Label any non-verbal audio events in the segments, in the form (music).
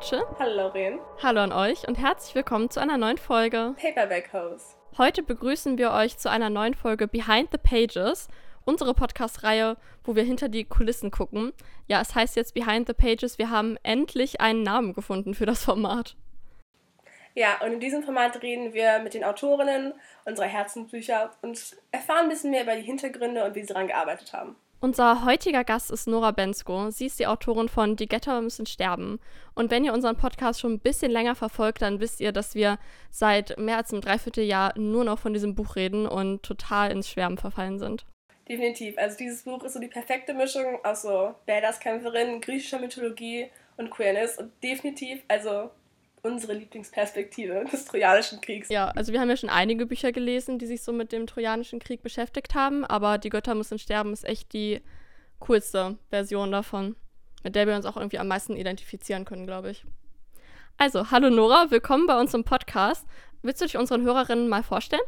Rachel. Hallo Lauren. Hallo an euch und herzlich willkommen zu einer neuen Folge Paperback Hose. Heute begrüßen wir euch zu einer neuen Folge Behind the Pages, unsere Podcast-Reihe, wo wir hinter die Kulissen gucken. Ja, es heißt jetzt Behind the Pages, wir haben endlich einen Namen gefunden für das Format. Ja, und in diesem Format reden wir mit den Autorinnen unserer Herzensbücher und erfahren ein bisschen mehr über die Hintergründe und wie sie daran gearbeitet haben. Unser heutiger Gast ist Nora Bensko. Sie ist die Autorin von Die Götter müssen sterben. Und wenn ihr unseren Podcast schon ein bisschen länger verfolgt, dann wisst ihr, dass wir seit mehr als einem Dreivierteljahr nur noch von diesem Buch reden und total ins Schwärmen verfallen sind. Definitiv. Also dieses Buch ist so die perfekte Mischung aus so Badass-Kämpferin, griechischer Mythologie und Queerness. Und definitiv, also unsere Lieblingsperspektive des Trojanischen Kriegs. Ja, also wir haben ja schon einige Bücher gelesen, die sich so mit dem Trojanischen Krieg beschäftigt haben, aber Die Götter müssen sterben ist echt die coolste Version davon, mit der wir uns auch irgendwie am meisten identifizieren können, glaube ich. Also, hallo Nora, willkommen bei uns im Podcast. Willst du dich unseren Hörerinnen mal vorstellen?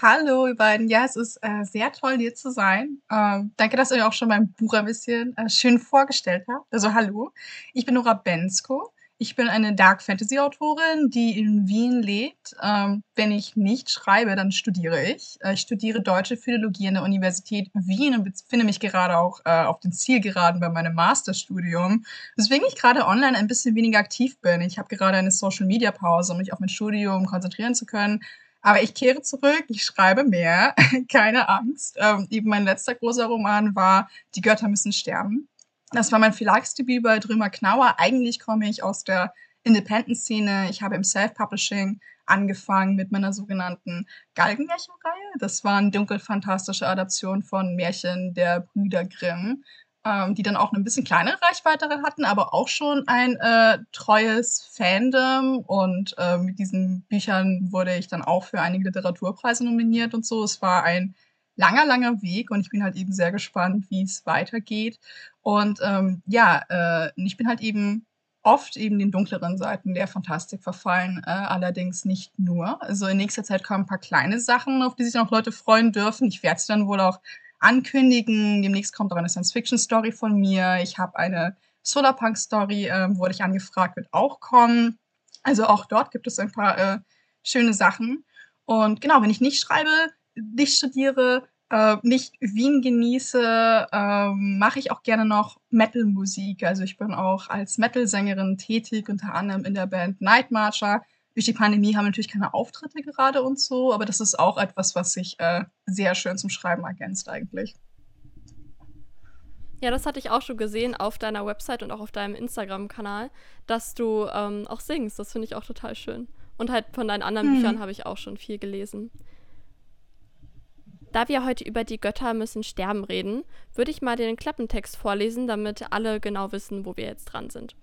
Hallo, ihr beiden. Ja, es ist äh, sehr toll, hier zu sein. Ähm, danke, dass ihr euch auch schon mein Buch ein bisschen äh, schön vorgestellt habt. Also, hallo. Ich bin Nora Bensko. Ich bin eine Dark Fantasy Autorin, die in Wien lebt. Ähm, wenn ich nicht schreibe, dann studiere ich. Äh, ich studiere Deutsche Philologie an der Universität Wien und befinde mich gerade auch äh, auf den Zielgeraden bei meinem Masterstudium. Deswegen ich gerade online ein bisschen weniger aktiv bin. Ich habe gerade eine Social Media Pause, um mich auf mein Studium konzentrieren zu können. Aber ich kehre zurück, ich schreibe mehr, (laughs) keine Angst. Ähm, eben mein letzter großer Roman war Die Götter müssen sterben. Das war mein Verlagsdebüt bei Drömer Knauer. Eigentlich komme ich aus der Independent-Szene. Ich habe im Self-Publishing angefangen mit meiner sogenannten Galgenmärchenreihe. Das war eine dunkelfantastische Adaption von Märchen der Brüder Grimm, ähm, die dann auch eine bisschen kleinere Reichweite hatten, aber auch schon ein äh, treues Fandom. Und äh, mit diesen Büchern wurde ich dann auch für einige Literaturpreise nominiert und so. Es war ein langer, langer Weg und ich bin halt eben sehr gespannt, wie es weitergeht. Und ähm, ja, äh, ich bin halt eben oft eben den dunkleren Seiten der Fantastik verfallen, äh, allerdings nicht nur. Also in nächster Zeit kommen ein paar kleine Sachen, auf die sich noch Leute freuen dürfen. Ich werde sie dann wohl auch ankündigen. Demnächst kommt auch eine Science-Fiction-Story von mir. Ich habe eine Solarpunk-Story, äh, wurde ich angefragt, wird auch kommen. Also auch dort gibt es ein paar äh, schöne Sachen. Und genau, wenn ich nicht schreibe, nicht studiere, äh, nicht Wien genieße, äh, mache ich auch gerne noch Metal-Musik. Also ich bin auch als Metal-Sängerin tätig, unter anderem in der Band Night Marcher. Durch die Pandemie haben wir natürlich keine Auftritte gerade und so, aber das ist auch etwas, was sich äh, sehr schön zum Schreiben ergänzt eigentlich. Ja, das hatte ich auch schon gesehen auf deiner Website und auch auf deinem Instagram-Kanal, dass du ähm, auch singst. Das finde ich auch total schön. Und halt von deinen anderen hm. Büchern habe ich auch schon viel gelesen. Da wir heute über die Götter müssen sterben reden, würde ich mal den Klappentext vorlesen, damit alle genau wissen, wo wir jetzt dran sind.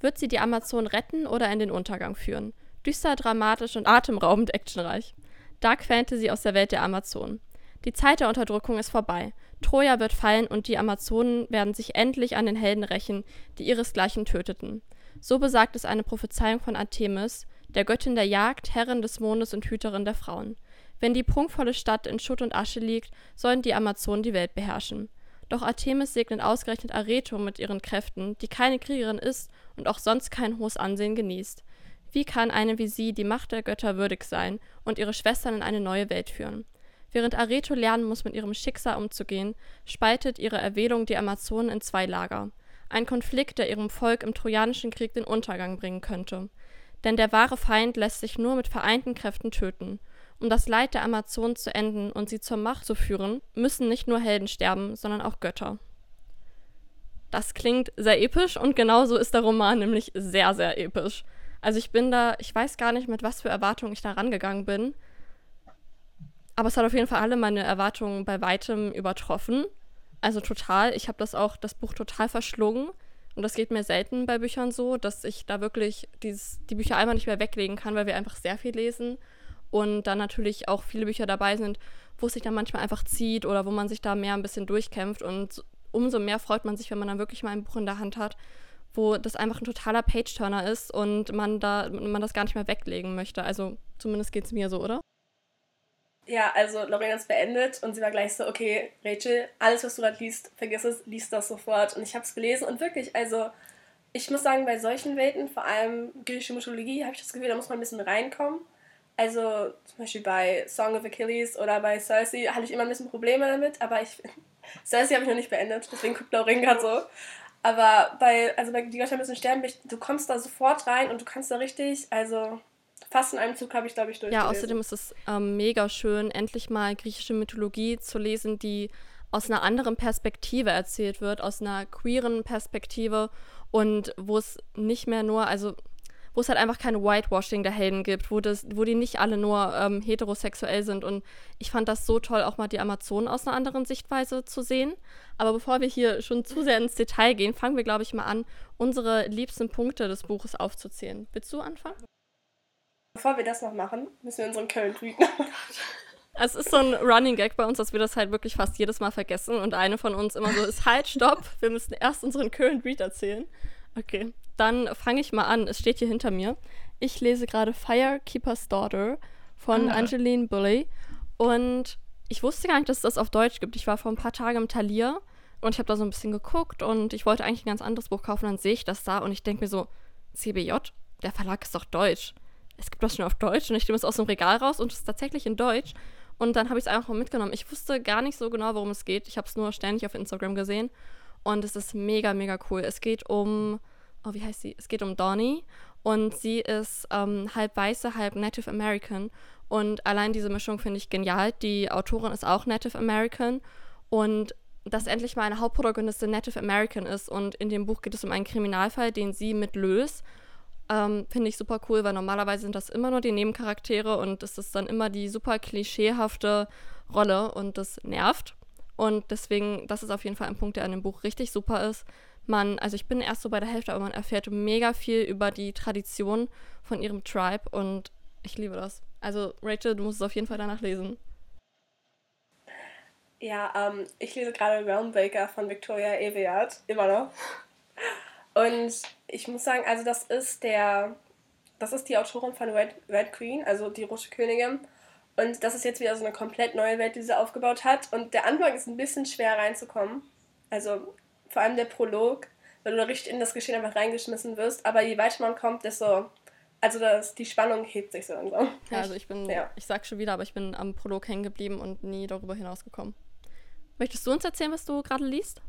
Wird sie die Amazon retten oder in den Untergang führen? Düster, dramatisch und atemraubend actionreich. Dark Fantasy aus der Welt der Amazonen. Die Zeit der Unterdrückung ist vorbei. Troja wird fallen und die Amazonen werden sich endlich an den Helden rächen, die ihresgleichen töteten. So besagt es eine Prophezeiung von Artemis, der Göttin der Jagd, Herrin des Mondes und Hüterin der Frauen. Wenn die prunkvolle Stadt in Schutt und Asche liegt, sollen die Amazonen die Welt beherrschen. Doch Artemis segnet ausgerechnet Areto mit ihren Kräften, die keine Kriegerin ist und auch sonst kein hohes Ansehen genießt. Wie kann eine wie sie die Macht der Götter würdig sein und ihre Schwestern in eine neue Welt führen? Während Areto lernen muss, mit ihrem Schicksal umzugehen, spaltet ihre Erwählung die Amazonen in zwei Lager. Ein Konflikt, der ihrem Volk im Trojanischen Krieg den Untergang bringen könnte. Denn der wahre Feind lässt sich nur mit vereinten Kräften töten. Um das Leid der Amazonen zu enden und sie zur Macht zu führen, müssen nicht nur Helden sterben, sondern auch Götter. Das klingt sehr episch und genauso ist der Roman nämlich sehr, sehr episch. Also ich bin da, ich weiß gar nicht, mit was für Erwartungen ich da rangegangen bin. Aber es hat auf jeden Fall alle meine Erwartungen bei weitem übertroffen. Also total. Ich habe das auch, das Buch total verschlungen. Und das geht mir selten bei Büchern so, dass ich da wirklich dieses, die Bücher einmal nicht mehr weglegen kann, weil wir einfach sehr viel lesen und dann natürlich auch viele Bücher dabei sind, wo es sich dann manchmal einfach zieht oder wo man sich da mehr ein bisschen durchkämpft und umso mehr freut man sich, wenn man dann wirklich mal ein Buch in der Hand hat, wo das einfach ein totaler Page-Turner ist und man da man das gar nicht mehr weglegen möchte. Also zumindest geht es mir so, oder? Ja, also Lorena ist beendet und sie war gleich so, okay, Rachel, alles, was du gerade liest, vergiss es, liest das sofort. Und ich habe es gelesen und wirklich, also ich muss sagen, bei solchen Welten, vor allem griechische Mythologie, habe ich das Gefühl, da muss man ein bisschen reinkommen. Also zum Beispiel bei Song of Achilles oder bei Cersei hatte ich immer ein bisschen Probleme damit, aber ich (laughs) Cersei habe ich noch nicht beendet, deswegen guckt Lauren gerade so. Aber bei, also bei Die Götter müssen sterben, du kommst da sofort rein und du kannst da richtig, also fast in einem Zug habe ich, glaube ich, durchgelesen. Ja, außerdem ist es ähm, mega schön, endlich mal griechische Mythologie zu lesen, die aus einer anderen Perspektive erzählt wird, aus einer queeren Perspektive und wo es nicht mehr nur, also wo es halt einfach kein Whitewashing der Helden gibt, wo, das, wo die nicht alle nur ähm, heterosexuell sind. Und ich fand das so toll, auch mal die Amazonen aus einer anderen Sichtweise zu sehen. Aber bevor wir hier schon zu sehr ins Detail gehen, fangen wir, glaube ich, mal an, unsere liebsten Punkte des Buches aufzuzählen. Willst du anfangen? Bevor wir das noch machen, müssen wir unseren Current Read (laughs) noch. Es ist so ein Running Gag bei uns, dass wir das halt wirklich fast jedes Mal vergessen und eine von uns immer so ist, halt, stopp, wir müssen erst unseren Current Read erzählen. Okay, dann fange ich mal an. Es steht hier hinter mir. Ich lese gerade Firekeeper's Daughter von ah. Angeline Bully und ich wusste gar nicht, dass es das auf Deutsch gibt. Ich war vor ein paar Tagen im Talier und ich habe da so ein bisschen geguckt und ich wollte eigentlich ein ganz anderes Buch kaufen. Dann sehe ich das da und ich denke mir so, CBJ, der Verlag ist doch deutsch. Es gibt das schon auf Deutsch und ich nehme es aus dem Regal raus und es ist tatsächlich in Deutsch. Und dann habe ich es einfach mal mitgenommen. Ich wusste gar nicht so genau, worum es geht. Ich habe es nur ständig auf Instagram gesehen. Und es ist mega, mega cool. Es geht um, oh, wie heißt sie? Es geht um Donnie. Und sie ist ähm, halb weiße, halb Native American. Und allein diese Mischung finde ich genial. Die Autorin ist auch Native American. Und dass endlich mal eine Hauptprotagonistin Native American ist. Und in dem Buch geht es um einen Kriminalfall, den sie mitlöst. Ähm, Finde ich super cool, weil normalerweise sind das immer nur die Nebencharaktere und es ist dann immer die super klischeehafte Rolle und das nervt. Und deswegen, das ist auf jeden Fall ein Punkt, der an dem Buch richtig super ist. Man, also ich bin erst so bei der Hälfte, aber man erfährt mega viel über die Tradition von ihrem Tribe und ich liebe das. Also Rachel, du musst es auf jeden Fall danach lesen. Ja, ähm, ich lese gerade Realmbreaker von Victoria Eviard, immer noch. Und ich muss sagen, also das ist der, das ist die Autorin von Red, Red Queen, also die Rote Königin. Und das ist jetzt wieder so eine komplett neue Welt, die sie aufgebaut hat. Und der Anfang ist ein bisschen schwer reinzukommen. Also vor allem der Prolog, weil du da richtig in das Geschehen einfach reingeschmissen wirst. Aber je weiter man kommt, desto. Also das, die Spannung hebt sich so langsam. Ja, also ich bin, ja. ich sag schon wieder, aber ich bin am Prolog hängen geblieben und nie darüber hinausgekommen. Möchtest du uns erzählen, was du gerade liest?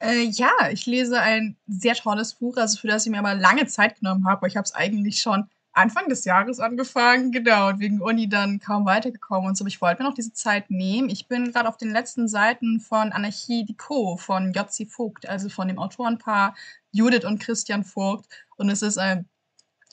Äh, ja, ich lese ein sehr tolles Buch, also für das ich mir aber lange Zeit genommen habe. Ich habe es eigentlich schon Anfang des Jahres angefangen, genau, und wegen Uni dann kaum weitergekommen und so. Aber ich wollte mir noch diese Zeit nehmen. Ich bin gerade auf den letzten Seiten von Anarchie Dico von Jotzi Vogt, also von dem Autorenpaar Judith und Christian Vogt. Und es ist ein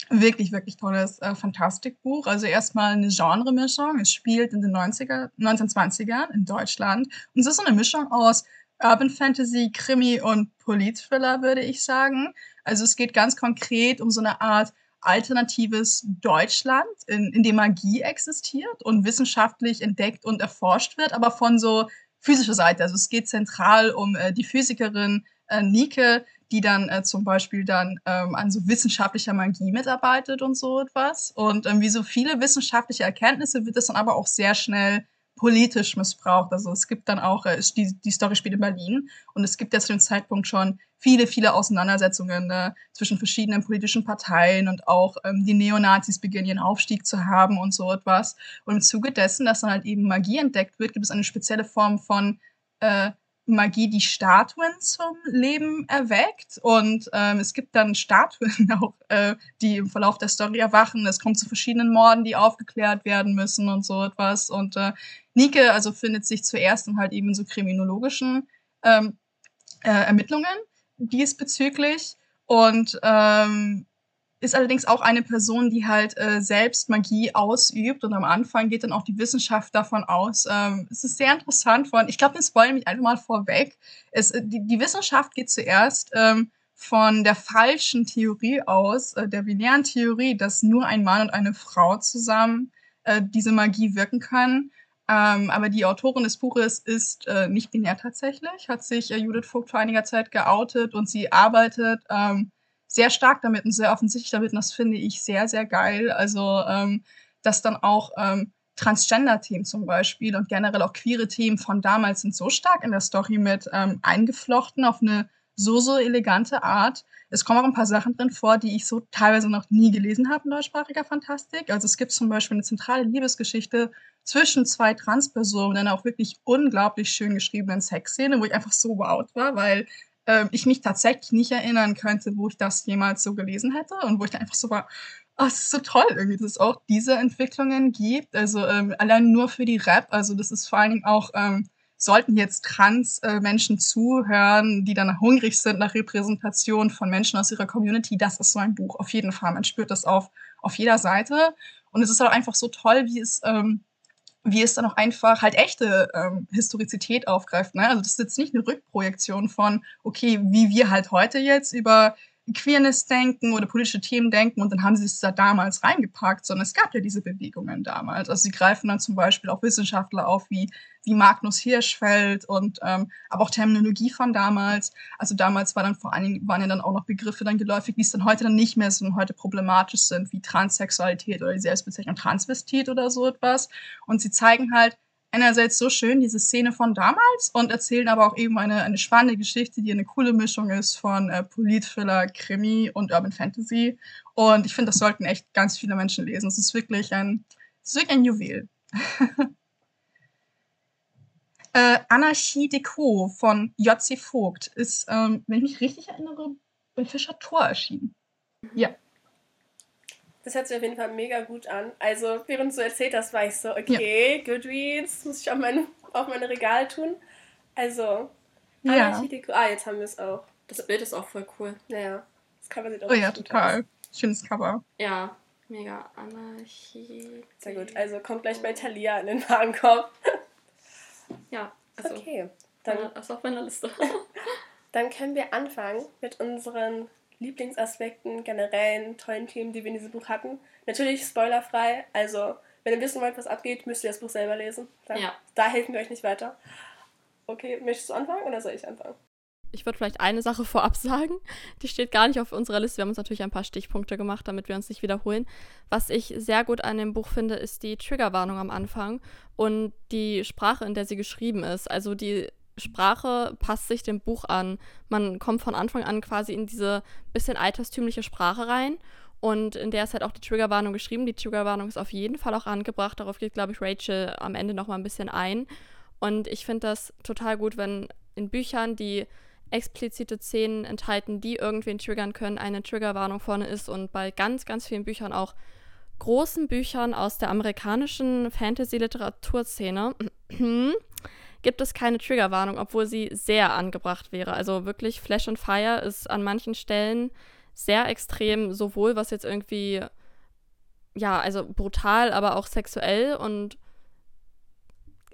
wirklich, wirklich tolles äh, Fantastikbuch. Also erstmal eine Genremischung. Es spielt in den 90er, 1920ern in Deutschland. Und es ist so eine Mischung aus Urban Fantasy, Krimi und Polit-Thriller, würde ich sagen. Also es geht ganz konkret um so eine Art alternatives Deutschland, in, in dem Magie existiert und wissenschaftlich entdeckt und erforscht wird, aber von so physischer Seite. Also es geht zentral um äh, die Physikerin äh, Nike, die dann äh, zum Beispiel dann ähm, an so wissenschaftlicher Magie mitarbeitet und so etwas. Und ähm, wie so viele wissenschaftliche Erkenntnisse wird das dann aber auch sehr schnell politisch missbraucht. Also es gibt dann auch, äh, die, die Story spielt in Berlin und es gibt ja zu dem Zeitpunkt schon viele, viele Auseinandersetzungen äh, zwischen verschiedenen politischen Parteien und auch ähm, die Neonazis beginnen ihren Aufstieg zu haben und so etwas. Und im Zuge dessen, dass dann halt eben Magie entdeckt wird, gibt es eine spezielle Form von äh, Magie die Statuen zum Leben erweckt. Und ähm, es gibt dann Statuen (laughs) auch, äh, die im Verlauf der Story erwachen. Es kommt zu verschiedenen Morden, die aufgeklärt werden müssen und so etwas. Und äh, Nike also findet sich zuerst in halt eben so kriminologischen ähm, äh, Ermittlungen diesbezüglich. Und ähm, ist allerdings auch eine Person, die halt äh, selbst Magie ausübt und am Anfang geht dann auch die Wissenschaft davon aus. Ähm, es ist sehr interessant von, ich glaube, wir spoilern mich einfach mal vorweg. Es, äh, die, die Wissenschaft geht zuerst ähm, von der falschen Theorie aus, äh, der binären Theorie, dass nur ein Mann und eine Frau zusammen äh, diese Magie wirken können. Ähm, aber die Autorin des Buches ist äh, nicht binär tatsächlich, hat sich äh, Judith Vogt vor einiger Zeit geoutet und sie arbeitet ähm, sehr stark damit und sehr offensichtlich damit. Und das finde ich sehr, sehr geil. Also, ähm, dass dann auch ähm, Transgender-Themen zum Beispiel und generell auch queere Themen von damals sind so stark in der Story mit ähm, eingeflochten auf eine so, so elegante Art. Es kommen auch ein paar Sachen drin vor, die ich so teilweise noch nie gelesen habe in deutschsprachiger Fantastik. Also es gibt zum Beispiel eine zentrale Liebesgeschichte zwischen zwei Transpersonen, in einer auch wirklich unglaublich schön geschriebenen Sexszene, wo ich einfach so wowt war, weil äh, ich mich tatsächlich nicht erinnern könnte, wo ich das jemals so gelesen hätte und wo ich dann einfach so war, oh, es ist so toll irgendwie, dass es auch diese Entwicklungen gibt. Also ähm, allein nur für die Rap, also das ist vor allen Dingen auch ähm, sollten jetzt Trans-Menschen zuhören, die dann hungrig sind nach Repräsentation von Menschen aus ihrer Community, das ist so ein Buch. Auf jeden Fall. Man spürt das auf, auf jeder Seite. Und es ist auch einfach so toll, wie es, ähm, wie es dann auch einfach halt echte ähm, Historizität aufgreift. Ne? Also das ist jetzt nicht eine Rückprojektion von, okay, wie wir halt heute jetzt über Queerness denken oder politische Themen denken und dann haben sie es da damals reingepackt, sondern es gab ja diese Bewegungen damals. Also sie greifen dann zum Beispiel auch Wissenschaftler auf wie, wie Magnus Hirschfeld und ähm, aber auch Terminologie von damals. Also damals war dann vor allen Dingen, waren ja dann auch noch Begriffe dann geläufig, die es dann heute dann nicht mehr so heute problematisch sind, wie Transsexualität oder die Selbstbezeichnung Transvestit oder so etwas. Und sie zeigen halt, einerseits so schön, diese Szene von damals, und erzählen aber auch eben eine, eine spannende Geschichte, die eine coole Mischung ist von äh, Polit-Thriller, Krimi und Urban Fantasy. Und ich finde, das sollten echt ganz viele Menschen lesen. Es ist wirklich ein, es ist wirklich ein Juwel. (laughs) äh, Anarchie Deco von J.C. Vogt ist, ähm, wenn ich mich richtig erinnere, bei Fischer Tor erschienen. Ja. Das hört sich auf jeden Fall mega gut an. Also, während du so erzählt hast, war ich so, okay, ja. Goodreads, muss ich auf meine, auf meine Regale tun. Also, ja. Ah, jetzt haben wir es auch. Das Bild ist auch voll cool. Naja, das Cover sieht auch Oh ja, total. Aus. Schönes Cover. Ja, mega. Anarchie. Sehr gut. Also, kommt gleich bei Thalia in den Warenkorb. (laughs) ja, also. Okay. Dann, das ist auf meiner Liste. (laughs) dann können wir anfangen mit unseren Lieblingsaspekten, generellen tollen Themen, die wir in diesem Buch hatten. Natürlich spoilerfrei, also wenn ihr wissen wollt, was abgeht, müsst ihr das Buch selber lesen. Da, ja. da helfen wir euch nicht weiter. Okay, möchtest du anfangen oder soll ich anfangen? Ich würde vielleicht eine Sache vorab sagen. Die steht gar nicht auf unserer Liste. Wir haben uns natürlich ein paar Stichpunkte gemacht, damit wir uns nicht wiederholen. Was ich sehr gut an dem Buch finde, ist die Triggerwarnung am Anfang und die Sprache, in der sie geschrieben ist. Also die Sprache passt sich dem Buch an. Man kommt von Anfang an quasi in diese bisschen alterstümliche Sprache rein. Und in der ist halt auch die Triggerwarnung geschrieben. Die Triggerwarnung ist auf jeden Fall auch angebracht. Darauf geht, glaube ich, Rachel am Ende nochmal ein bisschen ein. Und ich finde das total gut, wenn in Büchern, die explizite Szenen enthalten, die irgendwen triggern können, eine Triggerwarnung vorne ist. Und bei ganz, ganz vielen Büchern auch großen Büchern aus der amerikanischen Fantasy-Literaturszene gibt es keine Triggerwarnung, obwohl sie sehr angebracht wäre. Also wirklich Flash and Fire ist an manchen Stellen sehr extrem, sowohl was jetzt irgendwie, ja, also brutal, aber auch sexuell und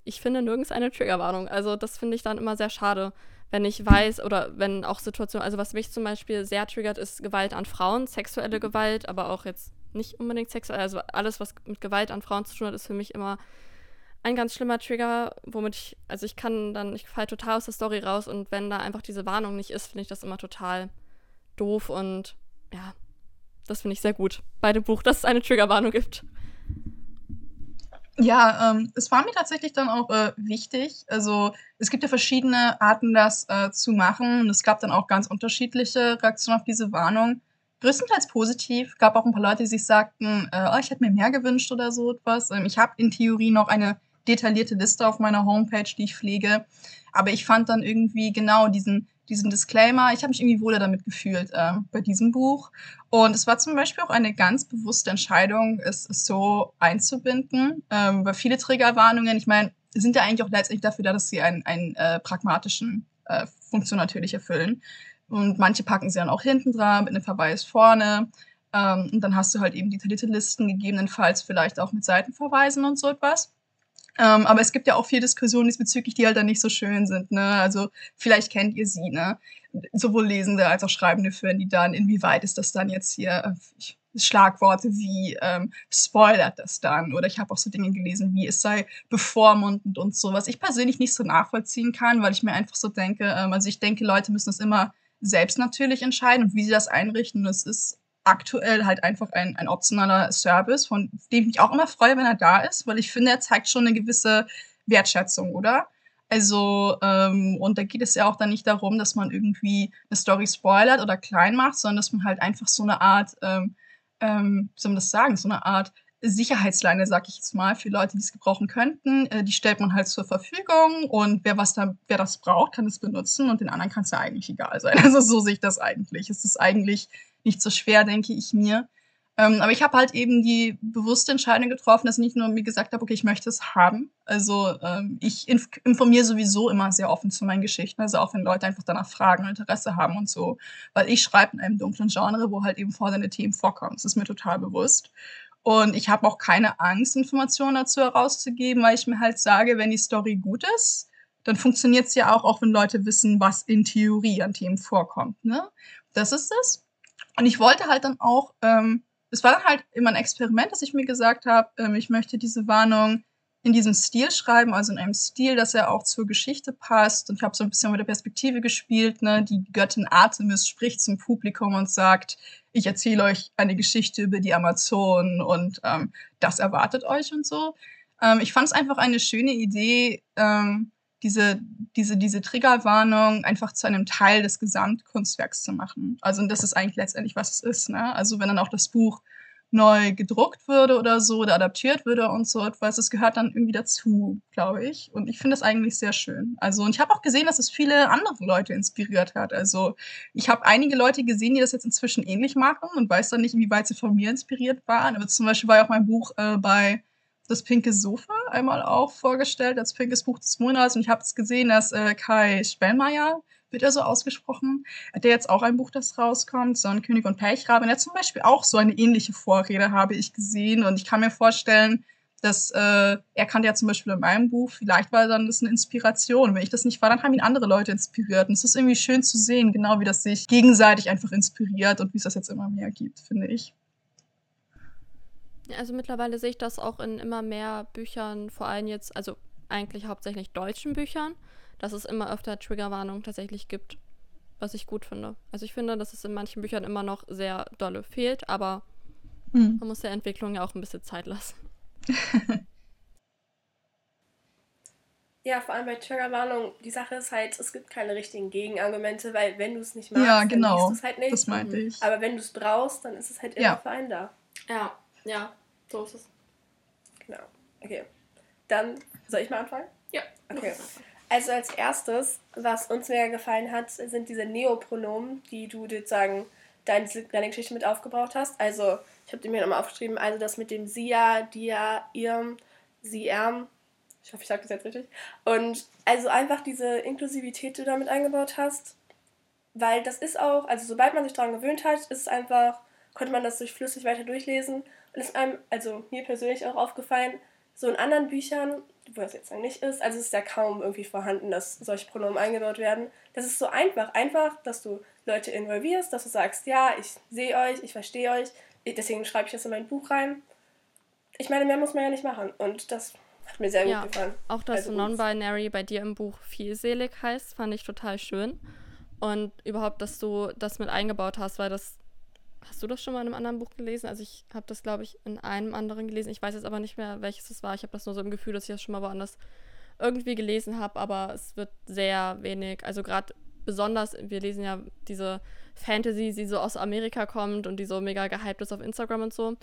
ich finde nirgends eine Triggerwarnung. Also das finde ich dann immer sehr schade, wenn ich weiß oder wenn auch Situationen, also was mich zum Beispiel sehr triggert, ist Gewalt an Frauen, sexuelle Gewalt, aber auch jetzt nicht unbedingt sexuell, also alles, was mit Gewalt an Frauen zu tun hat, ist für mich immer ein ganz schlimmer Trigger, womit ich, also ich kann dann, ich falle total aus der Story raus und wenn da einfach diese Warnung nicht ist, finde ich das immer total doof und ja, das finde ich sehr gut bei dem Buch, dass es eine Triggerwarnung gibt. Ja, ähm, es war mir tatsächlich dann auch äh, wichtig. Also es gibt ja verschiedene Arten, das äh, zu machen. Und es gab dann auch ganz unterschiedliche Reaktionen auf diese Warnung. Größtenteils positiv. Gab auch ein paar Leute, die sich sagten, äh, oh, ich hätte mir mehr gewünscht oder so etwas. Ähm, ich habe in Theorie noch eine detaillierte Liste auf meiner Homepage, die ich pflege. Aber ich fand dann irgendwie genau diesen, diesen Disclaimer, ich habe mich irgendwie wohler damit gefühlt äh, bei diesem Buch. Und es war zum Beispiel auch eine ganz bewusste Entscheidung, es, so einzubinden. Ähm, weil viele Triggerwarnungen, ich meine, sind ja eigentlich auch letztendlich dafür da, dass sie einen, einen äh, pragmatischen äh, Funktion natürlich erfüllen. Und manche packen sie dann auch hinten dran mit einem Verweis vorne. Ähm, und dann hast du halt eben detaillierte Listen, gegebenenfalls vielleicht auch mit Seitenverweisen und so etwas. Ähm, aber es gibt ja auch viele Diskussionen diesbezüglich, die halt dann nicht so schön sind. Ne? Also vielleicht kennt ihr sie, ne? Sowohl Lesende als auch Schreibende führen die dann, inwieweit ist das dann jetzt hier ich, Schlagworte wie ähm, spoilert das dann? Oder ich habe auch so Dinge gelesen, wie es sei bevormundend und so, was ich persönlich nicht so nachvollziehen kann, weil ich mir einfach so denke, ähm, also ich denke, Leute müssen das immer selbst natürlich entscheiden und wie sie das einrichten. Es ist aktuell halt einfach ein, ein optionaler Service, von dem ich mich auch immer freue, wenn er da ist, weil ich finde, er zeigt schon eine gewisse Wertschätzung, oder? Also, ähm, und da geht es ja auch dann nicht darum, dass man irgendwie eine Story spoilert oder klein macht, sondern dass man halt einfach so eine Art, ähm, ähm, wie soll man das sagen, so eine Art Sicherheitsleine, sag ich jetzt mal, für Leute, die es gebrauchen könnten. Äh, die stellt man halt zur Verfügung und wer was da, wer das braucht, kann es benutzen und den anderen kann es ja eigentlich egal sein. (laughs) Also so sehe ich das eigentlich. Es ist eigentlich nicht so schwer, denke ich mir. Ähm, aber ich habe halt eben die bewusste Entscheidung getroffen, dass ich nicht nur mir gesagt habe, okay, ich möchte es haben. Also ähm, ich inf informiere sowieso immer sehr offen zu meinen Geschichten, also auch wenn Leute einfach danach fragen und Interesse haben und so. Weil ich schreibe in einem dunklen Genre, wo halt eben fordernde Themen vorkommen. Das ist mir total bewusst. Und ich habe auch keine Angst, Informationen dazu herauszugeben, weil ich mir halt sage, wenn die Story gut ist, dann funktioniert es ja auch, auch wenn Leute wissen, was in Theorie an Themen vorkommt. Ne? Das ist es. Und ich wollte halt dann auch ähm, es war dann halt immer ein Experiment, dass ich mir gesagt habe, ähm, ich möchte diese Warnung in diesem Stil schreiben, also in einem Stil, dass er auch zur Geschichte passt. Und ich habe so ein bisschen mit der Perspektive gespielt. Ne? Die Göttin Artemis spricht zum Publikum und sagt, ich erzähle euch eine Geschichte über die Amazonen und ähm, das erwartet euch und so. Ähm, ich fand es einfach eine schöne Idee, ähm, diese, diese, diese Triggerwarnung einfach zu einem Teil des Gesamtkunstwerks zu machen. Also und das ist eigentlich letztendlich, was es ist. Ne? Also wenn dann auch das Buch neu gedruckt würde oder so oder adaptiert würde und so etwas, das gehört dann irgendwie dazu, glaube ich. Und ich finde das eigentlich sehr schön. Also und ich habe auch gesehen, dass es viele andere Leute inspiriert hat. Also ich habe einige Leute gesehen, die das jetzt inzwischen ähnlich machen und weiß dann nicht, wie weit sie von mir inspiriert waren. Aber zum Beispiel war ja auch mein Buch äh, bei das pinke Sofa einmal auch vorgestellt als pinkes Buch des Monats und ich habe es gesehen, dass äh, Kai Spellmeier, wird er so ausgesprochen, der jetzt auch ein Buch, das rauskommt, so ein König und Pechrabe. Und er zum Beispiel auch so eine ähnliche Vorrede habe ich gesehen und ich kann mir vorstellen, dass äh, er kannte ja zum Beispiel in meinem Buch, vielleicht war dann das eine Inspiration. Wenn ich das nicht war, dann haben ihn andere Leute inspiriert. Und es ist irgendwie schön zu sehen, genau wie das sich gegenseitig einfach inspiriert und wie es das jetzt immer mehr gibt, finde ich. Also mittlerweile sehe ich das auch in immer mehr Büchern, vor allem jetzt, also eigentlich hauptsächlich deutschen Büchern, dass es immer öfter Triggerwarnungen tatsächlich gibt, was ich gut finde. Also ich finde, dass es in manchen Büchern immer noch sehr dolle fehlt, aber hm. man muss der Entwicklung ja auch ein bisschen Zeit lassen. (laughs) Ja, vor allem bei Triggerwarnung, die Sache ist halt, es gibt keine richtigen Gegenargumente, weil wenn du es nicht magst, ja, genau. dann liest du es halt nicht. Das meinte ich. Aber wenn du es brauchst, dann ist es halt immer ja. für einen da. Ja. Ja, so ist es. Genau. Okay. Dann soll ich mal anfangen? Ja. Okay. Also als erstes, was uns mega gefallen hat, sind diese Neopronomen, die du sozusagen deine, deine Geschichte mit aufgebraucht hast. Also, ich habe die mir nochmal aufgeschrieben, also das mit dem Sia, Dia, Irm, Sie, Erm. Ich hoffe, ich sage das jetzt richtig. Und also einfach diese Inklusivität, die du damit eingebaut hast, weil das ist auch, also sobald man sich daran gewöhnt hat, ist es einfach, konnte man das durchflüssig weiter durchlesen und ist einem, also mir persönlich auch aufgefallen, so in anderen Büchern, wo das jetzt nicht ist, also es ist ja kaum irgendwie vorhanden, dass solche Pronomen eingebaut werden. Das ist so einfach, einfach, dass du Leute involvierst, dass du sagst, ja, ich sehe euch, ich verstehe euch, deswegen schreibe ich das in mein Buch rein. Ich meine, mehr muss man ja nicht machen und das hat mir sehr ja, gut gefallen. Auch dass also Non-Binary bei dir im Buch vielselig heißt, fand ich total schön. Und überhaupt, dass du das mit eingebaut hast, weil das Hast du das schon mal in einem anderen Buch gelesen? Also ich habe das, glaube ich, in einem anderen gelesen. Ich weiß jetzt aber nicht mehr, welches es war. Ich habe das nur so im Gefühl, dass ich das schon mal woanders irgendwie gelesen habe, aber es wird sehr wenig. Also gerade besonders, wir lesen ja diese Fantasy, die so aus Amerika kommt und die so mega gehypt ist auf Instagram und so.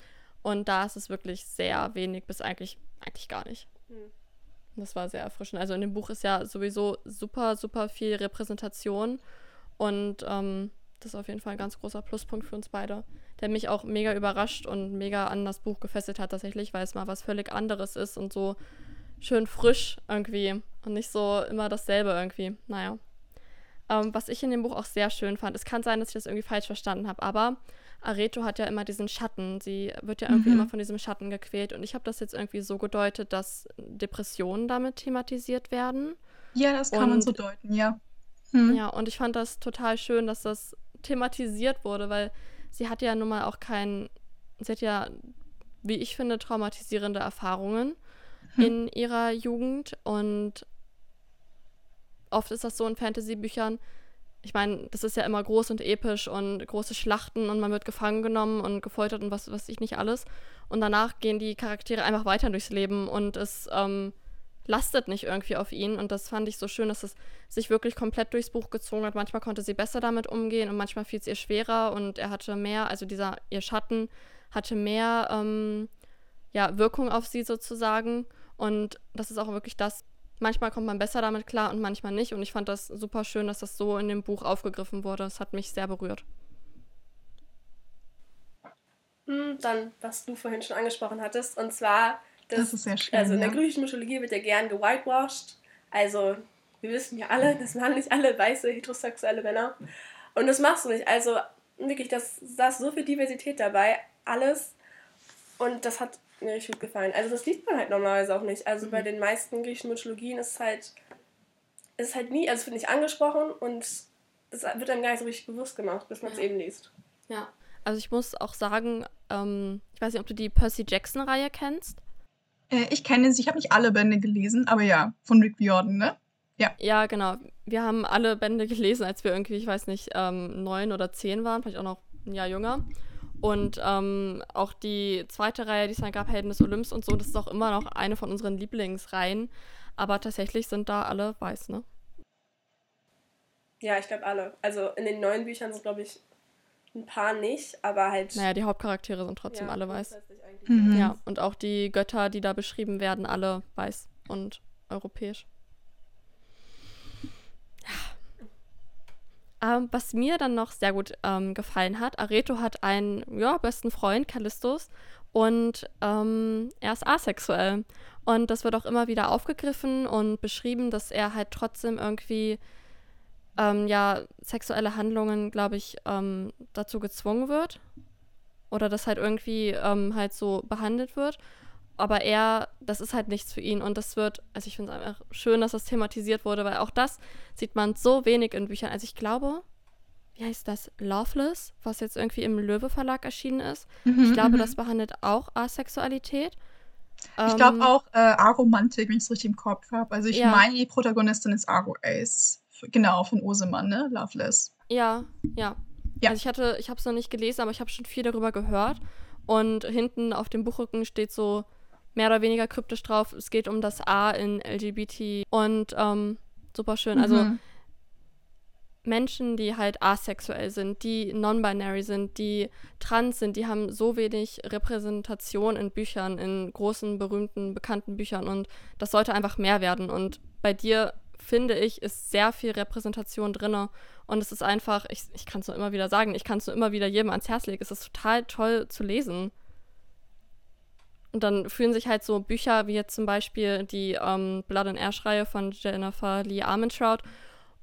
Und da ist es wirklich sehr wenig bis eigentlich, eigentlich gar nicht. Mhm. Das war sehr erfrischend. Also in dem Buch ist ja sowieso super, super viel Repräsentation und ähm, das ist auf jeden Fall ein ganz großer Pluspunkt für uns beide, der mich auch mega überrascht und mega an das Buch gefesselt hat tatsächlich, weil es mal was völlig anderes ist und so schön frisch irgendwie und nicht so immer dasselbe irgendwie. Naja. Ähm, was ich in dem Buch auch sehr schön fand, es kann sein, dass ich das irgendwie falsch verstanden habe, aber Areto hat ja immer diesen Schatten. Sie wird ja irgendwie mhm. immer von diesem Schatten gequält. Und ich habe das jetzt irgendwie so gedeutet, dass Depressionen damit thematisiert werden. Ja, das kann und, man so deuten, ja. Hm. Ja, und ich fand das total schön, dass das thematisiert wurde, weil sie hat ja nun mal auch keinen, sie hat ja, wie ich finde, traumatisierende Erfahrungen hm. in ihrer Jugend und oft ist das so in Fantasy-Büchern, ich meine, das ist ja immer groß und episch und große Schlachten und man wird gefangen genommen und gefoltert und was weiß ich nicht alles. Und danach gehen die Charaktere einfach weiter durchs Leben und es ähm, lastet nicht irgendwie auf ihn. Und das fand ich so schön, dass es sich wirklich komplett durchs Buch gezogen hat. Manchmal konnte sie besser damit umgehen und manchmal fiel es ihr schwerer und er hatte mehr, also dieser, ihr Schatten hatte mehr ähm, ja, Wirkung auf sie sozusagen. Und das ist auch wirklich das, manchmal kommt man besser damit klar und manchmal nicht. Und ich fand das super schön, dass das so in dem Buch aufgegriffen wurde. Das hat mich sehr berührt. Hm, dann, was du vorhin schon angesprochen hattest, und zwar, das, das ist sehr schön. Also in ja. der griechischen Mythologie wird ja gern gewhitewashed. Also, wir wissen ja alle, das waren nicht alle weiße heterosexuelle Männer. Und das machst du nicht. Also, wirklich, das, da ist so viel Diversität dabei, alles. Und das hat mir richtig gut gefallen. Also, das liest man halt normalerweise auch nicht. Also, mhm. bei den meisten griechischen Mythologien ist es halt, ist halt nie, also, es wird nicht angesprochen und es wird dann gar nicht so richtig bewusst gemacht, bis man es ja. eben liest. Ja. Also ich muss auch sagen, ähm, ich weiß nicht, ob du die Percy Jackson-Reihe kennst. Äh, ich kenne sie, ich habe nicht alle Bände gelesen, aber ja, von Rick Riordan, ne? Ja. Ja, genau. Wir haben alle Bände (laughs) gelesen, als wir irgendwie, ich weiß nicht, ähm, neun oder zehn waren, vielleicht auch noch ein Jahr jünger. Und ähm, auch die zweite Reihe, die es dann gab, Helden des Olymps und so, das ist auch immer noch eine von unseren Lieblingsreihen. Aber tatsächlich sind da alle weiß, ne? Ja, ich glaube alle. Also in den neuen Büchern sind, glaube ich, ein paar nicht, aber halt. Naja, die Hauptcharaktere sind trotzdem ja, alle weiß. Mhm. Ja, und auch die Götter, die da beschrieben werden, alle weiß und europäisch. Ja. Ähm, was mir dann noch sehr gut ähm, gefallen hat, Areto hat einen ja, besten Freund, Callistus, und ähm, er ist asexuell. Und das wird auch immer wieder aufgegriffen und beschrieben, dass er halt trotzdem irgendwie ähm, ja sexuelle Handlungen, glaube ich, ähm, dazu gezwungen wird. Oder das halt irgendwie ähm, halt so behandelt wird. Aber er, das ist halt nichts für ihn. Und das wird, also ich finde es einfach schön, dass das thematisiert wurde, weil auch das sieht man so wenig in Büchern. Also ich glaube, wie heißt das? Loveless, was jetzt irgendwie im Löwe Verlag erschienen ist. Mhm, ich glaube, mhm. das behandelt auch Asexualität. Ich glaube ähm, auch äh, Aromantik, wenn ich es richtig im Kopf habe. Also ich ja. meine, die Protagonistin ist Argo Ace. Genau, von Osemann, ne? Loveless. Ja, ja. ja. Also ich hatte, ich habe es noch nicht gelesen, aber ich habe schon viel darüber gehört. Und hinten auf dem Buchrücken steht so mehr oder weniger kryptisch drauf, es geht um das A in LGBT und ähm, super schön. Also mhm. Also Menschen, die halt asexuell sind, die non-binary sind, die trans sind, die haben so wenig Repräsentation in Büchern, in großen, berühmten, bekannten Büchern und das sollte einfach mehr werden. Und bei dir finde ich, ist sehr viel Repräsentation drin. Und es ist einfach, ich, ich kann es nur immer wieder sagen, ich kann es nur immer wieder jedem ans Herz legen. Es ist total toll zu lesen. Und dann fühlen sich halt so Bücher wie jetzt zum Beispiel die ähm, Blood and Ash-Reihe von Jennifer Lee Armentrout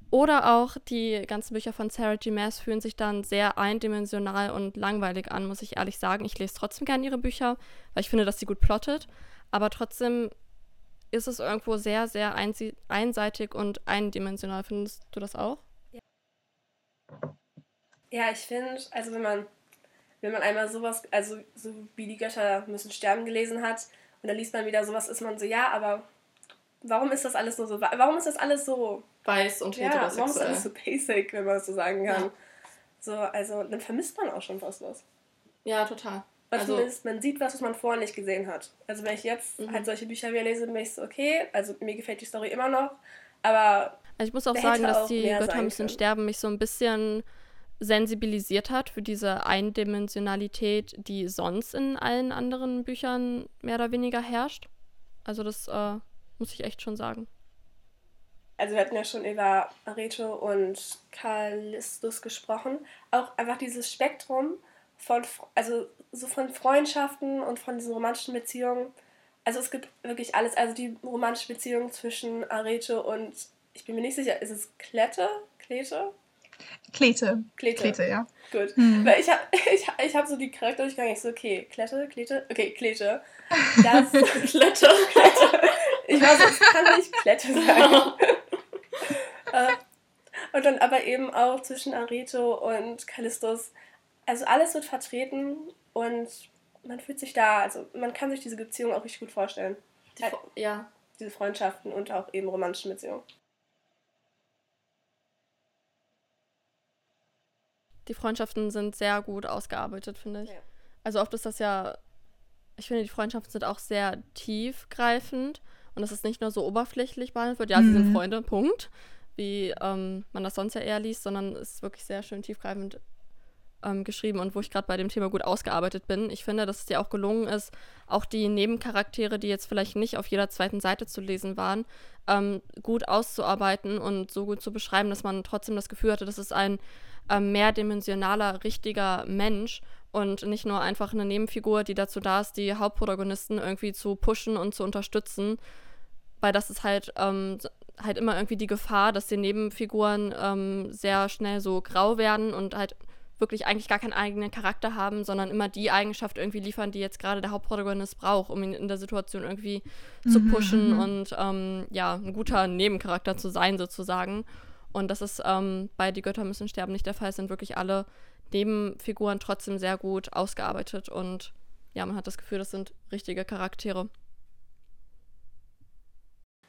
oder auch die ganzen Bücher von Sarah G. Maas fühlen sich dann sehr eindimensional und langweilig an, muss ich ehrlich sagen. Ich lese trotzdem gerne ihre Bücher, weil ich finde, dass sie gut plottet. Aber trotzdem ist es irgendwo sehr, sehr einseitig und eindimensional. Findest du das auch? Ja, ja ich finde, also wenn man, wenn man einmal sowas, also so wie die Götter müssen sterben gelesen hat und dann liest man wieder sowas, ist man so, ja, aber warum ist das alles nur so, warum ist das alles so weiß und ja, heterosexuell? Warum ist das alles so basic, wenn man es so sagen kann? Ja. So, also dann vermisst man auch schon fast was. Ja, total. Weil also, zumindest man sieht was, was man vorher nicht gesehen hat. Also wenn ich jetzt mhm. halt solche Bücher wieder lese, bin ich so, okay, also mir gefällt die Story immer noch, aber also ich muss auch sagen, dass auch die Götter müssen sterben mich so ein bisschen sensibilisiert hat für diese Eindimensionalität, die sonst in allen anderen Büchern mehr oder weniger herrscht. Also das äh, muss ich echt schon sagen. Also wir hatten ja schon über Areto und Callistus gesprochen. Auch einfach dieses Spektrum von, also so von Freundschaften und von diesen romantischen Beziehungen. Also es gibt wirklich alles. Also die romantische Beziehung zwischen Arete und, ich bin mir nicht sicher, ist es Klette? Klete? Klete. Klete. Klete, ja. Gut. Mhm. Weil ich habe (laughs) ich, ich hab so die Charakter durchgegangen. Ich so, okay, Klette, Klete, okay, Klete. Das, (laughs) Klette, Klette. Ich weiß, es kann nicht Klette sein. (laughs) Äh, und dann aber eben auch zwischen Areto und Callistus also alles wird vertreten und man fühlt sich da, also man kann sich diese Beziehung auch richtig gut vorstellen. Die, halt, ja. Diese Freundschaften und auch eben romantischen Beziehungen. Die Freundschaften sind sehr gut ausgearbeitet, finde ich. Ja. Also oft ist das ja, ich finde, die Freundschaften sind auch sehr tiefgreifend und dass es nicht nur so oberflächlich behandelt wird, ja, sie sind Freunde, Punkt, wie ähm, man das sonst ja eher liest, sondern es ist wirklich sehr schön tiefgreifend ähm, geschrieben und wo ich gerade bei dem Thema gut ausgearbeitet bin. Ich finde, dass es dir auch gelungen ist, auch die Nebencharaktere, die jetzt vielleicht nicht auf jeder zweiten Seite zu lesen waren, ähm, gut auszuarbeiten und so gut zu beschreiben, dass man trotzdem das Gefühl hatte, das ist ein ähm, mehrdimensionaler, richtiger Mensch und nicht nur einfach eine Nebenfigur, die dazu da ist, die Hauptprotagonisten irgendwie zu pushen und zu unterstützen, weil das ist halt ähm, halt immer irgendwie die Gefahr, dass die Nebenfiguren ähm, sehr schnell so grau werden und halt wirklich eigentlich gar keinen eigenen Charakter haben, sondern immer die Eigenschaft irgendwie liefern, die jetzt gerade der Hauptprotagonist braucht, um ihn in der Situation irgendwie mhm, zu pushen mhm. und ähm, ja, ein guter Nebencharakter zu sein, sozusagen. Und das ist ähm, bei Die Götter müssen sterben nicht der Fall. Es sind wirklich alle Nebenfiguren trotzdem sehr gut ausgearbeitet und ja, man hat das Gefühl, das sind richtige Charaktere.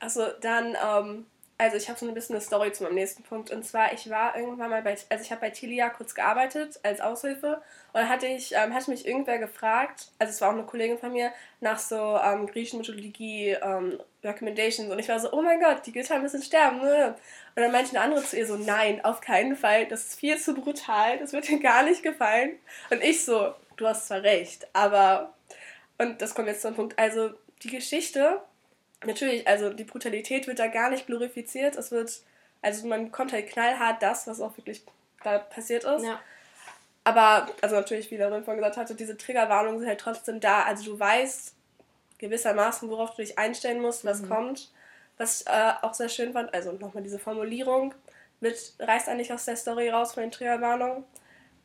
Also dann ähm, also ich habe so ein bisschen eine Story zu meinem nächsten Punkt. Und zwar, ich war irgendwann mal bei, also ich habe bei Tilia kurz gearbeitet als Aushilfe. Und dann hatte ich, ähm, hatte mich irgendwer gefragt, also es war auch eine Kollegin von mir, nach so ähm, griechischen Mythologie ähm, Recommendations. Und ich war so, oh mein Gott, die Götter müssen sterben. Ne? Und dann meinte eine andere zu ihr so, nein, auf keinen Fall, das ist viel zu brutal, das wird dir gar nicht gefallen. Und ich so, du hast zwar recht, aber, und das kommt jetzt zum Punkt, also die Geschichte natürlich, also die Brutalität wird da gar nicht glorifiziert. Es wird, also man kommt halt knallhart das, was auch wirklich da passiert ist. Ja. Aber, also natürlich, wie Lauren vorhin gesagt hatte, diese Triggerwarnungen sind halt trotzdem da. Also du weißt gewissermaßen, worauf du dich einstellen musst, was mhm. kommt. Was ich äh, auch sehr schön fand, also nochmal diese Formulierung, mit, reißt eigentlich aus der Story raus von den Triggerwarnungen.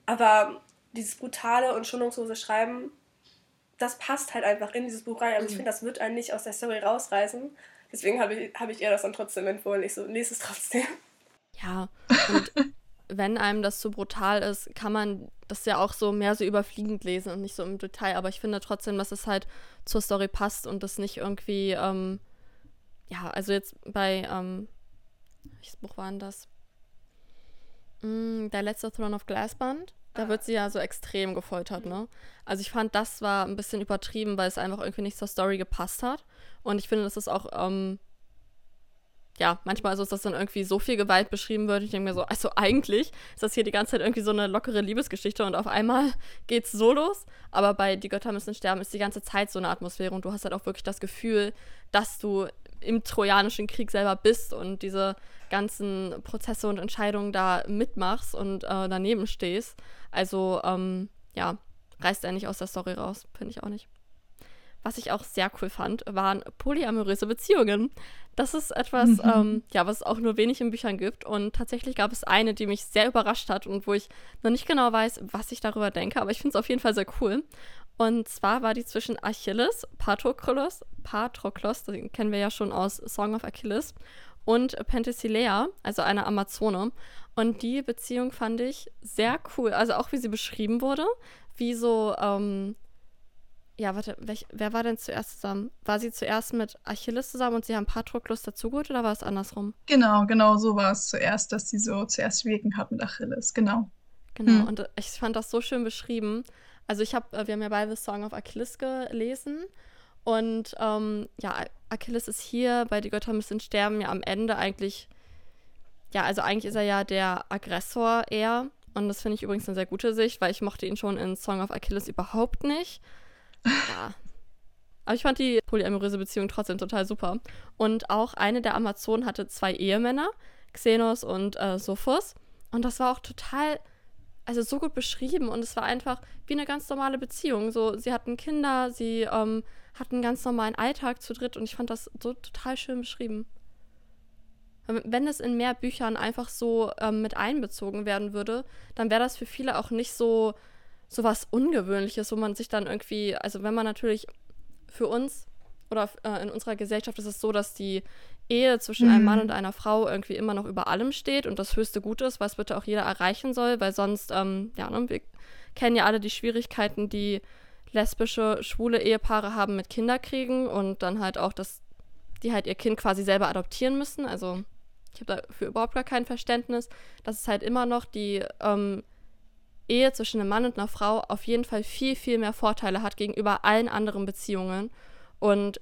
Aber dieses brutale und schonungslose Schreiben das passt halt einfach in dieses Buch rein. Also ich mhm. finde, das wird einen nicht aus der Story rausreißen. Deswegen habe ich, hab ich ihr das dann trotzdem empfohlen. Ich so, lese es trotzdem. Ja, und (laughs) wenn einem das zu brutal ist, kann man das ja auch so mehr so überfliegend lesen und nicht so im Detail. Aber ich finde trotzdem, dass es halt zur Story passt und das nicht irgendwie, ähm, ja, also jetzt bei, ähm, welches Buch war denn das? Mm, der letzte Throne of Glass Band da wird sie ja so extrem gefoltert, ne? Also ich fand, das war ein bisschen übertrieben, weil es einfach irgendwie nicht zur Story gepasst hat. Und ich finde, das ist auch, ähm, ja, manchmal ist es, dass dann irgendwie so viel Gewalt beschrieben wird. Ich denke mir so, also eigentlich ist das hier die ganze Zeit irgendwie so eine lockere Liebesgeschichte und auf einmal (laughs) geht's so los. Aber bei Die Götter müssen sterben ist die ganze Zeit so eine Atmosphäre und du hast halt auch wirklich das Gefühl, dass du im Trojanischen Krieg selber bist und diese ganzen Prozesse und Entscheidungen da mitmachst und äh, daneben stehst. Also, ähm, ja, reißt er nicht aus der Story raus, finde ich auch nicht. Was ich auch sehr cool fand, waren polyamoröse Beziehungen. Das ist etwas, mhm. ähm, ja, was es auch nur wenig in Büchern gibt. Und tatsächlich gab es eine, die mich sehr überrascht hat und wo ich noch nicht genau weiß, was ich darüber denke, aber ich finde es auf jeden Fall sehr cool. Und zwar war die zwischen Achilles, Patroklos, Patroklos, den kennen wir ja schon aus Song of Achilles, und Penthesilea, also einer Amazone. Und die Beziehung fand ich sehr cool. Also auch wie sie beschrieben wurde, wie so, ähm, ja, warte, welch, wer war denn zuerst zusammen? War sie zuerst mit Achilles zusammen und sie haben Patroklos dazugeholt oder war es andersrum? Genau, genau, so war es zuerst, dass sie so zuerst wirken hat mit Achilles, genau. Genau, hm. und ich fand das so schön beschrieben. Also ich habe, äh, wir haben ja beide Song of Achilles gelesen und ähm, ja, Achilles ist hier bei Die Götter müssen sterben ja am Ende eigentlich, ja, also eigentlich ist er ja der Aggressor eher und das finde ich übrigens eine sehr gute Sicht, weil ich mochte ihn schon in Song of Achilles überhaupt nicht. Ja. Aber ich fand die polyamoröse Beziehung trotzdem total super. Und auch eine der Amazonen hatte zwei Ehemänner, Xenos und äh, Sophos. Und das war auch total also so gut beschrieben und es war einfach wie eine ganz normale Beziehung. So, sie hatten Kinder, sie ähm, hatten einen ganz normalen Alltag zu dritt und ich fand das so total schön beschrieben. Wenn es in mehr Büchern einfach so ähm, mit einbezogen werden würde, dann wäre das für viele auch nicht so, so was Ungewöhnliches, wo man sich dann irgendwie, also wenn man natürlich für uns oder äh, in unserer Gesellschaft ist es so, dass die Ehe zwischen mhm. einem Mann mhm. und einer Frau irgendwie immer noch über allem steht und das höchste Gut ist, was bitte auch jeder erreichen soll, weil sonst, ähm, ja, ne, wir kennen ja alle die Schwierigkeiten, die lesbische, schwule Ehepaare haben mit Kinderkriegen und dann halt auch, dass die halt ihr Kind quasi selber adoptieren müssen. Also ich habe dafür überhaupt gar kein Verständnis, dass es halt immer noch die ähm, Ehe zwischen einem Mann und einer Frau auf jeden Fall viel, viel mehr Vorteile hat gegenüber allen anderen Beziehungen. Und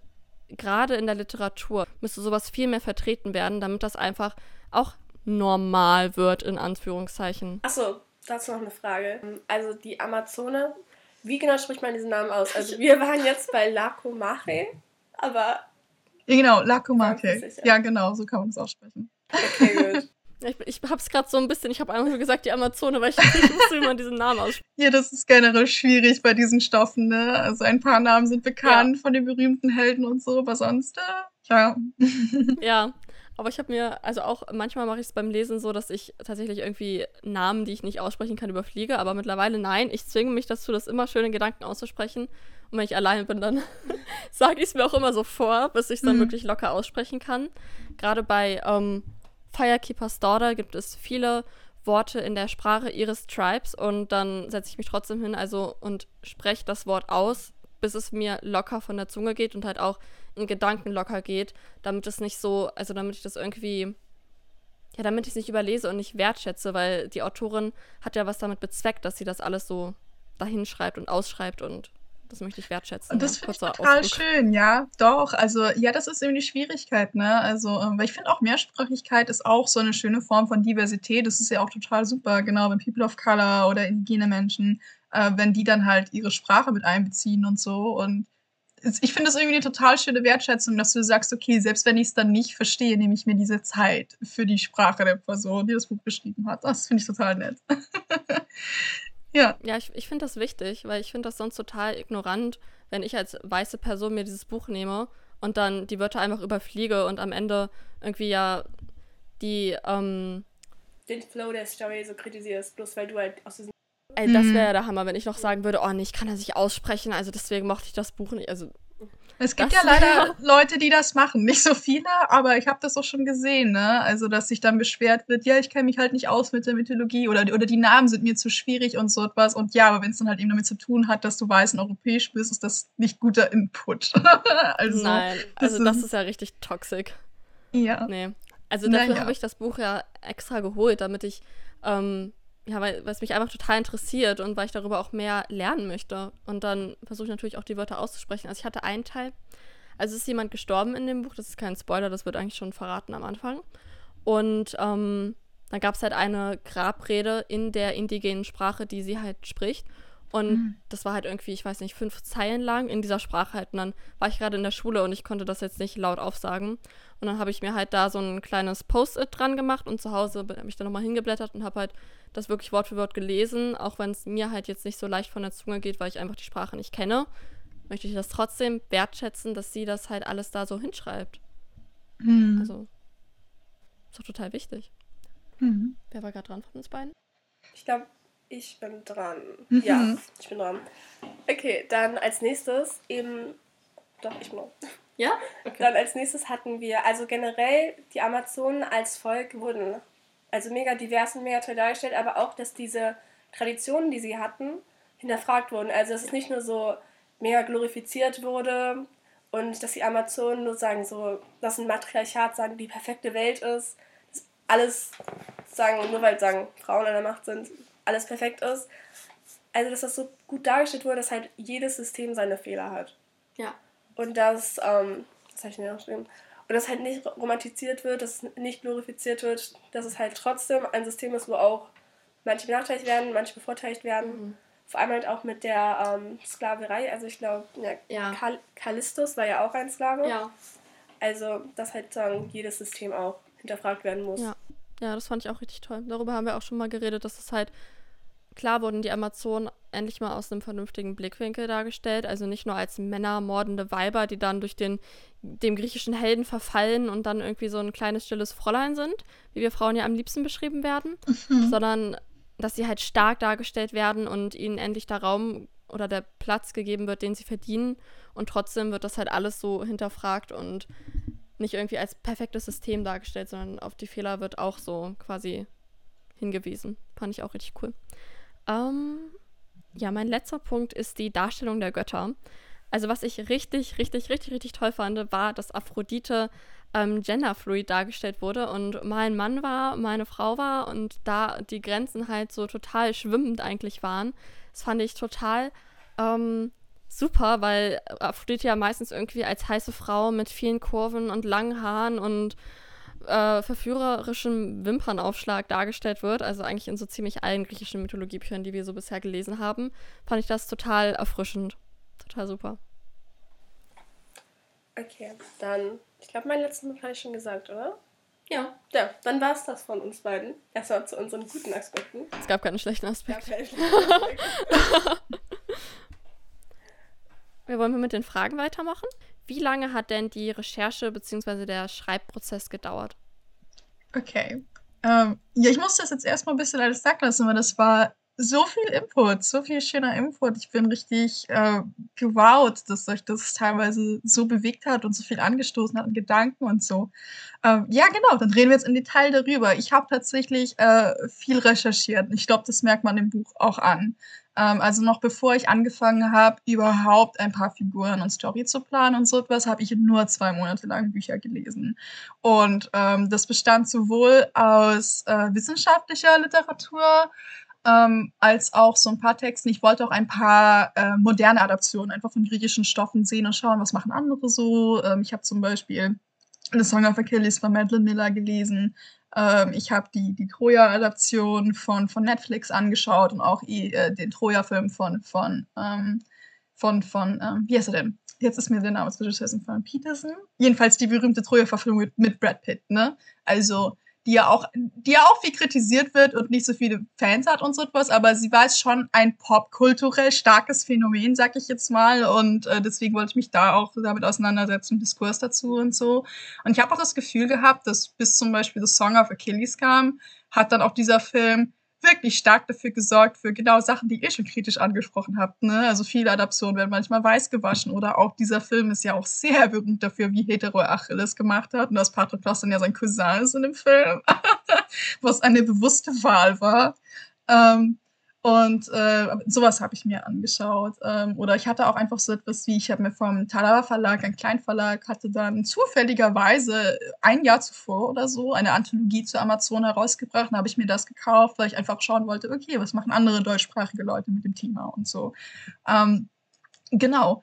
gerade in der Literatur müsste sowas viel mehr vertreten werden, damit das einfach auch normal wird, in Anführungszeichen. Achso, dazu noch eine Frage. Also die Amazone, wie genau spricht man diesen Namen aus? Also wir waren jetzt bei Lacomache, aber... Ja, genau, Lacomache. Ja, genau, so kann man es aussprechen. Okay, gut. Ich, ich habe es gerade so ein bisschen, ich habe einfach nur gesagt, die Amazone, weil ich nicht wusste, wie man diesen Namen ausspricht. (laughs) Ja, das ist generell schwierig bei diesen Stoffen, ne? Also ein paar Namen sind bekannt ja. von den berühmten Helden und so, aber sonst, äh, ja. (laughs) ja, aber ich habe mir, also auch manchmal mache ich es beim Lesen so, dass ich tatsächlich irgendwie Namen, die ich nicht aussprechen kann, überfliege, aber mittlerweile nein. Ich zwinge mich dazu, das immer schön in Gedanken auszusprechen. Und wenn ich alleine bin, dann (laughs) sage ich es mir auch immer so vor, bis ich es dann mhm. wirklich locker aussprechen kann. Gerade bei ähm, Firekeeper's Daughter gibt es viele Worte in der Sprache ihres Tribes und dann setze ich mich trotzdem hin also und spreche das Wort aus, bis es mir locker von der Zunge geht und halt auch in Gedanken locker geht, damit es nicht so, also damit ich das irgendwie, ja, damit ich es nicht überlese und nicht wertschätze, weil die Autorin hat ja was damit bezweckt, dass sie das alles so dahinschreibt und ausschreibt und das möchte ich wertschätzen. Und das finde ich total Ausdruck. schön, ja, doch. Also, ja, das ist eben die Schwierigkeit, ne? Also, ähm, weil ich finde auch Mehrsprachigkeit ist auch so eine schöne Form von Diversität. Das ist ja auch total super, genau, wenn People of Color oder indigene Menschen, äh, wenn die dann halt ihre Sprache mit einbeziehen und so. Und ich finde das irgendwie eine total schöne Wertschätzung, dass du sagst, okay, selbst wenn ich es dann nicht verstehe, nehme ich mir diese Zeit für die Sprache der Person, die das Buch geschrieben hat. Das finde ich total nett. (laughs) Ja. Ja, ich, ich finde das wichtig, weil ich finde das sonst total ignorant, wenn ich als weiße Person mir dieses Buch nehme und dann die Wörter einfach überfliege und am Ende irgendwie ja die, ähm, Den Flow der Story so kritisierst, bloß weil du halt aus diesem Ey, das wäre der Hammer, wenn ich noch sagen würde, oh nee, ich kann das nicht aussprechen, also deswegen mochte ich das Buch nicht. Also es gibt das, ja leider (laughs) Leute, die das machen. Nicht so viele, aber ich habe das auch schon gesehen, ne? Also, dass sich dann beschwert wird, ja, ich kenne mich halt nicht aus mit der Mythologie oder, oder die Namen sind mir zu schwierig und so etwas. Und ja, aber wenn es dann halt eben damit zu tun hat, dass du weiß und europäisch bist, ist das nicht guter Input. (laughs) also, Nein, also das, das ist ja richtig toxisch. Ja. Nee. Also dafür naja. habe ich das Buch ja extra geholt, damit ich ähm, ja, weil, es mich einfach total interessiert und weil ich darüber auch mehr lernen möchte. Und dann versuche ich natürlich auch die Wörter auszusprechen. Also ich hatte einen Teil, also ist jemand gestorben in dem Buch, das ist kein Spoiler, das wird eigentlich schon verraten am Anfang. Und ähm, dann gab es halt eine Grabrede in der indigenen Sprache, die sie halt spricht. Und mhm. das war halt irgendwie, ich weiß nicht, fünf Zeilen lang in dieser Sprache halt. Und dann war ich gerade in der Schule und ich konnte das jetzt nicht laut aufsagen. Und dann habe ich mir halt da so ein kleines Post-it dran gemacht und zu Hause habe ich dann nochmal hingeblättert und habe halt das wirklich Wort für Wort gelesen, auch wenn es mir halt jetzt nicht so leicht von der Zunge geht, weil ich einfach die Sprache nicht kenne, möchte ich das trotzdem wertschätzen, dass sie das halt alles da so hinschreibt. Mhm. Also, ist doch total wichtig. Mhm. Wer war gerade dran von uns beiden? Ich glaube, ich bin dran. Mhm. Ja, ich bin dran. Okay, dann als nächstes eben. Doch, ich bin dran. Ja? (laughs) Okay. Dann als nächstes hatten wir, also generell, die Amazonen als Volk wurden also mega divers und mega toll dargestellt, aber auch, dass diese Traditionen, die sie hatten, hinterfragt wurden. Also dass es nicht nur so mega glorifiziert wurde und dass die Amazonen nur sagen, so, dass ein Matriarchat sagen, die perfekte Welt ist, dass alles sagen, nur weil sagen, Frauen an der Macht sind, alles perfekt ist. Also dass das so gut dargestellt wurde, dass halt jedes System seine Fehler hat. Ja. Und dass, ähm, das habe ich mir auch geschrieben, und das halt nicht romantisiert wird, dass es nicht glorifiziert wird, dass es halt trotzdem ein System ist, wo auch manche benachteiligt werden, manche bevorteiligt werden. Mhm. Vor allem halt auch mit der ähm, Sklaverei. Also ich glaube, ja, ja. Kal war ja auch ein Sklave. Ja. Also, dass halt sagen, jedes System auch hinterfragt werden muss. Ja. ja, das fand ich auch richtig toll. Darüber haben wir auch schon mal geredet, dass es halt klar wurden die Amazonen endlich mal aus einem vernünftigen Blickwinkel dargestellt. Also nicht nur als männermordende Weiber, die dann durch den dem griechischen Helden verfallen und dann irgendwie so ein kleines stilles Fräulein sind, wie wir Frauen ja am liebsten beschrieben werden, mhm. sondern dass sie halt stark dargestellt werden und ihnen endlich der Raum oder der Platz gegeben wird, den sie verdienen. Und trotzdem wird das halt alles so hinterfragt und nicht irgendwie als perfektes System dargestellt, sondern auf die Fehler wird auch so quasi hingewiesen. Fand ich auch richtig cool. Ähm, ja, mein letzter Punkt ist die Darstellung der Götter. Also was ich richtig, richtig, richtig, richtig toll fand, war, dass Aphrodite ähm, genderfluid dargestellt wurde und mein Mann war, meine Frau war und da die Grenzen halt so total schwimmend eigentlich waren. Das fand ich total ähm, super, weil Aphrodite ja meistens irgendwie als heiße Frau mit vielen Kurven und langen Haaren und äh, verführerischem Wimpernaufschlag dargestellt wird, also eigentlich in so ziemlich allen griechischen Mythologiebüchern, die wir so bisher gelesen haben, fand ich das total erfrischend. Total super. Okay, dann, ich glaube, meinen letzten Punkt habe ich schon gesagt, oder? Ja. Ja, dann war es das von uns beiden. Erstmal zu unseren guten Aspekten. Es gab keine schlechten Aspekte. Keine (laughs) schlechten Aspekte. (laughs) wir wollen mit den Fragen weitermachen. Wie lange hat denn die Recherche bzw. der Schreibprozess gedauert? Okay. Ähm, ja, ich muss das jetzt erstmal ein bisschen alles sagen lassen, weil das war so viel Input, so viel schöner Input. Ich bin richtig äh, gewowt, dass euch das teilweise so bewegt hat und so viel angestoßen hat an Gedanken und so. Ähm, ja, genau, dann reden wir jetzt im Detail darüber. Ich habe tatsächlich äh, viel recherchiert. Ich glaube, das merkt man im Buch auch an. Ähm, also noch bevor ich angefangen habe, überhaupt ein paar Figuren und Story zu planen und so etwas, habe ich nur zwei Monate lang Bücher gelesen. Und ähm, das bestand sowohl aus äh, wissenschaftlicher Literatur, ähm, als auch so ein paar Texten. Ich wollte auch ein paar äh, moderne Adaptionen einfach von griechischen Stoffen sehen und schauen, was machen andere so. Ähm, ich habe zum Beispiel The Song of Achilles von Madeline Miller gelesen. Ähm, ich habe die, die Troja-Adaption von, von Netflix angeschaut und auch äh, den Troja-Film von, von, ähm, von, von ähm, wie heißt er denn? Jetzt ist mir der Name des Regisseurs von Peterson. Jedenfalls die berühmte Troja-Verfilmung mit, mit Brad Pitt, ne? Also die ja auch, die ja auch viel kritisiert wird und nicht so viele Fans hat und so etwas, aber sie war jetzt schon ein popkulturell starkes Phänomen, sag ich jetzt mal. Und äh, deswegen wollte ich mich da auch damit auseinandersetzen, Diskurs dazu und so. Und ich habe auch das Gefühl gehabt, dass bis zum Beispiel The Song of Achilles kam, hat dann auch dieser Film wirklich stark dafür gesorgt, für genau Sachen, die ihr schon kritisch angesprochen habt. Ne? Also viele Adaptionen werden manchmal weiß gewaschen oder auch dieser Film ist ja auch sehr berühmt dafür, wie hetero Achilles gemacht hat und dass Patroklos dann ja sein Cousin ist in dem Film, (laughs) was eine bewusste Wahl war. Ähm, und äh, sowas habe ich mir angeschaut. Ähm, oder ich hatte auch einfach so etwas wie, ich habe mir vom Talawa Verlag, ein Kleinverlag, hatte dann zufälligerweise ein Jahr zuvor oder so eine Anthologie zu Amazon herausgebracht. Da habe ich mir das gekauft, weil ich einfach schauen wollte, okay, was machen andere deutschsprachige Leute mit dem Thema und so. Ähm, genau.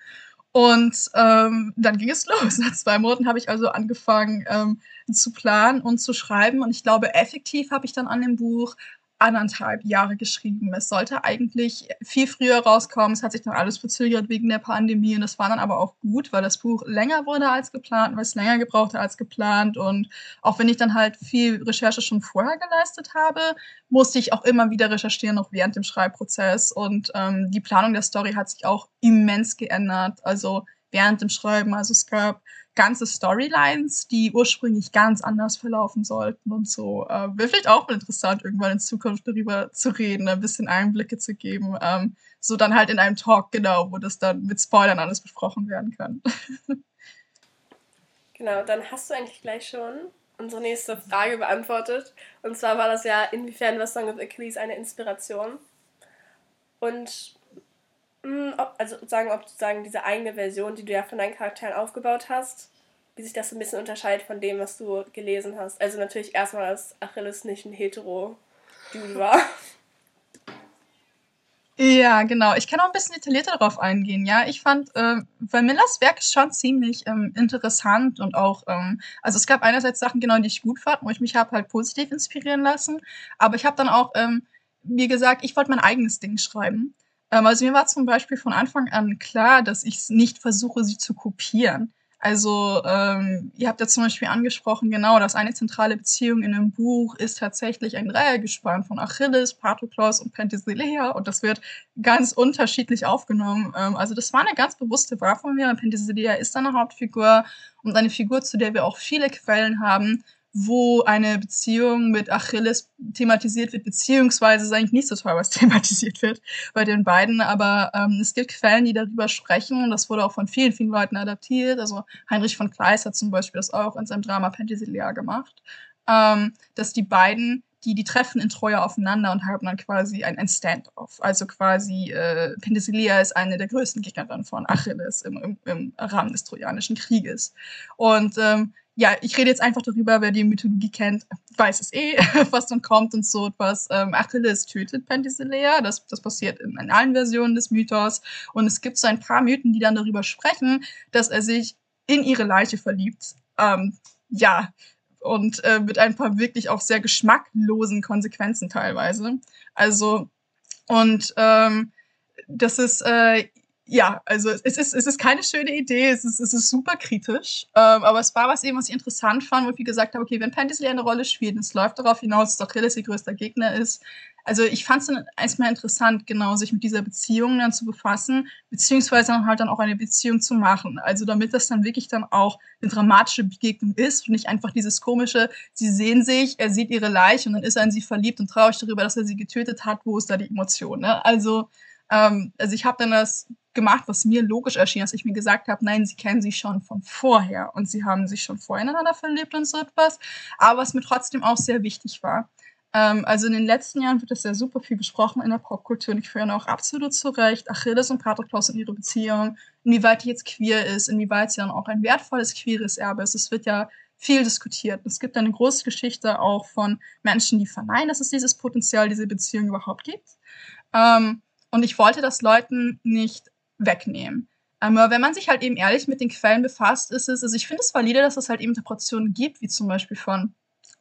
Und ähm, dann ging es (laughs) los. Nach zwei Monaten habe ich also angefangen ähm, zu planen und zu schreiben. Und ich glaube, effektiv habe ich dann an dem Buch anderthalb Jahre geschrieben. Es sollte eigentlich viel früher rauskommen. Es hat sich dann alles verzögert wegen der Pandemie. Und das war dann aber auch gut, weil das Buch länger wurde als geplant, weil es länger gebrauchte als geplant. Und auch wenn ich dann halt viel Recherche schon vorher geleistet habe, musste ich auch immer wieder recherchieren, noch während dem Schreibprozess. Und ähm, die Planung der Story hat sich auch immens geändert. Also während dem Schreiben. Also es gab ganze Storylines, die ursprünglich ganz anders verlaufen sollten und so. Äh, Wäre vielleicht auch mal interessant, irgendwann in Zukunft darüber zu reden, ein bisschen Einblicke zu geben. Ähm, so dann halt in einem Talk, genau, wo das dann mit Spoilern alles besprochen werden kann. (laughs) genau, dann hast du eigentlich gleich schon unsere nächste Frage beantwortet. Und zwar war das ja, inwiefern war Song of Achilles eine Inspiration? Und also sagen, ob sozusagen diese eigene Version, die du ja von deinen Charakteren aufgebaut hast, wie sich das so ein bisschen unterscheidet von dem, was du gelesen hast. Also natürlich erstmal, dass Achilles nicht ein hetero-Dude war. Ja, genau. Ich kann auch ein bisschen detaillierter darauf eingehen. Ja, ich fand, äh, weil Millers Werk ist schon ziemlich ähm, interessant und auch, ähm, also es gab einerseits Sachen genau, die ich gut fand, wo ich mich habe halt positiv inspirieren lassen, aber ich habe dann auch ähm, mir gesagt, ich wollte mein eigenes Ding schreiben. Ähm, also mir war zum Beispiel von Anfang an klar, dass ich nicht versuche, sie zu kopieren. Also ähm, ihr habt ja zum Beispiel angesprochen, genau, dass eine zentrale Beziehung in dem Buch ist tatsächlich ein Dreiergespann von Achilles, Patroklos und Penthesilea und das wird ganz unterschiedlich aufgenommen. Ähm, also das war eine ganz bewusste Wahl von mir. Penthesilea ist eine Hauptfigur und eine Figur, zu der wir auch viele Quellen haben, wo eine Beziehung mit Achilles thematisiert wird, beziehungsweise ist eigentlich nicht so toll, was (laughs) thematisiert wird bei den beiden, aber ähm, es gibt Quellen, die darüber sprechen und das wurde auch von vielen, vielen Leuten adaptiert. Also Heinrich von Kleist hat zum Beispiel das auch in seinem Drama Penthesilea gemacht, ähm, dass die beiden die, die treffen in Troja aufeinander und haben dann quasi ein, ein Stand-off. Also quasi äh, Penthesilea ist eine der größten Gegnerinnen von Achilles im, im, im Rahmen des Trojanischen Krieges. Und ähm, ja, ich rede jetzt einfach darüber, wer die Mythologie kennt, weiß es eh, (laughs) was dann kommt und so etwas. Ähm, Achilles tötet Penthesilea, das, das passiert in, in allen Versionen des Mythos. Und es gibt so ein paar Mythen, die dann darüber sprechen, dass er sich in ihre Leiche verliebt. Ähm, ja, und äh, mit ein paar wirklich auch sehr geschmacklosen Konsequenzen teilweise. Also, und ähm, das ist, äh, ja, also es ist, es ist keine schöne Idee, es ist, es ist super kritisch, ähm, aber es war was eben, was ich interessant fand, wo ich gesagt habe, okay, wenn Fantasy eine Rolle spielt und es läuft darauf hinaus, dass Achilles ihr größter Gegner ist, also ich fand es dann erstmal interessant, genau sich mit dieser Beziehung dann zu befassen, beziehungsweise dann halt dann auch eine Beziehung zu machen. Also damit das dann wirklich dann auch eine dramatische Begegnung ist und nicht einfach dieses komische, sie sehen sich, er sieht ihre Leiche und dann ist er in sie verliebt und traurig darüber, dass er sie getötet hat, wo ist da die Emotion, ne? Also ähm, also ich habe dann das gemacht, was mir logisch erschien, dass ich mir gesagt habe, nein, sie kennen sich schon von vorher und sie haben sich schon vorher ineinander verliebt und so etwas, aber was mir trotzdem auch sehr wichtig war. Ähm, also in den letzten Jahren wird das ja super viel besprochen in der Popkultur und ich finde auch absolut zu Recht Achilles und Patroklos und ihre Beziehung, inwieweit die jetzt queer ist, inwieweit sie dann auch ein wertvolles queeres Erbe ist. Es wird ja viel diskutiert. Es gibt eine große Geschichte auch von Menschen, die verneinen, dass es dieses Potenzial, diese Beziehung überhaupt gibt. Ähm, und ich wollte das Leuten nicht wegnehmen. Aber wenn man sich halt eben ehrlich mit den Quellen befasst, ist es, also ich finde es valide, dass es halt eben Interpretationen gibt, wie zum Beispiel von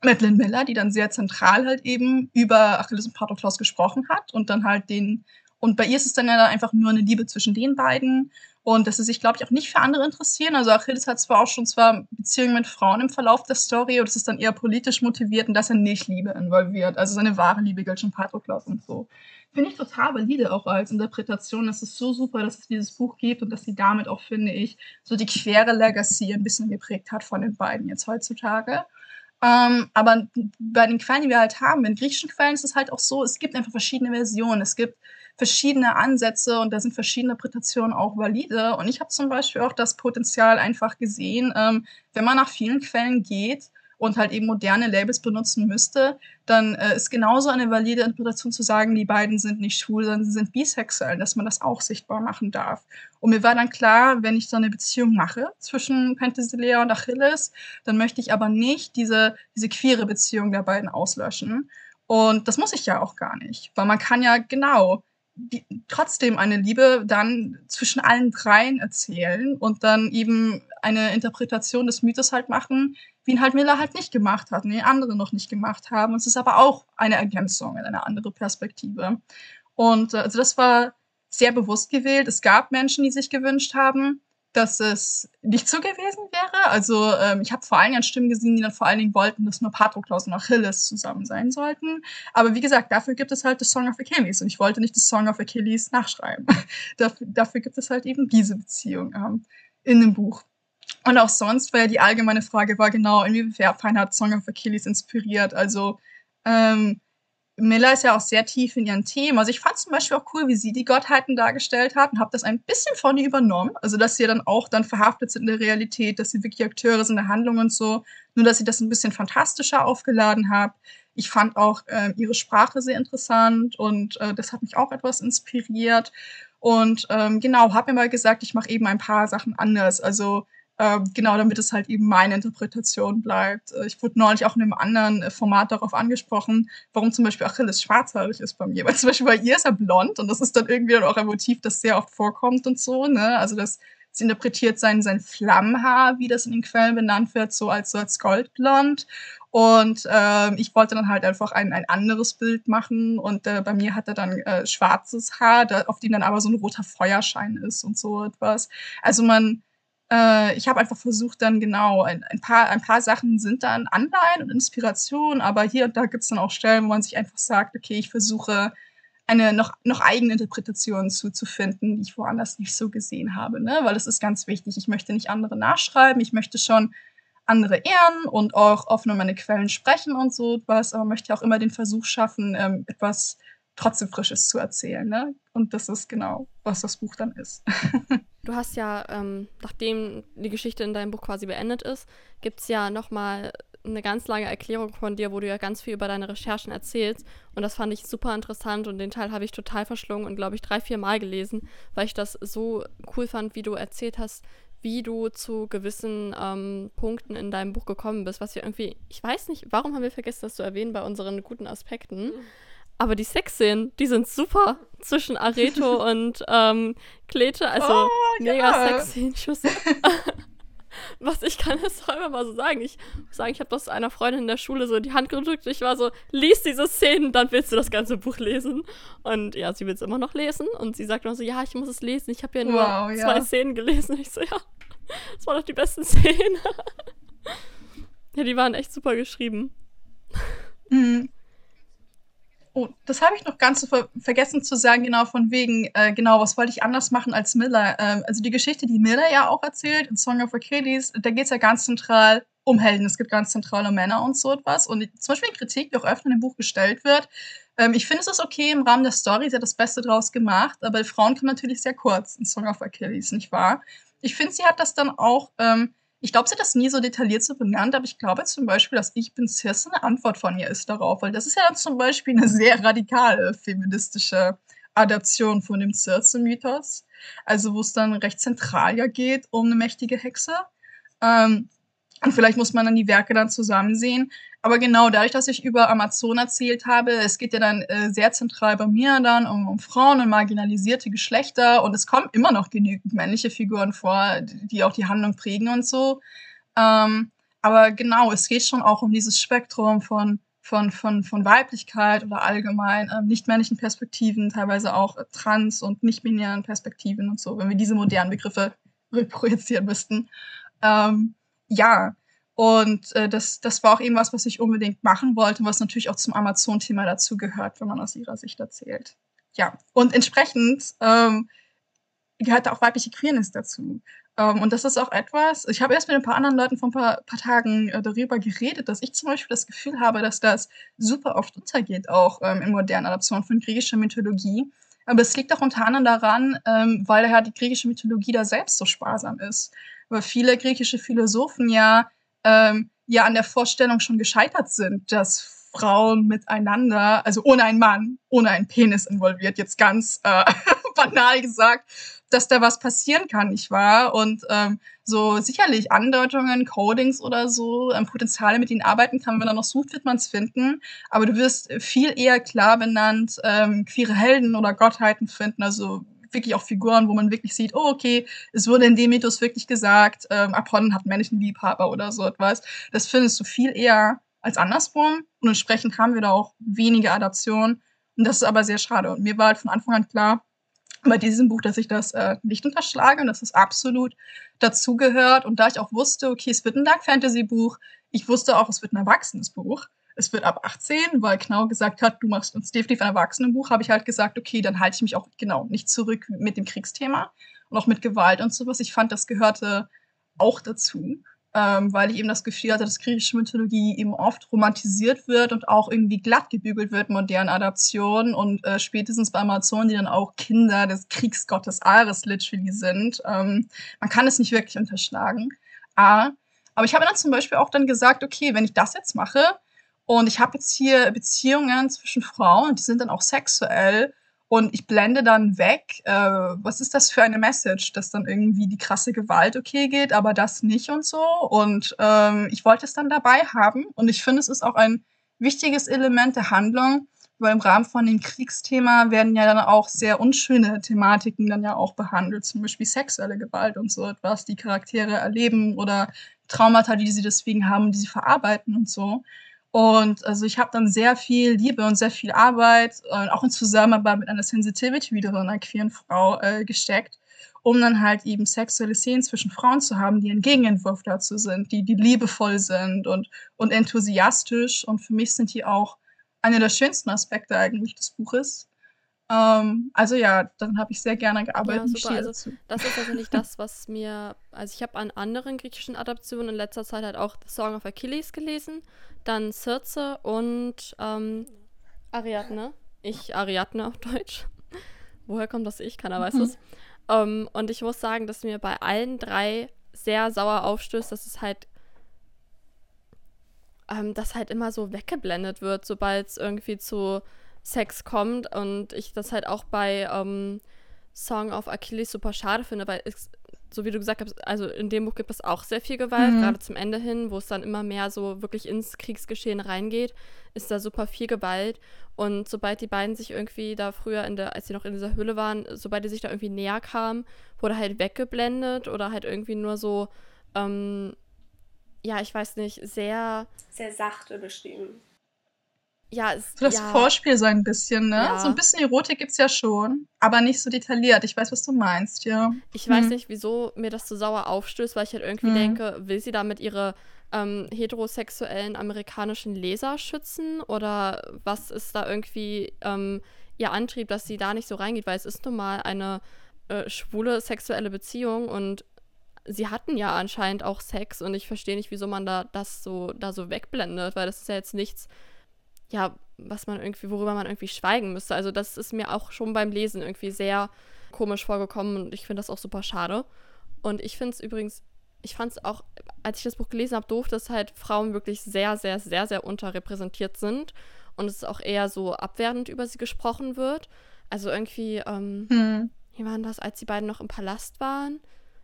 Madeline Miller, die dann sehr zentral halt eben über Achilles und Patroklos gesprochen hat und dann halt den, und bei ihr ist es dann ja einfach nur eine Liebe zwischen den beiden und dass sie sich, glaube ich, auch nicht für andere interessieren. Also Achilles hat zwar auch schon zwar Beziehungen mit Frauen im Verlauf der Story, und das ist dann eher politisch motiviert und dass er nicht Liebe involviert. Also seine wahre Liebe gilt schon Patroklos und so. Finde ich total valide auch als Interpretation. Es ist so super, dass es dieses Buch gibt und dass sie damit auch, finde ich, so die quere Legacy ein bisschen geprägt hat von den beiden jetzt heutzutage. Ähm, aber bei den Quellen, die wir halt haben, in griechischen Quellen ist es halt auch so, es gibt einfach verschiedene Versionen. Es gibt verschiedene Ansätze und da sind verschiedene Interpretationen auch valide. Und ich habe zum Beispiel auch das Potenzial einfach gesehen, ähm, wenn man nach vielen Quellen geht und halt eben moderne Labels benutzen müsste, dann äh, ist genauso eine valide Interpretation zu sagen, die beiden sind nicht schwul, sondern sie sind bisexuell, dass man das auch sichtbar machen darf. Und mir war dann klar, wenn ich so eine Beziehung mache zwischen Penthesilea und Achilles, dann möchte ich aber nicht diese, diese queere Beziehung der beiden auslöschen. Und das muss ich ja auch gar nicht, weil man kann ja genau die, trotzdem eine Liebe dann zwischen allen dreien erzählen und dann eben eine Interpretation des Mythos halt machen, wie ihn halt Miller halt nicht gemacht hat die andere noch nicht gemacht haben. Und es ist aber auch eine Ergänzung in eine andere Perspektive. Und äh, also das war sehr bewusst gewählt. Es gab Menschen, die sich gewünscht haben, dass es nicht so gewesen wäre. Also ähm, ich habe vor allen Dingen Stimmen gesehen, die dann vor allen Dingen wollten, dass nur Patroklos und Achilles zusammen sein sollten. Aber wie gesagt, dafür gibt es halt das Song of Achilles und ich wollte nicht das Song of Achilles nachschreiben. (laughs) dafür, dafür, gibt es halt eben diese Beziehung ähm, in dem Buch. Und auch sonst, weil die allgemeine Frage war genau, inwiefern hat Song of Achilles inspiriert. Also ähm, Miller ist ja auch sehr tief in ihren Themen. Also ich fand zum Beispiel auch cool, wie sie die Gottheiten dargestellt hat und habe das ein bisschen von ihr übernommen. Also dass sie dann auch dann verhaftet sind in der Realität, dass sie wirklich Akteure sind in der Handlung und so. Nur dass sie das ein bisschen fantastischer aufgeladen hat. Ich fand auch äh, ihre Sprache sehr interessant und äh, das hat mich auch etwas inspiriert. Und ähm, genau, habe mir mal gesagt, ich mache eben ein paar Sachen anders. Also ähm, genau, damit es halt eben meine Interpretation bleibt. Äh, ich wurde neulich auch in einem anderen äh, Format darauf angesprochen, warum zum Beispiel Achilles schwarzhaarig ist bei mir. (laughs) Weil zum Beispiel bei ihr ist er blond und das ist dann irgendwie auch ein Motiv, das sehr oft vorkommt und so. Ne? Also das, sie interpretiert sein, sein Flammhaar, wie das in den Quellen benannt wird, so als, so als goldblond. Und ähm, ich wollte dann halt einfach ein, ein anderes Bild machen. Und äh, bei mir hat er dann äh, schwarzes Haar, da, auf dem dann aber so ein roter Feuerschein ist und so etwas. Also man äh, ich habe einfach versucht, dann genau, ein, ein, paar, ein paar Sachen sind dann Anleihen und Inspiration, aber hier und da gibt es dann auch Stellen, wo man sich einfach sagt, okay, ich versuche eine noch, noch eigene Interpretation zu, zu finden, die ich woanders nicht so gesehen habe, ne? weil es ist ganz wichtig. Ich möchte nicht andere nachschreiben, ich möchte schon andere ehren und auch offen um meine Quellen sprechen und so was, aber möchte auch immer den Versuch schaffen, ähm, etwas trotzdem Frisches zu erzählen. Ne? Und das ist genau, was das Buch dann ist. (laughs) du hast ja, ähm, nachdem die Geschichte in deinem Buch quasi beendet ist, gibt es ja nochmal eine ganz lange Erklärung von dir, wo du ja ganz viel über deine Recherchen erzählst. Und das fand ich super interessant und den Teil habe ich total verschlungen und glaube ich drei, vier Mal gelesen, weil ich das so cool fand, wie du erzählt hast, wie du zu gewissen ähm, Punkten in deinem Buch gekommen bist, was wir irgendwie, ich weiß nicht, warum haben wir vergessen, das zu erwähnen bei unseren guten Aspekten. Aber die Sexszenen, die sind super zwischen Areto (laughs) und ähm, Klete, also Oh, mega ja. Sexszenen. (laughs) Was ich kann doch einfach mal so sagen. Ich muss sagen, ich habe das einer Freundin in der Schule so in die Hand gedrückt. Ich war so, lies diese Szenen, dann willst du das ganze Buch lesen. Und ja, sie will es immer noch lesen. Und sie sagt noch so, ja, ich muss es lesen. Ich habe ja nur Wow, ja. zwei Szenen gelesen. Ich so, ja, das waren doch die besten Szenen. (laughs) ja, die waren echt super geschrieben. Mhm. Oh, das habe ich noch ganz ver vergessen zu sagen, genau von wegen, äh, genau, was wollte ich anders machen als Miller? Ähm, also die Geschichte, die Miller ja auch erzählt in Song of Achilles, da geht es ja ganz zentral um Helden. Es gibt ganz zentral um Männer und so etwas. Und zum Beispiel eine Kritik, die auch öfter in dem Buch gestellt wird. Ähm, ich finde, es ist okay im Rahmen der Story, sie hat das Beste draus gemacht, aber Frauen kommen natürlich sehr kurz in Song of Achilles, nicht wahr? Ich finde, sie hat das dann auch ähm, ich glaube, sie hat das nie so detailliert so benannt, aber ich glaube zum Beispiel, dass Ich bin Circe eine Antwort von ihr ist darauf, weil das ist ja dann zum Beispiel eine sehr radikale feministische Adaption von dem Circe-Mythos. Also wo es dann recht zentral ja geht um eine mächtige Hexe. Ähm, und vielleicht muss man dann die Werke dann zusammen sehen. Aber genau dadurch, dass ich über Amazon erzählt habe, es geht ja dann äh, sehr zentral bei mir dann um, um Frauen und marginalisierte Geschlechter und es kommen immer noch genügend männliche Figuren vor, die auch die Handlung prägen und so. Ähm, aber genau, es geht schon auch um dieses Spektrum von, von, von, von Weiblichkeit oder allgemein ähm, nicht-männlichen Perspektiven, teilweise auch äh, trans- und nicht-binären Perspektiven und so, wenn wir diese modernen Begriffe (laughs) reprojizieren müssten. Ähm, ja, und äh, das, das war auch eben was, was ich unbedingt machen wollte, was natürlich auch zum Amazon-Thema dazu gehört, wenn man aus ihrer Sicht erzählt. Ja, und entsprechend ähm, gehört auch weibliche Queerness dazu. Ähm, und das ist auch etwas, ich habe erst mit ein paar anderen Leuten vor ein paar, paar Tagen äh, darüber geredet, dass ich zum Beispiel das Gefühl habe, dass das super oft untergeht, auch ähm, in modernen Adaptionen von griechischer Mythologie. Aber es liegt auch unter anderem daran, ähm, weil ja die griechische Mythologie da selbst so sparsam ist. Weil viele griechische Philosophen ja, ähm, ja an der Vorstellung schon gescheitert sind, dass Frauen miteinander, also ohne einen Mann, ohne einen Penis involviert, jetzt ganz äh, (laughs) banal gesagt, dass da was passieren kann, nicht wahr? Und ähm, so sicherlich Andeutungen, Codings oder so, ähm, Potenziale, mit denen arbeiten kann, wenn man noch sucht, wird man es finden. Aber du wirst viel eher klar benannt ähm, queere Helden oder Gottheiten finden, also wirklich auch Figuren, wo man wirklich sieht, oh, okay, es wurde in dem Mythos wirklich gesagt, ähm, Apollon hat männlichen Liebhaber oder so etwas. Das findest du viel eher als andersrum. Und entsprechend haben wir da auch wenige Adaptionen. Und das ist aber sehr schade. Und mir war halt von Anfang an klar, bei diesem Buch, dass ich das äh, nicht unterschlage und dass es absolut dazugehört. Und da ich auch wusste, okay, es wird ein Dark Fantasy Buch, ich wusste auch, es wird ein erwachsenes Buch. Es wird ab 18, weil Knau gesagt hat, du machst uns definitiv ein Erwachsenenbuch, habe ich halt gesagt, okay, dann halte ich mich auch genau nicht zurück mit dem Kriegsthema und auch mit Gewalt und sowas. Ich fand, das gehörte auch dazu, ähm, weil ich eben das Gefühl hatte, dass griechische Mythologie eben oft romantisiert wird und auch irgendwie glatt gebügelt wird, modernen Adaptionen und äh, spätestens bei Amazon, die dann auch Kinder des Kriegsgottes Ares literally sind. Ähm, man kann es nicht wirklich unterschlagen. A, aber ich habe dann zum Beispiel auch dann gesagt, okay, wenn ich das jetzt mache und ich habe jetzt hier Beziehungen zwischen Frauen, die sind dann auch sexuell und ich blende dann weg, äh, was ist das für eine Message, dass dann irgendwie die krasse Gewalt okay geht, aber das nicht und so. Und ähm, ich wollte es dann dabei haben und ich finde, es ist auch ein wichtiges Element der Handlung, weil im Rahmen von dem Kriegsthema werden ja dann auch sehr unschöne Thematiken dann ja auch behandelt, zum Beispiel sexuelle Gewalt und so etwas, die Charaktere erleben oder Traumata, die sie deswegen haben, die sie verarbeiten und so. Und also ich habe dann sehr viel Liebe und sehr viel Arbeit, äh, auch in Zusammenarbeit mit einer Sensitivity wieder einer queeren Frau äh, gesteckt, um dann halt eben sexuelle Szenen zwischen Frauen zu haben, die ein Gegenentwurf dazu sind, die, die liebevoll sind und, und enthusiastisch. Und für mich sind die auch einer der schönsten Aspekte eigentlich des Buches. Ähm, also ja, dann habe ich sehr gerne gearbeitet. Ja, super. Also dazu. das ist tatsächlich das, was mir, also ich habe an anderen griechischen Adaptionen in letzter Zeit halt auch The Song of Achilles gelesen, dann Circe und ähm, Ariadne. Ich Ariadne auf Deutsch. Woher kommt das ich? Keiner weiß Mhm. es. Ähm, und ich muss sagen, dass mir bei allen drei sehr sauer aufstößt, dass es halt ähm, dass halt immer so weggeblendet wird, sobald es irgendwie zu Sex kommt. Und ich das halt auch bei ähm, Song of Achilles super schade finde, weil es, so wie du gesagt hast, also in dem Buch gibt es auch sehr viel Gewalt, Mhm. gerade zum Ende hin, wo es dann immer mehr so wirklich ins Kriegsgeschehen reingeht, ist da super viel Gewalt. Und sobald die beiden sich irgendwie da früher, in der, als sie noch in dieser Höhle waren, sobald die sich da irgendwie näher kamen, wurde halt weggeblendet oder halt irgendwie nur so, ähm, ja, ich weiß nicht, sehr, Sehr sachte beschrieben. Ja, es, So das ja, Vorspiel so ein bisschen, ne? Ja. So ein bisschen Erotik gibt's ja schon, aber nicht so detailliert. Ich weiß, was du meinst, ja. Ich weiß Mhm. nicht, wieso mir das so sauer aufstößt, weil ich halt irgendwie Mhm. denke, will sie damit ihre ähm, heterosexuellen amerikanischen Leser schützen? Oder was ist da irgendwie ähm, ihr Antrieb, dass sie da nicht so reingeht? Weil es ist nun mal eine äh, schwule sexuelle Beziehung und sie hatten ja anscheinend auch Sex und ich verstehe nicht, wieso man da das so, da so wegblendet, weil das ist ja jetzt nichts, ja, was man irgendwie, worüber man irgendwie schweigen müsste. Also das ist mir auch schon beim Lesen irgendwie sehr komisch vorgekommen und ich finde das auch super schade. Und ich finde es übrigens, ich fand es auch, als ich das Buch gelesen habe, doof, dass halt Frauen wirklich sehr, sehr, sehr, sehr unterrepräsentiert sind und es auch eher so abwertend über sie gesprochen wird. Also irgendwie, ähm, Hm. wie waren das, als die beiden noch im Palast waren?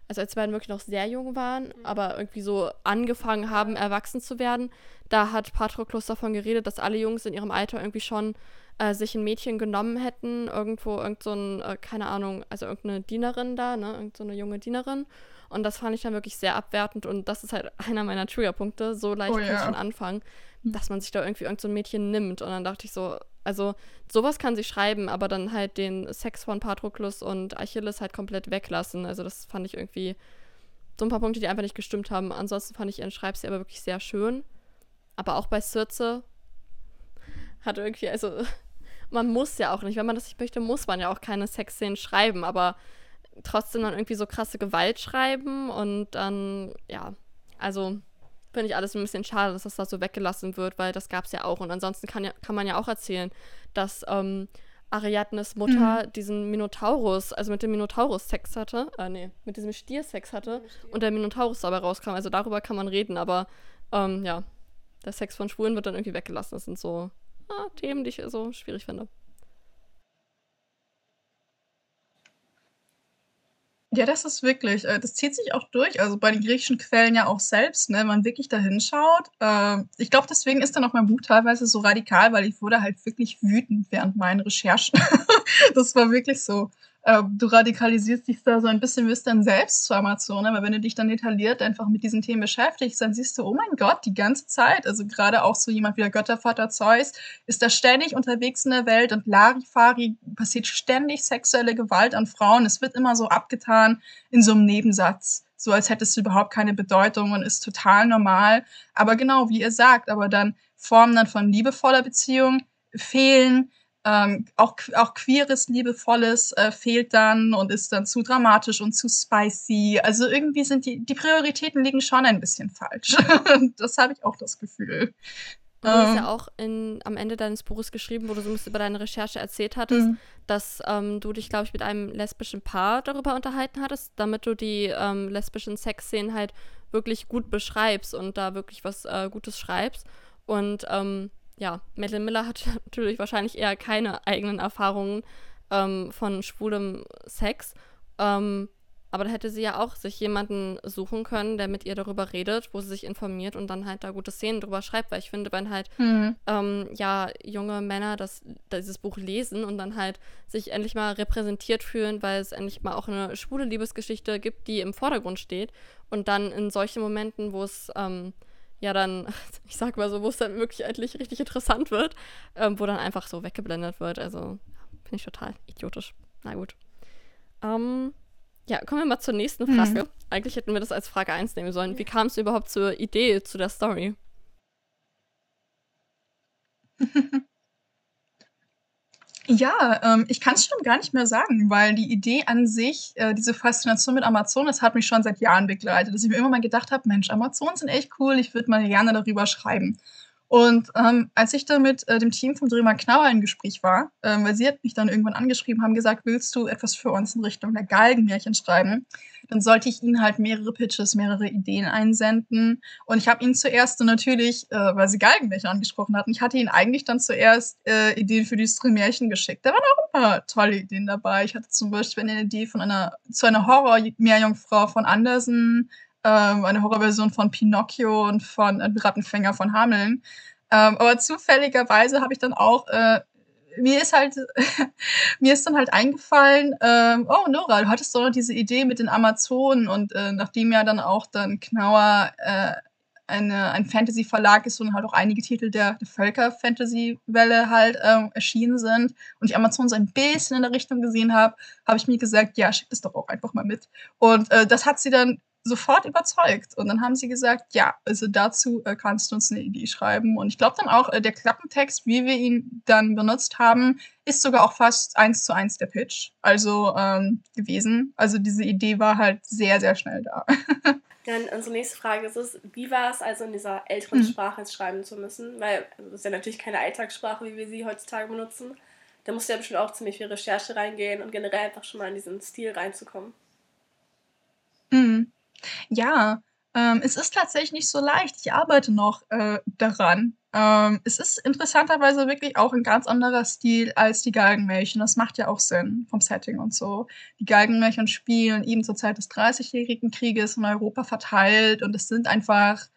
Also als beiden wirklich noch sehr jung waren, aber irgendwie so angefangen haben, erwachsen zu werden. Da hat Patroklos davon geredet, dass alle Jungs in ihrem Alter irgendwie schon äh, sich ein Mädchen genommen hätten. Irgendwo, irgend so ein, äh, keine Ahnung, also irgendeine Dienerin da, ne? Irgend so eine junge Dienerin. Und das fand ich dann wirklich sehr abwertend und das ist halt (laughs) einer meiner Triggerpunkte. So leicht Oh kann ja. schon anfangen, dass man sich da irgendwie irgend so ein Mädchen nimmt. Und dann dachte ich so, also sowas kann sie schreiben, aber dann halt den Sex von Patroklos und Achilles halt komplett weglassen. Also das fand ich irgendwie so ein paar Punkte, die einfach nicht gestimmt haben. Ansonsten fand ich ihren Schreibstil aber wirklich sehr schön. Aber auch bei Circe hat irgendwie, also (laughs) man muss ja auch nicht, wenn man das nicht möchte, muss man ja auch keine Sexszenen schreiben, aber trotzdem dann irgendwie so krasse Gewalt schreiben und dann, ja, also finde ich alles ein bisschen schade, dass das da so weggelassen wird, weil das gab es ja auch. Und ansonsten kann, ja, kann man ja auch erzählen, dass ähm, Ariadnes Mutter diesen Minotaurus, also mit dem Minotaurus Sex hatte, äh, nee, mit diesem Stier Sex hatte und der Minotaurus dabei rauskam. Also darüber kann man reden, aber ähm, ja, der Sex von Schwulen wird dann irgendwie weggelassen. Das sind so ah, Themen, die ich so schwierig finde. Ja, das ist wirklich, äh, das zieht sich auch durch. Also bei den griechischen Quellen ja auch selbst, ne, wenn man wirklich da hinschaut. Äh, ich glaube, deswegen ist dann auch mein Buch teilweise so radikal, weil ich wurde halt wirklich wütend während meinen Recherchen. (laughs) das war wirklich so. Äh, du radikalisierst dich da so ein bisschen, wirst dann selbst zur Amazone, weil wenn du dich dann detailliert einfach mit diesen Themen beschäftigst, dann siehst du, oh mein Gott, die ganze Zeit, also gerade auch so jemand wie der Göttervater Zeus, ist da ständig unterwegs in der Welt und Larifari passiert ständig sexuelle Gewalt an Frauen. Es wird immer so abgetan in so einem Nebensatz, so als hätte es überhaupt keine Bedeutung und ist total normal. Aber genau, wie ihr sagt, aber dann Formen dann von liebevoller Beziehung fehlen. Ähm, auch, auch queeres, liebevolles äh, fehlt dann und ist dann zu dramatisch und zu spicy. Also irgendwie sind die, die Prioritäten liegen schon ein bisschen falsch. (laughs) das habe ich auch das Gefühl. Du hast Ähm. ja auch in, am Ende deines Buches geschrieben, wo du so ein bisschen über deine Recherche erzählt hattest, Mhm. dass ähm, du dich, glaube ich, mit einem lesbischen Paar darüber unterhalten hattest, damit du die ähm, lesbischen Sexszenen halt wirklich gut beschreibst und da wirklich was äh, Gutes schreibst. Und ähm, ja, Madeline Miller hat (laughs) natürlich wahrscheinlich eher keine eigenen Erfahrungen ähm, von schwulem Sex. Ähm, aber da hätte sie ja auch sich jemanden suchen können, der mit ihr darüber redet, wo sie sich informiert und dann halt da gute Szenen drüber schreibt, weil ich finde, wenn halt Mhm. ähm, ja junge Männer das, dieses Buch lesen und dann halt sich endlich mal repräsentiert fühlen, weil es endlich mal auch eine schwule Liebesgeschichte gibt, die im Vordergrund steht und dann in solchen Momenten, wo es ähm, ja dann, (laughs) ich sag mal so, wo es dann wirklich endlich richtig interessant wird, ähm, wo dann einfach so weggeblendet wird. Also finde ich total idiotisch. Na gut. Ähm, ja, kommen wir mal zur nächsten Mhm. Frage. Eigentlich hätten wir das als Frage 1 nehmen sollen. Wie kam es überhaupt zur Idee zu der Story? (laughs) Ja, ähm, ich kann es schon gar nicht mehr sagen, weil die Idee an sich, äh, diese Faszination mit Amazon, das hat mich schon seit Jahren begleitet, dass ich mir immer mal gedacht habe, Mensch, Amazonen sind echt cool, ich würde mal gerne darüber schreiben. Und ähm, als ich da mit äh, dem Team vom Drehmer Knauer in Gespräch war, ähm, weil sie hat mich dann irgendwann angeschrieben, haben gesagt, willst du etwas für uns in Richtung der Galgenmärchen schreiben? Dann sollte ich ihnen halt mehrere Pitches, mehrere Ideen einsenden. Und ich habe ihnen zuerst natürlich, äh, weil sie Galgenmärchen angesprochen hatten, ich hatte ihnen eigentlich dann zuerst äh, Ideen für die Märchen geschickt. Da waren auch ein super tolle Ideen dabei. Ich hatte zum Beispiel eine Idee von einer, zu einer Horror-Meerjungfrau von Andersen, ähm, eine Horrorversion von Pinocchio und von äh, Rattenfänger von Hameln. Ähm, aber zufälligerweise habe ich dann auch äh, mir ist halt, (laughs) mir ist dann halt eingefallen, ähm, oh Nora, du hattest doch noch diese Idee mit den Amazonen und äh, nachdem ja dann auch dann Knauer äh, eine, ein Fantasy-Verlag ist und halt auch einige Titel der, der Völker-Fantasy-Welle halt ähm, erschienen sind und ich Amazon so ein bisschen in der Richtung gesehen habe, habe ich mir gesagt, ja, schick das doch auch einfach mal mit. Und äh, das hat sie dann sofort überzeugt. Und dann haben sie gesagt, ja, also dazu äh, kannst du uns eine Idee schreiben. Und ich glaube dann auch, äh, der Klappentext, wie wir ihn dann benutzt haben, ist sogar auch fast eins zu eins der Pitch. Also ähm, gewesen. Also diese Idee war halt sehr, sehr schnell da. (laughs) Dann unsere nächste Frage ist es, wie war es also in dieser älteren mhm. Sprache schreiben zu müssen? Weil also, das ist ja natürlich keine Alltagssprache, wie wir sie heutzutage benutzen. Da musste ja bestimmt auch ziemlich viel Recherche reingehen und generell einfach schon mal in diesen Stil reinzukommen. Mhm. Ja, ähm, es ist tatsächlich nicht so leicht. Ich arbeite noch äh, daran. Ähm, es ist interessanterweise wirklich auch ein ganz anderer Stil als die Galgenmärchen. Das macht ja auch Sinn vom Setting und so. Die Galgenmärchen spielen eben zur Zeit des Dreißigjährigen Krieges in Europa verteilt und es sind einfach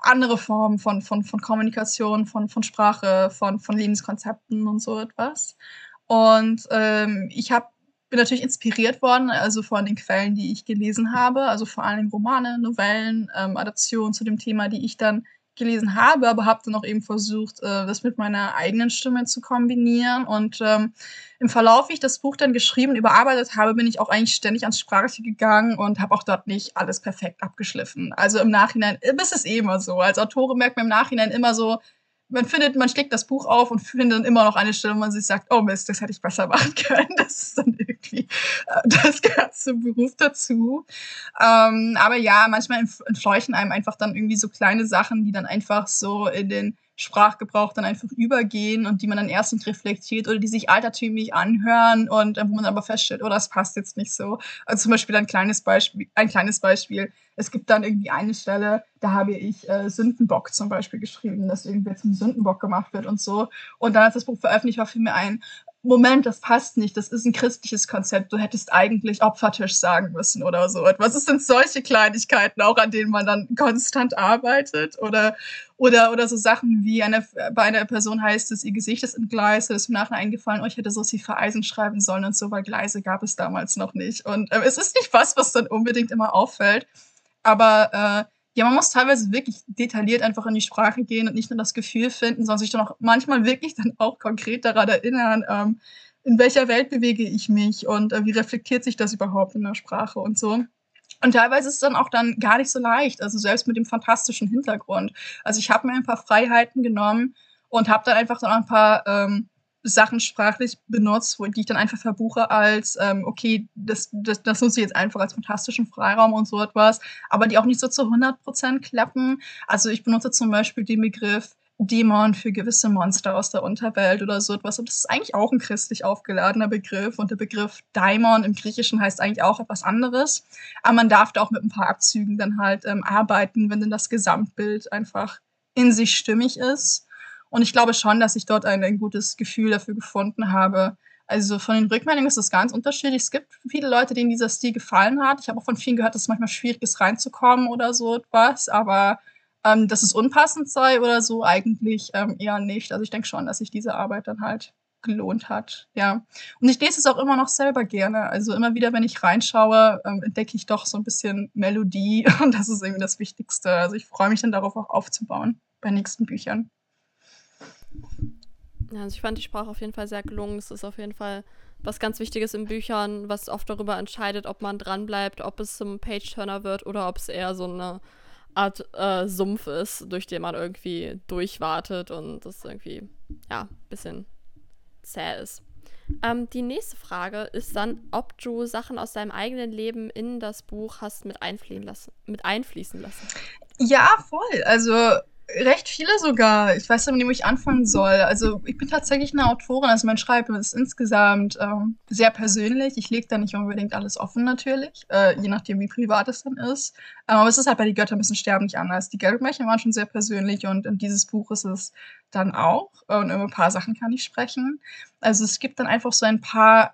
andere Formen von, von, von Kommunikation, von, von Sprache, von, von Lebenskonzepten und so etwas. Und ähm, ich habe bin natürlich inspiriert worden, also von den Quellen, die ich gelesen habe, also vor allem Romane, Novellen, ähm, Adaptionen zu dem Thema, die ich dann gelesen habe, aber habe dann auch eben versucht, äh, das mit meiner eigenen Stimme zu kombinieren. Und ähm, im Verlauf, wie ich das Buch dann geschrieben, überarbeitet habe, bin ich auch eigentlich ständig ans Sprachliche gegangen und habe auch dort nicht alles perfekt abgeschliffen. Also im Nachhinein, ist eh immer so. Als Autorin merkt man im Nachhinein immer so, man findet, man schlägt das Buch auf und findet dann immer noch eine Stelle, wo man sich sagt, oh Mist, das hätte ich besser machen (laughs) können. Das ist dann irgendwie äh, das ganze Beruf dazu. Ähm, aber ja, manchmal entfleuchen einem einfach dann irgendwie so kleine Sachen, die dann einfach so in den Sprachgebrauch dann einfach übergehen und die man dann erst nicht reflektiert oder die sich altertümlich anhören und äh, wo man aber feststellt, oh, das passt jetzt nicht so. Also zum Beispiel ein kleines Beispiel, ein kleines Beispiel. Es gibt dann irgendwie eine Stelle, da habe ich äh, Sündenbock zum Beispiel geschrieben, dass irgendwie zum Sündenbock gemacht wird und so. Und dann, als das Buch veröffentlicht war, fiel mir ein, Moment, das passt nicht, das ist ein christliches Konzept, du hättest eigentlich Opfertisch sagen müssen oder so etwas. Es sind solche Kleinigkeiten auch, an denen man dann konstant arbeitet oder, oder, oder so Sachen wie eine, bei einer Person heißt es, ihr Gesicht ist in Gleise, ist mir nachher eingefallen, oh, ich hätte so sie für Eisen schreiben sollen und so, weil Gleise gab es damals noch nicht. Und äh, es ist nicht was, was dann unbedingt immer auffällt, aber äh, ja, man muss teilweise wirklich detailliert einfach in die Sprache gehen und nicht nur das Gefühl finden, sondern sich dann auch manchmal wirklich dann auch konkret daran erinnern, ähm, in welcher Welt bewege ich mich und äh, wie reflektiert sich das überhaupt in der Sprache und so. Und teilweise ist es dann auch dann gar nicht so leicht, also selbst mit dem fantastischen Hintergrund. Also ich habe mir ein paar Freiheiten genommen und habe dann einfach so ein paar ähm, Sachen sprachlich benutzt, wo, die ich dann einfach verbuche als, ähm, okay, das, das, das nutze ich jetzt einfach als fantastischen Freiraum und so etwas, aber die auch nicht so zu 100% klappen. Also ich benutze zum Beispiel den Begriff Dämon für gewisse Monster aus der Unterwelt oder so etwas. Und das ist eigentlich auch ein christlich aufgeladener Begriff. Und der Begriff Daimon im Griechischen heißt eigentlich auch etwas anderes. Aber man darf da auch mit ein paar Abzügen dann halt ähm, arbeiten, wenn dann das Gesamtbild einfach in sich stimmig ist. Und ich glaube schon, dass ich dort ein, ein gutes Gefühl dafür gefunden habe. Also von den Rückmeldungen ist es ganz unterschiedlich. Es gibt viele Leute, denen dieser Stil gefallen hat. Ich habe auch von vielen gehört, dass es manchmal schwierig ist, reinzukommen oder so etwas. Aber ähm, dass es unpassend sei oder so, eigentlich ähm, eher nicht. Also ich denke schon, dass sich diese Arbeit dann halt gelohnt hat. Ja. Und ich lese es auch immer noch selber gerne. Also immer wieder, wenn ich reinschaue, ähm, entdecke ich doch so ein bisschen Melodie. (laughs) Und das ist irgendwie das Wichtigste. Also ich freue mich dann darauf auch aufzubauen bei nächsten Büchern. Ja, also ich fand die Sprache auf jeden Fall sehr gelungen. Es ist auf jeden Fall was ganz Wichtiges in Büchern, was oft darüber entscheidet, ob man dranbleibt, ob es zum Page-Turner wird oder ob es eher so eine Art äh, Sumpf ist, durch den man irgendwie durchwartet und das irgendwie, ja, ein bisschen zäh ist. Ähm, die nächste Frage ist dann, ob du Sachen aus deinem eigenen Leben in das Buch hast mit, einfließen lassen, mit einfließen lassen. Ja, voll. Also Recht viele sogar. Ich weiß nicht, wo ich anfangen soll. Also ich bin tatsächlich eine Autorin. Also mein Schreiben ist insgesamt ähm, sehr persönlich. Ich lege da nicht unbedingt alles offen natürlich, äh, je nachdem wie privat es dann ist. Ähm, aber es ist halt bei Die Götter müssen sterben nicht anders. Die Geldmärchen waren schon sehr persönlich und in dieses Buch ist es dann auch. Und über ein paar Sachen kann ich sprechen. Also es gibt dann einfach so ein paar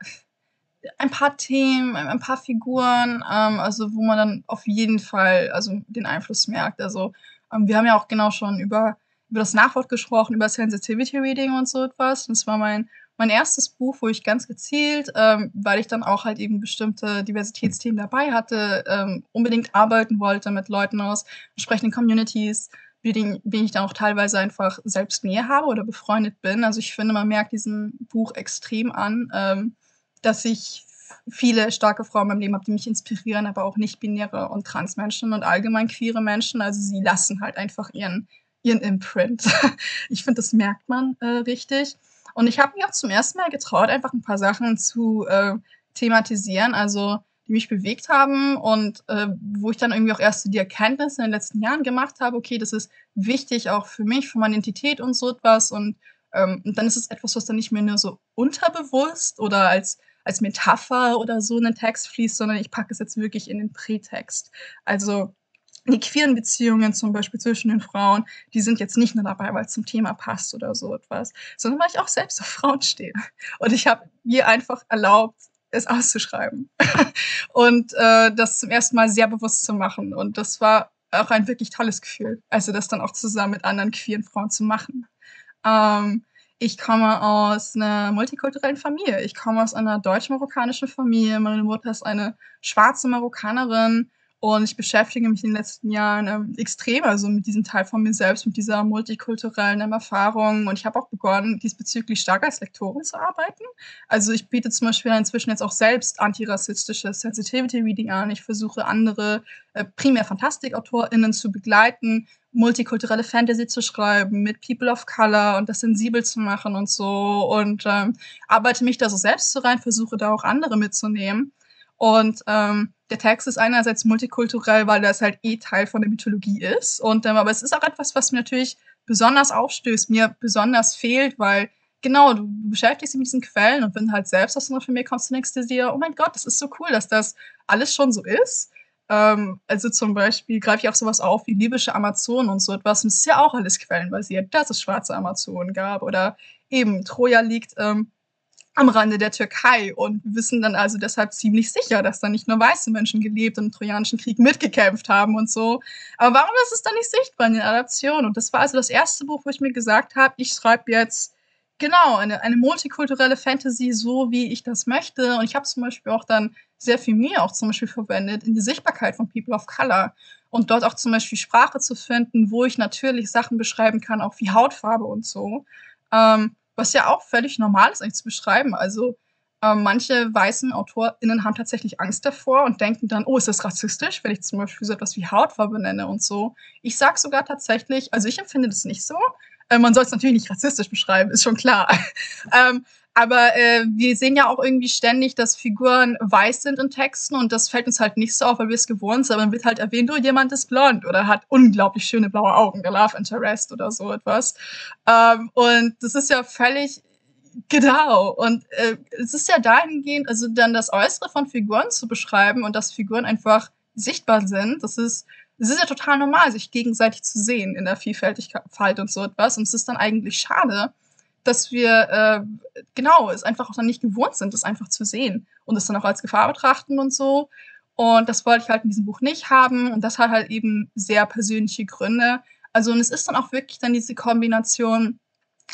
ein paar Themen, ein paar Figuren, ähm, also wo man dann auf jeden Fall also den Einfluss merkt. Also wir haben ja auch genau schon über, über das Nachwort gesprochen, über Sensitivity Reading und so etwas. das war mein, mein erstes Buch, wo ich ganz gezielt, ähm, weil ich dann auch halt eben bestimmte Diversitätsthemen dabei hatte, ähm, unbedingt arbeiten wollte mit Leuten aus entsprechenden Communities, denen, denen ich dann auch teilweise einfach selbst Nähe habe oder befreundet bin. Also ich finde, man merkt diesem Buch extrem an, ähm, dass ich viele starke Frauen in meinem Leben habe, die mich inspirieren, aber auch nicht-binäre und Transmenschen und allgemein queere Menschen. Also sie lassen halt einfach ihren, ihren Imprint. (laughs) ich finde, das merkt man äh, richtig. Und ich habe mich auch zum ersten Mal getraut, einfach ein paar Sachen zu äh, thematisieren, also die mich bewegt haben und äh, wo ich dann irgendwie auch erst die Erkenntnisse in den letzten Jahren gemacht habe, okay, das ist wichtig auch für mich, für meine Identität und so etwas. Und, ähm, und dann ist es etwas, was dann nicht mehr nur so unterbewusst oder als als Metapher oder so in den Text fließt, sondern ich packe es jetzt wirklich in den Prätext. Also die queeren Beziehungen zum Beispiel zwischen den Frauen, die sind jetzt nicht nur dabei, weil es zum Thema passt oder so etwas, sondern weil ich auch selbst auf Frauen stehe. Und ich habe mir einfach erlaubt, es auszuschreiben (laughs) und äh, das zum ersten Mal sehr bewusst zu machen. Und das war auch ein wirklich tolles Gefühl, also das dann auch zusammen mit anderen queeren Frauen zu machen. Ähm, ich komme aus einer multikulturellen Familie. Ich komme aus einer deutsch-marokkanischen Familie. Meine Mutter ist eine schwarze Marokkanerin und ich beschäftige mich in den letzten Jahren ähm, extrem also mit diesem Teil von mir selbst, mit dieser multikulturellen ähm, Erfahrung. Und ich habe auch begonnen, diesbezüglich stark als Lektorin zu arbeiten. Also ich biete zum Beispiel inzwischen jetzt auch selbst antirassistisches Sensitivity Reading an. Ich versuche andere äh, primär Fantastikautorinnen zu begleiten, multikulturelle Fantasy zu schreiben, mit People of Color und das sensibel zu machen und so. Und ähm, arbeite mich da so selbst so rein, versuche da auch andere mitzunehmen. Und ähm, der Text ist einerseits multikulturell, weil das halt eh Teil von der Mythologie ist. Und ähm, aber es ist auch etwas, was mir natürlich besonders aufstößt, mir besonders fehlt, weil genau, du, du beschäftigst dich mit diesen Quellen und wenn halt selbst aus einer Familie kommst, du denkst du dir, oh mein Gott, das ist so cool, dass das alles schon so ist. Ähm, also zum Beispiel greife ich auch sowas auf wie libysche Amazonen und so etwas. Und es ist ja auch alles quellenbasiert, dass es schwarze Amazonen gab oder eben Troja liegt ähm, am Rande der Türkei. Und wir wissen dann also deshalb ziemlich sicher, dass da nicht nur weiße Menschen gelebt und im Trojanischen Krieg mitgekämpft haben und so. Aber warum ist es dann nicht sichtbar in den Adaptionen? Und das war also das erste Buch, wo ich mir gesagt habe, ich schreibe jetzt genau eine, eine multikulturelle Fantasy, so wie ich das möchte. Und ich habe zum Beispiel auch dann sehr viel mehr auch zum Beispiel verwendet in die Sichtbarkeit von People of Color und dort auch zum Beispiel Sprache zu finden, wo ich natürlich Sachen beschreiben kann, auch wie Hautfarbe und so. Ähm, was ja auch völlig normal ist, eigentlich zu beschreiben. Also ähm, manche weißen AutorInnen haben tatsächlich Angst davor und denken dann, oh, ist das rassistisch, wenn ich zum Beispiel so etwas wie Hautfarbe nenne und so. Ich sag sogar tatsächlich, also ich empfinde das nicht so. Äh, man soll es natürlich nicht rassistisch beschreiben, ist schon klar. (laughs) ähm, aber äh, wir sehen ja auch irgendwie ständig, dass Figuren weiß sind in Texten und das fällt uns halt nicht so auf, weil wir es gewohnt sind. Aber dann wird halt erwähnt, oh, jemand ist blond oder hat unglaublich schöne blaue Augen, der Love Interest oder so etwas. Ähm, und das ist ja völlig Genau. Und äh, es ist ja dahingehend, also dann das Äußere von Figuren zu beschreiben und dass Figuren einfach sichtbar sind. Das ist, es ist ja total normal, sich gegenseitig zu sehen in der Vielfältigkeit und so etwas. Und es ist dann eigentlich schade, dass wir äh, genau es einfach auch dann nicht gewohnt sind, das einfach zu sehen und es dann auch als Gefahr betrachten und so. Und das wollte ich halt in diesem Buch nicht haben. Und das hat halt eben sehr persönliche Gründe. Also, und es ist dann auch wirklich dann diese Kombination,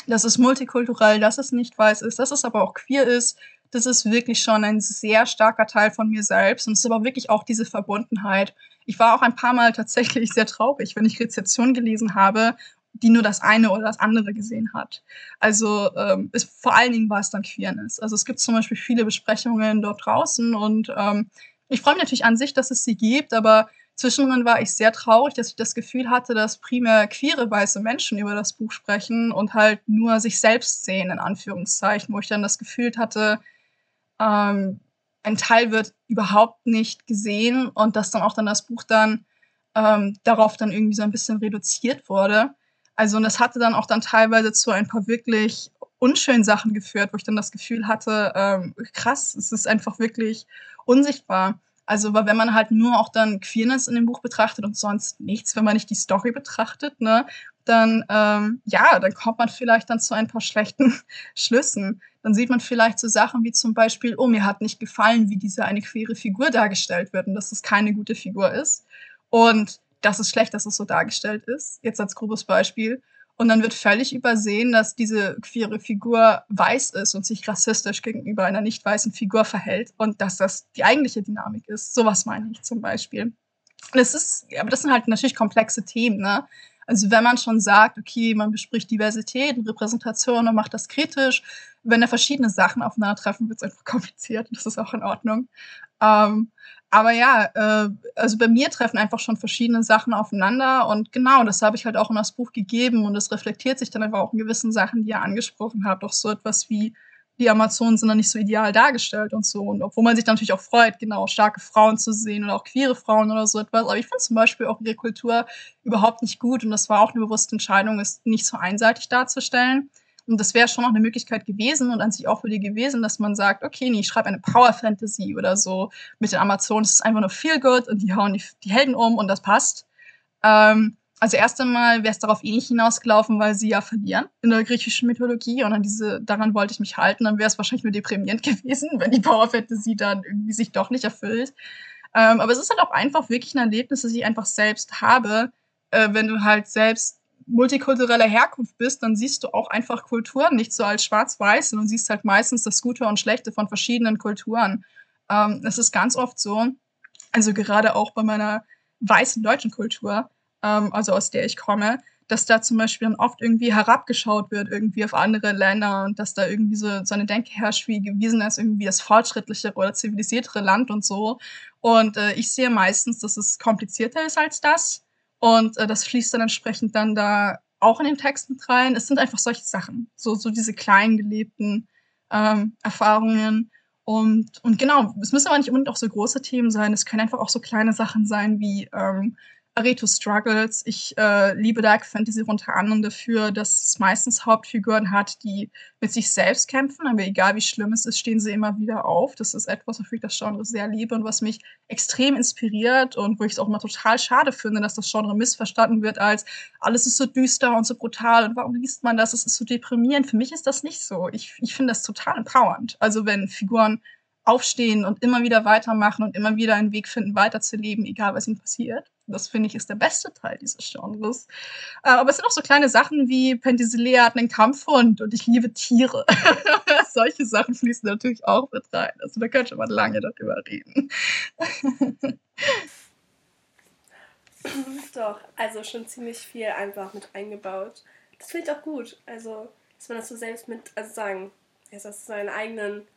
dass es multikulturell, dass es nicht weiß ist, dass es aber auch queer ist. Das ist wirklich schon ein sehr starker Teil von mir selbst. Und es ist aber wirklich auch diese Verbundenheit. Ich war auch ein paar Mal tatsächlich sehr traurig, wenn ich Rezeption gelesen habe die nur das eine oder das andere gesehen hat. Also ähm, es, vor allen Dingen war es dann Queerness. Also es gibt zum Beispiel viele Besprechungen dort draußen und ähm, ich freue mich natürlich an sich, dass es sie gibt, aber zwischendrin war ich sehr traurig, dass ich das Gefühl hatte, dass primär queere weiße Menschen über das Buch sprechen und halt nur sich selbst sehen, in Anführungszeichen, wo ich dann das Gefühl hatte, ähm, ein Teil wird überhaupt nicht gesehen und dass dann auch dann das Buch dann ähm, darauf dann irgendwie so ein bisschen reduziert wurde. Also, und das hatte dann auch dann teilweise zu ein paar wirklich unschönen Sachen geführt, wo ich dann das Gefühl hatte, ähm, krass, es ist einfach wirklich unsichtbar. Also, weil wenn man halt nur auch dann Queerness in dem Buch betrachtet und sonst nichts, wenn man nicht die Story betrachtet, ne, dann, ähm, ja, dann kommt man vielleicht dann zu ein paar schlechten (laughs) Schlüssen. Dann sieht man vielleicht so Sachen wie zum Beispiel, oh, mir hat nicht gefallen, wie diese eine queere Figur dargestellt wird und dass es keine gute Figur ist. Und das ist schlecht, dass es so dargestellt ist. Jetzt als grobes Beispiel. Und dann wird völlig übersehen, dass diese queere Figur weiß ist und sich rassistisch gegenüber einer nicht weißen Figur verhält und dass das die eigentliche Dynamik ist. Sowas meine ich zum Beispiel. Und es ist, aber das sind halt natürlich komplexe Themen, ne? Also wenn man schon sagt, okay, man bespricht Diversität und Repräsentation und macht das kritisch, wenn da verschiedene Sachen aufeinandertreffen, wird es einfach (laughs) kompliziert. Das ist auch in Ordnung. Ähm, aber ja, äh, also bei mir treffen einfach schon verschiedene Sachen aufeinander und genau, das habe ich halt auch in das Buch gegeben und es reflektiert sich dann einfach auch in gewissen Sachen, die ihr angesprochen habt, auch so etwas wie die Amazonen sind dann nicht so ideal dargestellt und so. Und obwohl man sich natürlich auch freut, genau, starke Frauen zu sehen oder auch queere Frauen oder so etwas. Aber ich finde zum Beispiel auch ihre Kultur überhaupt nicht gut. Und das war auch eine bewusste Entscheidung, es nicht so einseitig darzustellen. Und das wäre schon noch eine Möglichkeit gewesen und an sich auch für die gewesen, dass man sagt, okay, nee, ich schreibe eine Power Fantasy oder so mit den Amazonen. Es ist einfach nur feel good und die hauen die, die Helden um und das passt. Ähm, also erst einmal wäre es darauf eh nicht hinausgelaufen, weil sie ja verlieren in der griechischen Mythologie und an diese, daran wollte ich mich halten. Dann wäre es wahrscheinlich nur deprimierend (laughs) gewesen, wenn die Power Fantasy dann irgendwie sich doch nicht erfüllt. Ähm, aber es ist halt auch einfach wirklich ein Erlebnis, das ich einfach selbst habe, äh, wenn du halt selbst multikultureller Herkunft bist, dann siehst du auch einfach Kulturen nicht so als schwarz-weiß, sondern siehst halt meistens das Gute und Schlechte von verschiedenen Kulturen. Ähm, das ist ganz oft so, also gerade auch bei meiner weißen deutschen Kultur, ähm, also aus der ich komme, dass da zum Beispiel dann oft irgendwie herabgeschaut wird, irgendwie auf andere Länder und dass da irgendwie so, so eine Denke herrscht, wie gewesen ist, irgendwie das fortschrittlichere oder zivilisiertere Land und so. Und äh, ich sehe meistens, dass es komplizierter ist als das. Und äh, das fließt dann entsprechend dann da auch in den Text mit rein. Es sind einfach solche Sachen, so, so diese kleinen gelebten ähm, Erfahrungen. Und, und genau, es müssen aber nicht unbedingt auch so große Themen sein. Es können einfach auch so kleine Sachen sein wie ähm, Areto Struggles. Ich äh, liebe Dark Fantasy unter anderem dafür, dass es meistens Hauptfiguren hat, die mit sich selbst kämpfen, aber egal wie schlimm es ist, stehen sie immer wieder auf. Das ist etwas, wofür ich das Genre sehr liebe und was mich extrem inspiriert und wo ich es auch immer total schade finde, dass das Genre missverstanden wird als alles ist so düster und so brutal und warum liest man das? Es ist so deprimierend. Für mich ist das nicht so. Ich, ich finde das total empowernd. Also wenn Figuren aufstehen und immer wieder weitermachen und immer wieder einen Weg finden, weiterzuleben, egal was ihnen passiert. Das finde ich ist der beste Teil dieses Genres. Äh, aber es sind auch so kleine Sachen wie Penthesilea hat einen Kampfhund und ich liebe Tiere. (laughs) Solche Sachen fließen natürlich auch mit rein. Also da könnte man lange darüber reden. (laughs) Doch, also schon ziemlich viel einfach mit eingebaut. Das finde ich auch gut. Also, dass man das so selbst mit, also sagen, dass das seinen eigenen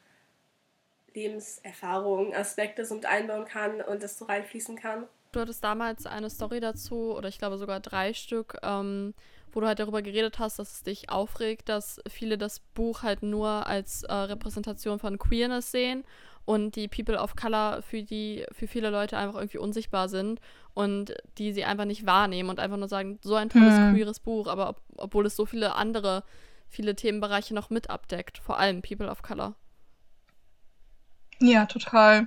Lebenserfahrungen, Aspekte so mit einbauen kann und das so reinfließen kann. Du hattest damals eine Story dazu, oder ich glaube sogar drei Stück, ähm, wo du halt darüber geredet hast, dass es dich aufregt, dass viele das Buch halt nur als äh, Repräsentation von Queerness sehen und die People of Color für die für viele Leute einfach irgendwie unsichtbar sind und die sie einfach nicht wahrnehmen und einfach nur sagen, so ein tolles hm. queeres Buch, aber ob, obwohl es so viele andere, viele Themenbereiche noch mit abdeckt, vor allem People of Color. Ja, total.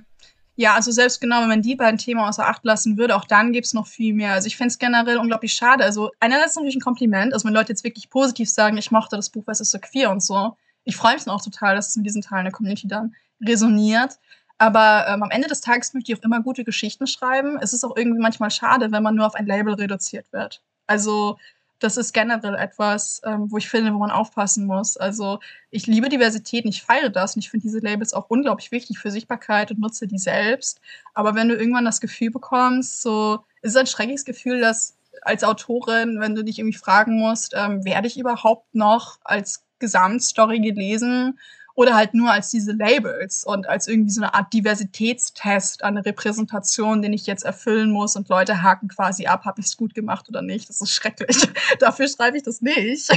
Ja, also selbst genau, wenn man die beiden Themen außer Acht lassen würde, auch dann gibt's noch viel mehr. Also ich fände es generell unglaublich schade. Also einerseits natürlich ein Kompliment, also wenn Leute jetzt wirklich positiv sagen, ich mochte das Buch, es ist so queer und so. Ich freue mich dann auch total, dass es mit diesen Teilen der Community dann resoniert. Aber ähm, am Ende des Tages möchte ich auch immer gute Geschichten schreiben. Es ist auch irgendwie manchmal schade, wenn man nur auf ein Label reduziert wird. Also das ist generell etwas, ähm, wo ich finde, wo man aufpassen muss. Also ich liebe Diversität und ich feiere das und ich finde diese Labels auch unglaublich wichtig für Sichtbarkeit und nutze die selbst. Aber wenn du irgendwann das Gefühl bekommst, so ist es ein schreckliches Gefühl, dass als Autorin, wenn du dich irgendwie fragen musst, ähm, werde ich überhaupt noch als Gesamtstory gelesen oder halt nur als diese Labels und als irgendwie so eine Art Diversitätstest, eine Repräsentation, den ich jetzt erfüllen muss und Leute haken quasi ab, habe ich es gut gemacht oder nicht. Das ist schrecklich. (laughs) Dafür schreibe ich das nicht.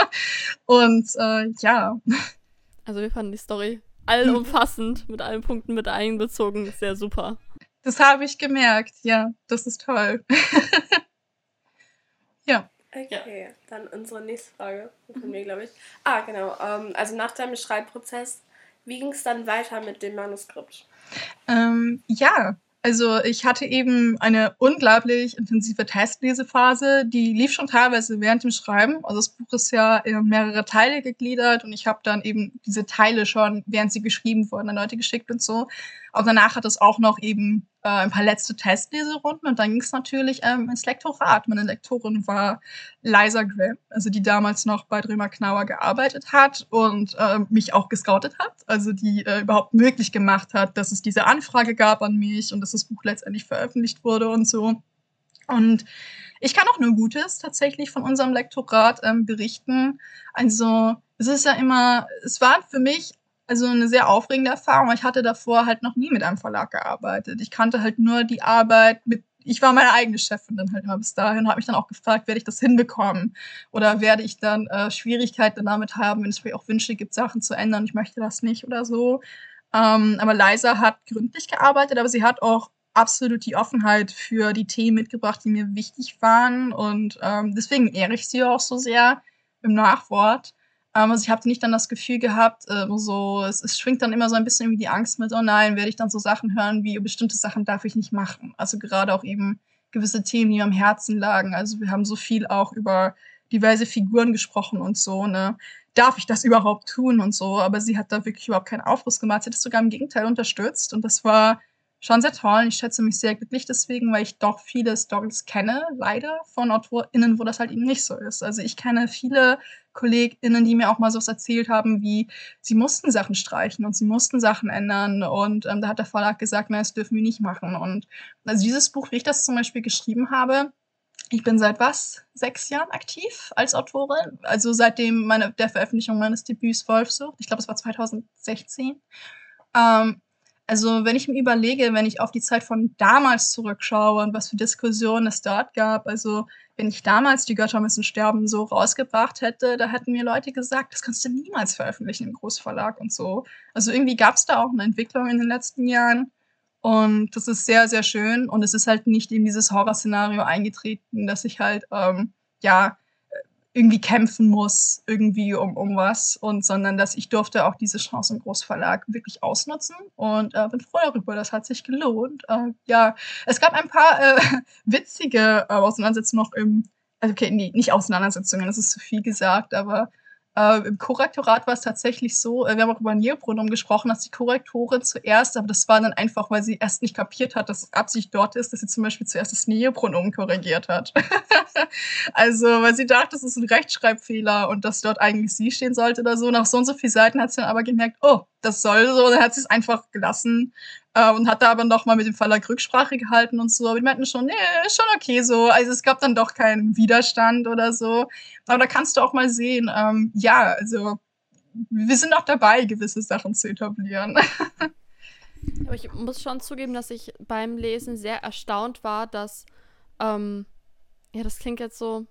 (laughs) und äh, ja. Also wir fanden die Story allumfassend, mit allen Punkten mit einbezogen, sehr super. Das habe ich gemerkt, ja, das ist toll. (laughs) ja. Okay, ja. dann unsere nächste Frage von mir, glaube ich. Ah, genau. Ähm, also nach deinem Schreibprozess, wie ging es dann weiter mit dem Manuskript? Ähm, ja, also ich hatte eben eine unglaublich intensive Testlesephase, die lief schon teilweise während dem Schreiben. Also das Buch ist ja in mehrere Teile gegliedert und ich habe dann eben diese Teile schon, während sie geschrieben wurden, an Leute geschickt und so. Und danach hat es auch noch eben äh, ein paar letzte Testleserunden und dann ging es natürlich ähm, ins Lektorat. Meine Lektorin war Liza Graham, also die damals noch bei Drömer Knauer gearbeitet hat und äh, mich auch gescoutet hat, also die äh, überhaupt möglich gemacht hat, dass es diese Anfrage gab an mich und dass das Buch letztendlich veröffentlicht wurde und so. Und ich kann auch nur Gutes tatsächlich von unserem Lektorat ähm, berichten. Also es ist ja immer, es war für mich also eine sehr aufregende Erfahrung. Ich hatte davor halt noch nie mit einem Verlag gearbeitet. Ich kannte halt nur die Arbeit mit ich war meine eigene Chefin dann halt immer bis dahin, habe mich dann auch gefragt, werde ich das hinbekommen oder werde ich dann äh, Schwierigkeiten damit haben, wenn es vielleicht auch Wünsche gibt, Sachen zu ändern, ich möchte das nicht oder so. Ähm, aber Liza hat gründlich gearbeitet, aber sie hat auch absolut die Offenheit für die Themen mitgebracht, die mir wichtig waren und ähm, deswegen ehre ich sie auch so sehr im Nachwort. Ähm, also ich habe nicht dann das Gefühl gehabt, äh, so, es, es schwingt dann immer so ein bisschen wie die Angst mit, oh nein, werde ich dann so Sachen hören, wie bestimmte Sachen darf ich nicht machen. Also gerade auch eben gewisse Themen, die mir am Herzen lagen. Also wir haben so viel auch über diverse Figuren gesprochen und so, ne? Darf ich das überhaupt tun und so? Aber sie hat da wirklich überhaupt keinen Aufriss gemacht. Sie hat es sogar im Gegenteil unterstützt und das war schon sehr toll. Ich schätze mich sehr glücklich deswegen, weil ich doch viele Stories kenne, leider, von AutorInnen, wo das halt eben nicht so ist. Also ich kenne viele KollegInnen, die mir auch mal so was erzählt haben, wie sie mussten Sachen streichen und sie mussten Sachen ändern und ähm, da hat der Verlag gesagt, nein, das dürfen wir nicht machen. Und also dieses Buch, wie ich das zum Beispiel geschrieben habe, ich bin seit was? Sechs Jahren aktiv als Autorin. Also seitdem meine, der Veröffentlichung meines Debüts Wolfsucht. Ich glaube, es war 2016. Ähm, also wenn ich mir überlege, wenn ich auf die Zeit von damals zurückschaue und was für Diskussionen es dort gab, also wenn ich damals die Götter müssen sterben so rausgebracht hätte, da hätten mir Leute gesagt, das kannst du niemals veröffentlichen im Großverlag und so. Also irgendwie gab es da auch eine Entwicklung in den letzten Jahren und das ist sehr, sehr schön und es ist halt nicht in dieses Horrorszenario eingetreten, dass ich halt, ähm, ja, irgendwie kämpfen muss, irgendwie um, um was, und sondern dass ich durfte auch diese Chance im Großverlag wirklich ausnutzen und äh, bin froh darüber, das hat sich gelohnt. Äh, ja, es gab ein paar äh, (laughs) witzige äh, Auseinandersetzungen noch im, also okay, nee, nicht Auseinandersetzungen, das ist zu viel gesagt, aber äh, Im Korrektorat war es tatsächlich so, äh, wir haben auch über Neopronomen gesprochen, dass die Korrektorin zuerst, aber das war dann einfach, weil sie erst nicht kapiert hat, dass Absicht dort ist, dass sie zum Beispiel zuerst das Neopronomen korrigiert hat. (laughs) also, weil sie dachte, das ist ein Rechtschreibfehler und dass dort eigentlich sie stehen sollte oder so. Nach so und so vielen Seiten hat sie dann aber gemerkt, oh, das soll so, dann hat sie es einfach gelassen äh, und hat da aber noch mal mit dem Verlag Rücksprache gehalten und so. Aber die meinten schon, nee, ist schon okay so. Also es gab dann doch keinen Widerstand oder so. Aber da kannst du auch mal sehen, ähm, ja, also wir sind auch dabei, gewisse Sachen zu etablieren. (laughs) Aber ich muss schon zugeben, dass ich beim Lesen sehr erstaunt war, dass, ähm, ja, das klingt jetzt so,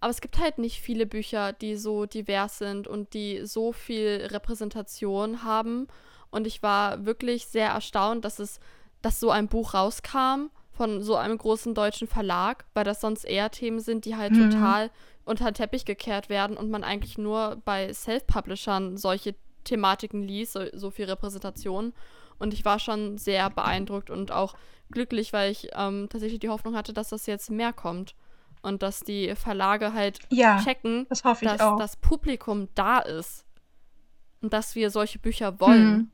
aber es gibt halt nicht viele Bücher, die so divers sind und die so viel Repräsentation haben und ich war wirklich sehr erstaunt, dass es, dass so ein Buch rauskam von so einem großen deutschen Verlag, weil das sonst eher Themen sind, die halt mhm. total unter den Teppich gekehrt werden und man eigentlich nur bei Self-Publishern solche Thematiken liest, so, so, viel Repräsentation. Und ich war schon sehr beeindruckt und auch glücklich, weil ich ähm, tatsächlich die Hoffnung hatte, dass das jetzt mehr kommt. Und dass die Verlage halt ja, checken, das dass auch. das Publikum da ist. Und dass wir solche Bücher wollen. Mhm.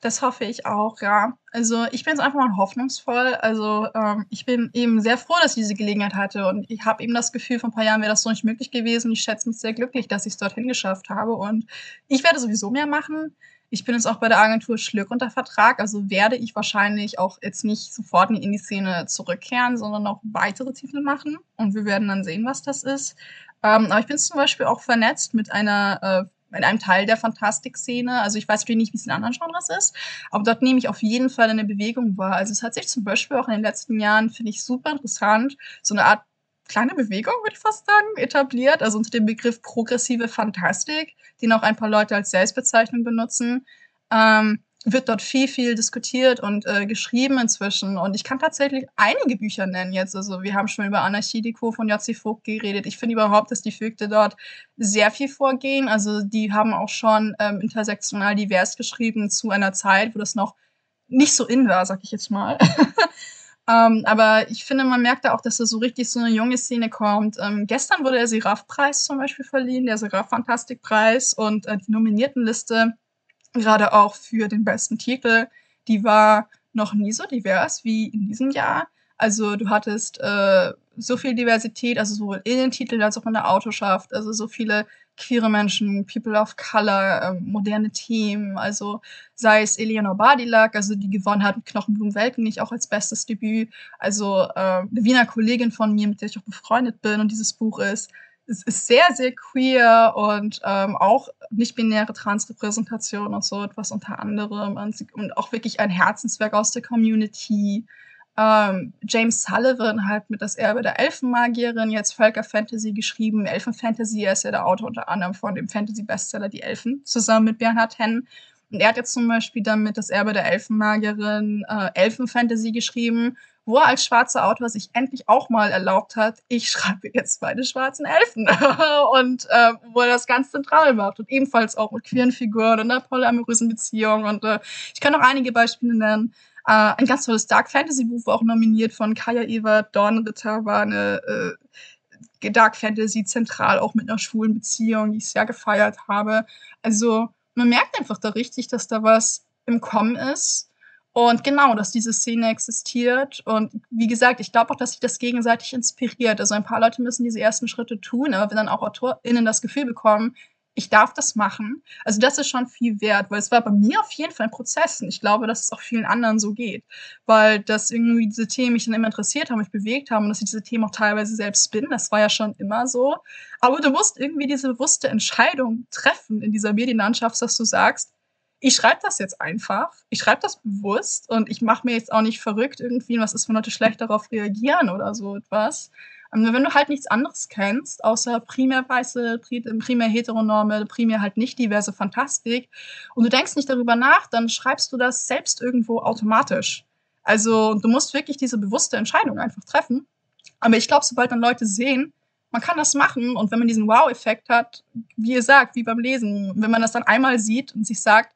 Das hoffe ich auch, ja. Also ich bin jetzt einfach mal hoffnungsvoll. Also ähm, ich bin eben sehr froh, dass ich diese Gelegenheit hatte und ich habe eben das Gefühl, vor ein paar Jahren wäre das so nicht möglich gewesen. Ich schätze mich sehr glücklich, dass ich es dorthin geschafft habe und ich werde sowieso mehr machen. Ich bin jetzt auch bei der Agentur Schlück unter Vertrag, also werde ich wahrscheinlich auch jetzt nicht sofort in die Szene zurückkehren, sondern noch weitere Titel machen und wir werden dann sehen, was das ist. Ähm, aber ich bin zum Beispiel auch vernetzt mit einer äh, in einem Teil der Fantastik-Szene. Also ich weiß natürlich nicht, wie es in anderen Genres ist, aber dort nehme ich auf jeden Fall eine Bewegung wahr. Also es hat sich zum Beispiel auch in den letzten Jahren, finde ich super interessant, so eine Art kleine Bewegung, würde ich fast sagen, etabliert, also unter dem Begriff progressive Fantastik, den auch ein paar Leute als Selbstbezeichnung benutzen. Ähm, wird dort viel, viel diskutiert und äh, geschrieben inzwischen. Und ich kann tatsächlich einige Bücher nennen jetzt. Also wir haben schon über Anarchie Deco von Jotzi Vogt geredet. Ich finde überhaupt, dass die Vögte dort sehr viel vorgehen. Also die haben auch schon ähm, intersektional divers geschrieben zu einer Zeit, wo das noch nicht so in war, sag ich jetzt mal. (laughs) ähm, aber ich finde, man merkt da auch, dass da so richtig so eine junge Szene kommt. Ähm, gestern wurde der Seraph-Preis zum Beispiel verliehen, der Seraph-Fantastik-Preis und äh, die Nominiertenliste gerade auch für den besten Titel, die war noch nie so divers wie in diesem Jahr. Also du hattest äh, so viel Diversität, also sowohl in den Titeln als auch in der Autorschaft, also so viele queere Menschen, People of Color, äh, moderne Themen, also sei es Eleanor Badilak, also die gewonnen hat mit Knochenblumenwelken, nicht auch als bestes Debüt, also äh, eine Wiener Kollegin von mir, mit der ich auch befreundet bin und dieses Buch ist, es ist sehr, sehr queer und ähm, auch nicht-binäre Transrepräsentation und so etwas unter anderem und auch wirklich ein Herzenswerk aus der Community. Ähm, James Sullivan hat mit Das Erbe der Elfenmagierin jetzt Völkerfantasy geschrieben. Elfenfantasy, er ist ja der Autor unter anderem von dem Fantasy-Bestseller Die Elfen, zusammen mit Bernhard Henn. Und er hat jetzt zum Beispiel dann mit Das Erbe der Elfenmagierin äh, Elfenfantasy geschrieben wo er als schwarzer Autor sich endlich auch mal erlaubt hat, ich schreibe jetzt meine schwarzen Elfen. (laughs) und äh, wo er das ganz zentral macht. Und ebenfalls auch mit queeren Figuren und einer polyamorösen Beziehung. Und äh, ich kann noch einige Beispiele nennen. Äh, ein ganz tolles Dark Fantasy Buch war auch nominiert von Kaya Eva Dornritter, war eine äh, Dark Fantasy zentral, auch mit einer schwulen Beziehung, die ich sehr gefeiert habe. Also man merkt einfach da richtig, dass da was im Kommen ist und genau, dass diese Szene existiert. Und wie gesagt, ich glaube auch, dass sich das gegenseitig inspiriert. Also ein paar Leute müssen diese ersten Schritte tun, aber wenn dann auch AutorInnen das Gefühl bekommen, ich darf das machen. Also das ist schon viel wert, weil es war bei mir auf jeden Fall ein Prozess. Und ich glaube, dass es auch vielen anderen so geht. Weil das irgendwie diese Themen mich dann immer interessiert haben, mich bewegt haben und dass ich diese Themen auch teilweise selbst bin. Das war ja schon immer so. Aber du musst irgendwie diese bewusste Entscheidung treffen in dieser Medienlandschaft, dass du sagst, ich schreibe das jetzt einfach. Ich schreibe das bewusst und ich mache mir jetzt auch nicht verrückt irgendwie, was ist, wenn Leute schlecht darauf reagieren oder so etwas. Wenn du halt nichts anderes kennst, außer primär weiße, primär heteronorme, primär halt nicht diverse Fantastik und du denkst nicht darüber nach, dann schreibst du das selbst irgendwo automatisch. Also du musst wirklich diese bewusste Entscheidung einfach treffen. Aber ich glaube, sobald dann Leute sehen, man kann das machen und wenn man diesen Wow-Effekt hat, wie ihr sagt, wie beim Lesen, wenn man das dann einmal sieht und sich sagt,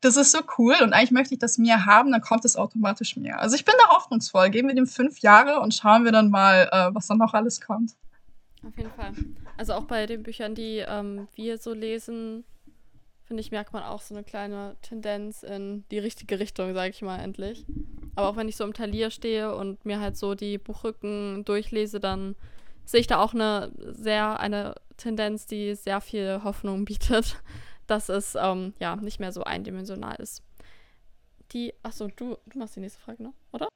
das ist so cool und eigentlich möchte ich das mehr haben, dann kommt es automatisch mehr. Also ich bin da hoffnungsvoll. Geben wir dem fünf Jahre und schauen wir dann mal, äh, was dann noch alles kommt. Auf jeden Fall. Also auch bei den Büchern, die ähm, wir so lesen, finde ich, merkt man auch so eine kleine Tendenz in die richtige Richtung, sage ich mal endlich. Aber auch wenn ich so im Talier stehe und mir halt so die Buchrücken durchlese, dann sehe ich da auch eine sehr eine Tendenz, die sehr viel Hoffnung (laughs) bietet dass es ähm, ja nicht mehr so eindimensional ist. Die, achso, du, du machst die nächste Frage, ne? Oder?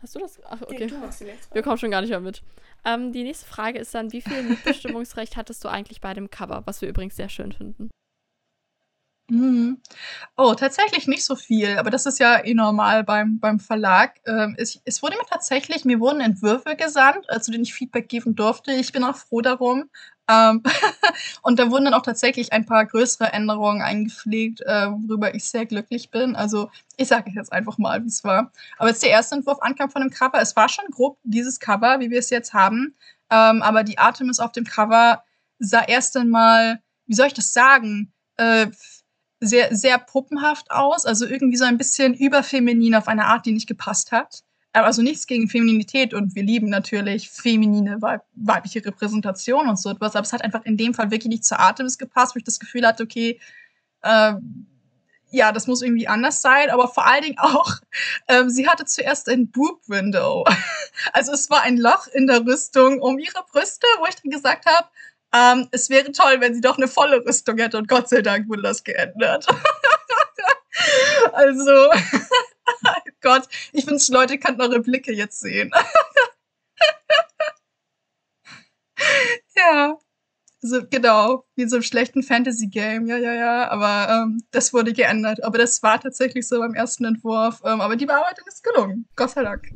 Hast du das? Ach, okay. Wir kommen schon gar nicht mehr mit. Ähm, die nächste Frage ist dann, wie viel (laughs) Mitbestimmungsrecht hattest du eigentlich bei dem Cover, was wir übrigens sehr schön finden? Mhm. Oh, tatsächlich nicht so viel, aber das ist ja eh normal beim, beim Verlag. Ähm, es, es wurde mir tatsächlich, mir wurden Entwürfe gesandt, äh, zu denen ich Feedback geben durfte. Ich bin auch froh darum. Ähm, (laughs) und da wurden dann auch tatsächlich ein paar größere Änderungen eingepflegt, äh, worüber ich sehr glücklich bin. Also ich sage jetzt einfach mal, wie es war. Aber als der erste Entwurf ankam von dem Cover, es war schon grob dieses Cover, wie wir es jetzt haben. Ähm, aber die Artemis auf dem Cover sah erst einmal, wie soll ich das sagen, äh, sehr, sehr puppenhaft aus, also irgendwie so ein bisschen überfeminin auf eine Art, die nicht gepasst hat. Also nichts gegen Femininität und wir lieben natürlich feminine weibliche Repräsentation und so etwas, aber es hat einfach in dem Fall wirklich nicht zur Artemis gepasst, wo ich das Gefühl hatte, okay, äh, ja, das muss irgendwie anders sein, aber vor allen Dingen auch, (laughs) ähm, sie hatte zuerst ein Boob-Window. (laughs) Also es war ein Loch in der Rüstung um ihre Brüste, wo ich dann gesagt habe, ähm, es wäre toll, wenn sie doch eine volle Rüstung hätte und Gott sei Dank wurde das geändert. (laughs) also, (laughs) Gott, ich wünsche, Leute könnten eure Blicke jetzt sehen. (laughs) ja. So, genau, wie in so einem schlechten Fantasy-Game, ja, ja, ja, aber ähm, das wurde geändert. Aber das war tatsächlich so beim ersten Entwurf. Ähm, aber die Bearbeitung ist gelungen, Gott sei Dank.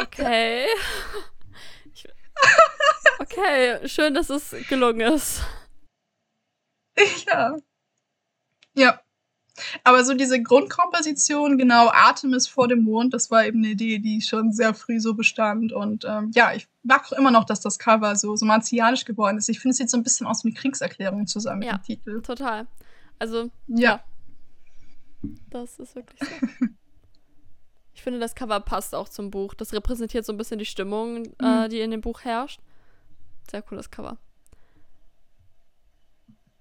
okay. Okay, schön, dass es gelungen ist. Ja. Ja. Aber so diese Grundkomposition, genau, Artemis vor dem Mond, das war eben eine Idee, die schon sehr früh so bestand. Und ähm, ja, ich mag auch immer noch, dass das Cover so, so martialisch geworden ist. Ich finde, es sieht so ein bisschen aus wie eine Kriegserklärung zusammen mit Ja, dem Titel. total. Also, Ja. ja, das ist wirklich so. (laughs) Ich finde, das Cover passt auch zum Buch. Das repräsentiert so ein bisschen die Stimmung, äh, Mhm. die in dem Buch herrscht. Sehr cooles Cover.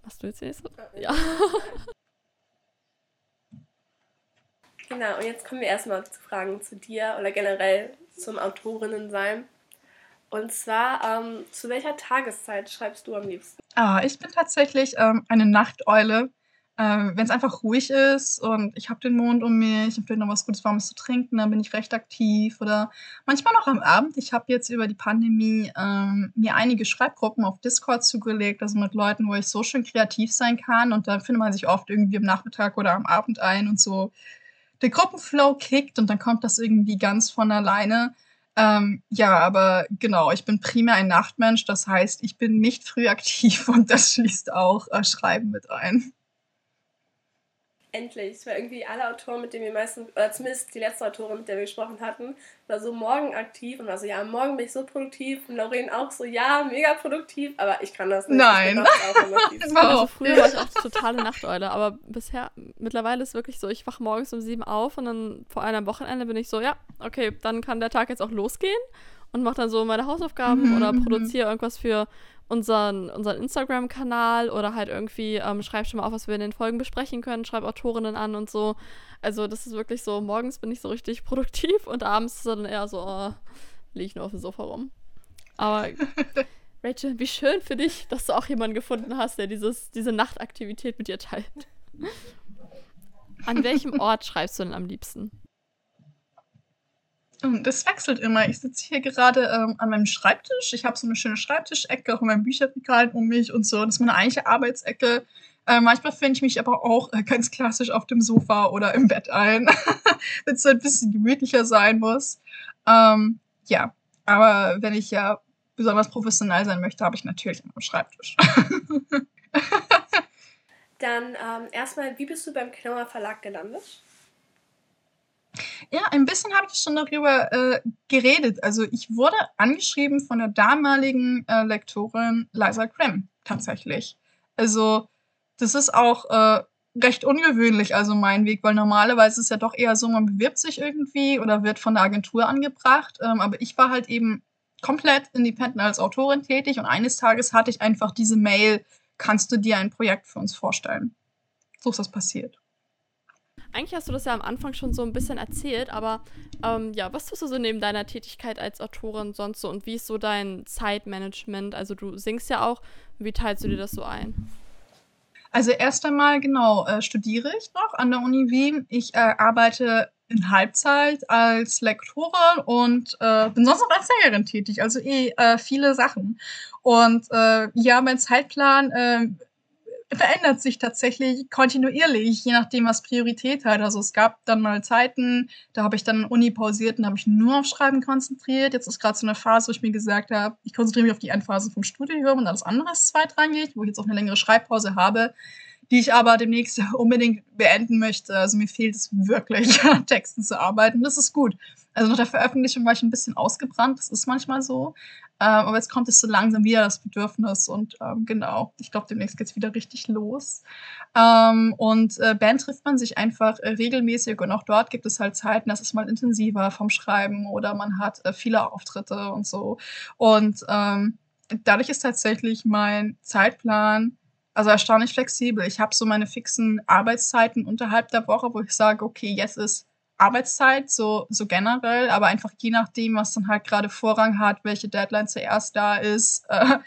Hast du jetzt die nächste? Ja. (laughs) Genau, und jetzt kommen wir erstmal zu Fragen zu dir oder generell zum Autorinnensein. Und zwar, ähm, zu welcher Tageszeit schreibst du am liebsten? Ah, ich bin tatsächlich ähm, eine Nachteule. Ähm, Wenn es einfach ruhig ist und ich habe den Mond um mich und vielleicht noch was Gutes Warmes zu trinken, dann bin ich recht aktiv. Oder manchmal noch am Abend. Ich habe jetzt über die Pandemie ähm, mir einige Schreibgruppen auf Discord zugelegt, also mit Leuten, wo ich so schön kreativ sein kann. Und da findet man sich oft irgendwie am Nachmittag oder am Abend ein und so der Gruppenflow kickt und dann kommt das irgendwie ganz von alleine. Ähm, ja, aber genau, ich bin primär ein Nachtmensch, das heißt, ich bin nicht früh aktiv (laughs) und das schließt auch äh, Schreiben mit ein. Endlich, weil irgendwie alle Autoren, mit denen wir meistens, oder zumindest die letzte Autorin, mit der wir gesprochen hatten, war so morgen aktiv und war so, ja, morgen bin ich so produktiv und Lauren auch so, ja, mega produktiv, aber ich kann das nicht. Nein. Nachts auch (laughs) Also früher war ich auch die totale Nachteule, aber bisher, mittlerweile ist wirklich so, ich wache morgens um sieben auf und dann vor einem Wochenende bin ich so, ja, okay, dann kann der Tag jetzt auch losgehen und mache dann so meine Hausaufgaben Mhm, oder produziere irgendwas für unseren, unseren Instagram-Kanal oder halt irgendwie ähm, schreibe schon mal auf, was wir in den Folgen besprechen können, schreibe Autorinnen an und so. Also das ist wirklich so, morgens bin ich so richtig (laughs) produktiv und abends ist dann eher so, oh, liege ich nur auf dem Sofa rum. Aber (laughs) Rachel, wie schön für dich, dass du auch jemanden gefunden hast, der dieses, diese Nachtaktivität mit dir teilt. An welchem Ort schreibst du denn am liebsten? Und das wechselt immer. Ich sitze hier gerade ähm, an meinem Schreibtisch. Ich habe so eine schöne Schreibtischecke, auch in meinem Bücherregal um mich und so. Das ist meine eigentliche Arbeitsecke. Äh, manchmal finde ich mich aber auch äh, ganz klassisch auf dem Sofa oder im Bett ein, (laughs) wenn es so ein bisschen gemütlicher sein muss. Ähm, ja, aber wenn ich ja besonders professionell sein möchte, habe ich natürlich einen Schreibtisch. (laughs) Dann ähm, erstmal, wie bist du beim Knauer Verlag gelandet? Ja, ein bisschen habe ich schon darüber äh, geredet. Also ich wurde angeschrieben von der damaligen äh, Lektorin Liza Grimm tatsächlich. Also das ist auch äh, recht ungewöhnlich, also mein Weg, weil normalerweise ist ja doch eher so, man bewirbt sich irgendwie oder wird von der Agentur angebracht. Ähm, aber ich war halt eben komplett independent als Autorin tätig und eines Tages hatte ich einfach diese Mail, kannst du dir ein Projekt für uns vorstellen? So ist das passiert. Eigentlich hast du das ja am Anfang schon so ein bisschen erzählt, aber ähm, ja, was tust du so neben deiner Tätigkeit als Autorin sonst so und wie ist so dein Zeitmanagement? Also du singst ja auch, wie teilst du dir das so ein? Also erst einmal, genau, äh, studiere ich noch an der Uni Wien. Ich äh, arbeite in Halbzeit als Lektorin und äh, bin sonst noch als Sängerin tätig, also eh äh, viele Sachen. Und äh, ja, mein Zeitplan äh, verändert sich tatsächlich kontinuierlich, je nachdem, was Priorität hat. Also es gab dann mal Zeiten, da habe ich dann Uni pausiert und habe mich nur auf Schreiben konzentriert. Jetzt ist gerade so eine Phase, wo ich mir gesagt habe, ich konzentriere mich auf die Endphase vom Studium und alles andere ist zweitrangig, wo ich jetzt auch eine längere Schreibpause habe, die ich aber demnächst (laughs) unbedingt beenden möchte. Also mir fehlt es wirklich, (laughs) an Texten zu arbeiten. Das ist gut. Also nach der Veröffentlichung war ich ein bisschen ausgebrannt, das ist manchmal so. Ähm, aber jetzt kommt es so langsam wieder das Bedürfnis und ähm, genau, ich glaube, demnächst geht's wieder richtig los. Ähm, und äh, Band trifft man sich einfach äh, regelmäßig und auch dort gibt es halt Zeiten, das ist mal intensiver vom Schreiben oder man hat äh, viele Auftritte und so. Und ähm, dadurch ist tatsächlich mein Zeitplan also erstaunlich flexibel. Ich habe so meine fixen Arbeitszeiten unterhalb der Woche, wo ich sage, okay, jetzt ist Arbeitszeit, so, so generell, aber einfach je nachdem, was dann halt gerade Vorrang hat, welche Deadline zuerst da ist, äh,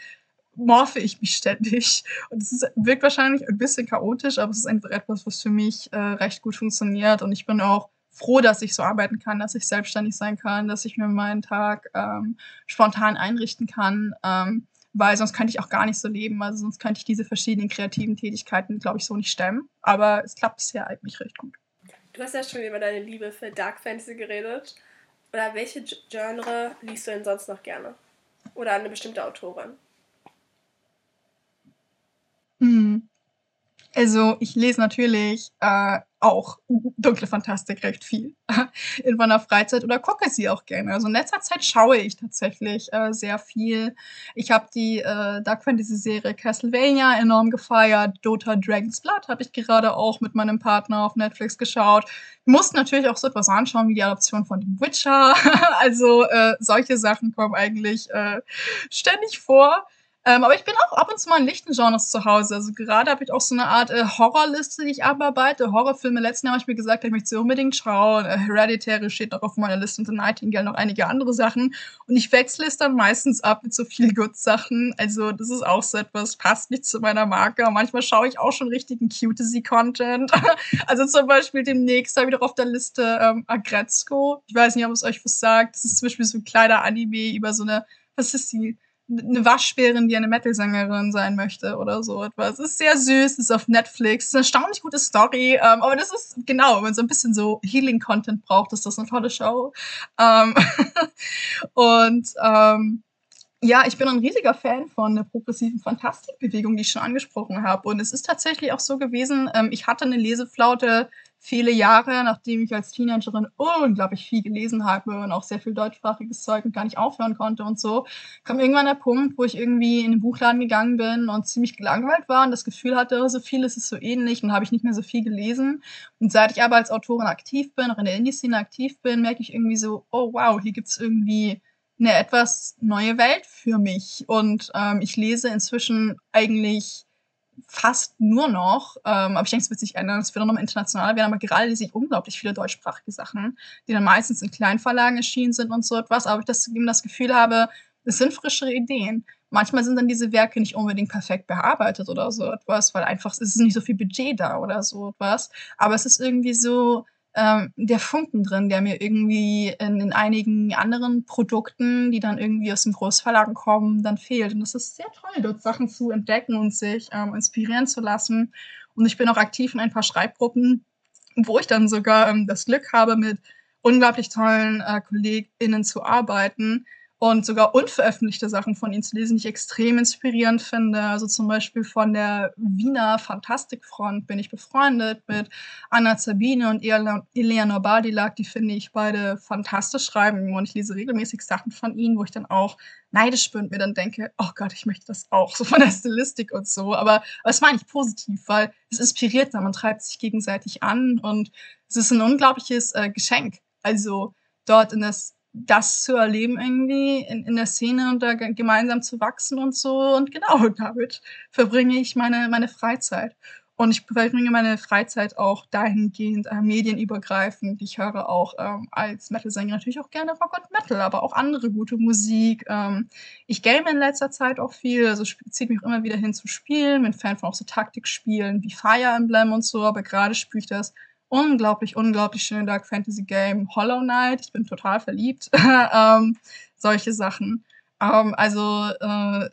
morphe ich mich ständig. Und es wirkt wahrscheinlich ein bisschen chaotisch, aber es ist einfach etwas, was für mich äh, recht gut funktioniert. Und ich bin auch froh, dass ich so arbeiten kann, dass ich selbstständig sein kann, dass ich mir meinen Tag ähm, spontan einrichten kann. Ähm, weil sonst könnte ich auch gar nicht so leben. Also sonst könnte ich diese verschiedenen kreativen Tätigkeiten, glaube ich, so nicht stemmen. Aber es klappt bisher eigentlich recht gut. Du hast ja schon über deine Liebe für Dark Fantasy geredet. Oder welche Genre liest du denn sonst noch gerne? Oder eine bestimmte Autorin? Hm. Also, ich lese natürlich, äh, auch dunkle Fantastik recht viel (laughs) in meiner Freizeit oder gucke sie auch gerne. Also, in letzter Zeit schaue ich tatsächlich, äh, sehr viel. Ich habe die, äh, Dark Fantasy Serie Castlevania enorm gefeiert. Dota Dragon's Blood habe ich gerade auch mit meinem Partner auf Netflix geschaut. Musste natürlich auch so etwas anschauen wie die Adoption von The Witcher. (laughs) Also, äh, solche Sachen kommen eigentlich, äh, ständig vor. Ähm, aber ich bin auch ab und zu mal in lichten Genres zu Hause. Also gerade habe ich auch so eine Art äh, Horrorliste, die ich abarbeite. Horrorfilme. Letzten Jahr habe ich mir gesagt, ich möchte sie unbedingt schauen. Äh, Hereditary steht noch auf meiner Liste und The Nightingale noch einige andere Sachen. Und ich wechsle es dann meistens ab mit so viel Good-Sachen. Also das ist auch so etwas, passt nicht zu meiner Marke. Manchmal schaue ich auch schon richtigen Cutesy-Content. (laughs) also zum Beispiel demnächst habe ich noch auf der Liste ähm, Agretzko. Ich weiß nicht, ob es euch was sagt. Das ist zum Beispiel so ein kleiner Anime über so eine, was ist die? Eine Waschbärin, die eine Metal-Sängerin sein möchte oder so etwas. Ist sehr süß, ist auf Netflix, ist eine erstaunlich gute Story, ähm, aber das ist, genau, wenn man so ein bisschen so Healing-Content braucht, ist das eine tolle Show. Ähm (laughs) und ähm, ja, ich bin ein riesiger Fan von der progressiven Fantastikbewegung, die ich schon angesprochen habe. Und es ist tatsächlich auch so gewesen, ähm, ich hatte eine Leseflaute viele Jahre, nachdem ich als Teenagerin unglaublich viel gelesen habe und auch sehr viel deutschsprachiges Zeug und gar nicht aufhören konnte und so, kam irgendwann der Punkt, wo ich irgendwie in den Buchladen gegangen bin und ziemlich gelangweilt war und das Gefühl hatte, so viel ist es so ähnlich und habe ich nicht mehr so viel gelesen. Und seit ich aber als Autorin aktiv bin, auch in der Indie-Szene aktiv bin, merke ich irgendwie so, oh wow, hier gibt's irgendwie eine etwas neue Welt für mich. Und ähm, ich lese inzwischen eigentlich fast nur noch, ähm, aber ich denke, es wird sich ändern, es wird auch nochmal international werden, aber gerade lese ich unglaublich viele deutschsprachige Sachen, die dann meistens in Kleinverlagen erschienen sind und so etwas, aber ich das, eben das Gefühl habe, es sind frischere Ideen. Manchmal sind dann diese Werke nicht unbedingt perfekt bearbeitet oder so etwas, weil einfach es ist nicht so viel Budget da oder so etwas. Aber es ist irgendwie so, ähm, der Funken drin, der mir irgendwie in, in einigen anderen Produkten, die dann irgendwie aus dem Großverlagen kommen, dann fehlt. Und das ist sehr toll, dort Sachen zu entdecken und sich ähm, inspirieren zu lassen. Und ich bin auch aktiv in ein paar Schreibgruppen, wo ich dann sogar ähm, das Glück habe, mit unglaublich tollen äh, KollegInnen zu arbeiten, und sogar unveröffentlichte Sachen von ihnen zu lesen, die ich extrem inspirierend finde. Also zum Beispiel von der Wiener Fantastikfront bin ich befreundet mit Anna Sabine und Eleanor Badilak. Die finde ich beide fantastisch schreiben und ich lese regelmäßig Sachen von ihnen, wo ich dann auch neidisch bin und mir dann denke, oh Gott, ich möchte das auch, so von der Stilistik und so. Aber, das meine ich positiv, weil es inspiriert dann, man treibt sich gegenseitig an und es ist ein unglaubliches äh, Geschenk. Also dort in das das zu erleben irgendwie in, in der Szene und da gemeinsam zu wachsen und so. Und genau, (laughs) damit verbringe ich meine, meine Freizeit. Und ich verbringe meine Freizeit auch dahingehend äh, medienübergreifend. Ich höre auch ähm, als Metal-Sänger natürlich auch gerne Rock und Metal, aber auch andere gute Musik. Ähm, ich game in letzter Zeit auch viel, also zieht mich auch immer wieder hin zu spielen. Bin Fan von auch so Taktikspielen wie Fire Emblem und so, aber gerade spiele ich das unglaublich, unglaublich schöne Dark Fantasy Game Hollow Knight. Ich bin total verliebt. (laughs) ähm, solche Sachen. Ähm, also, äh,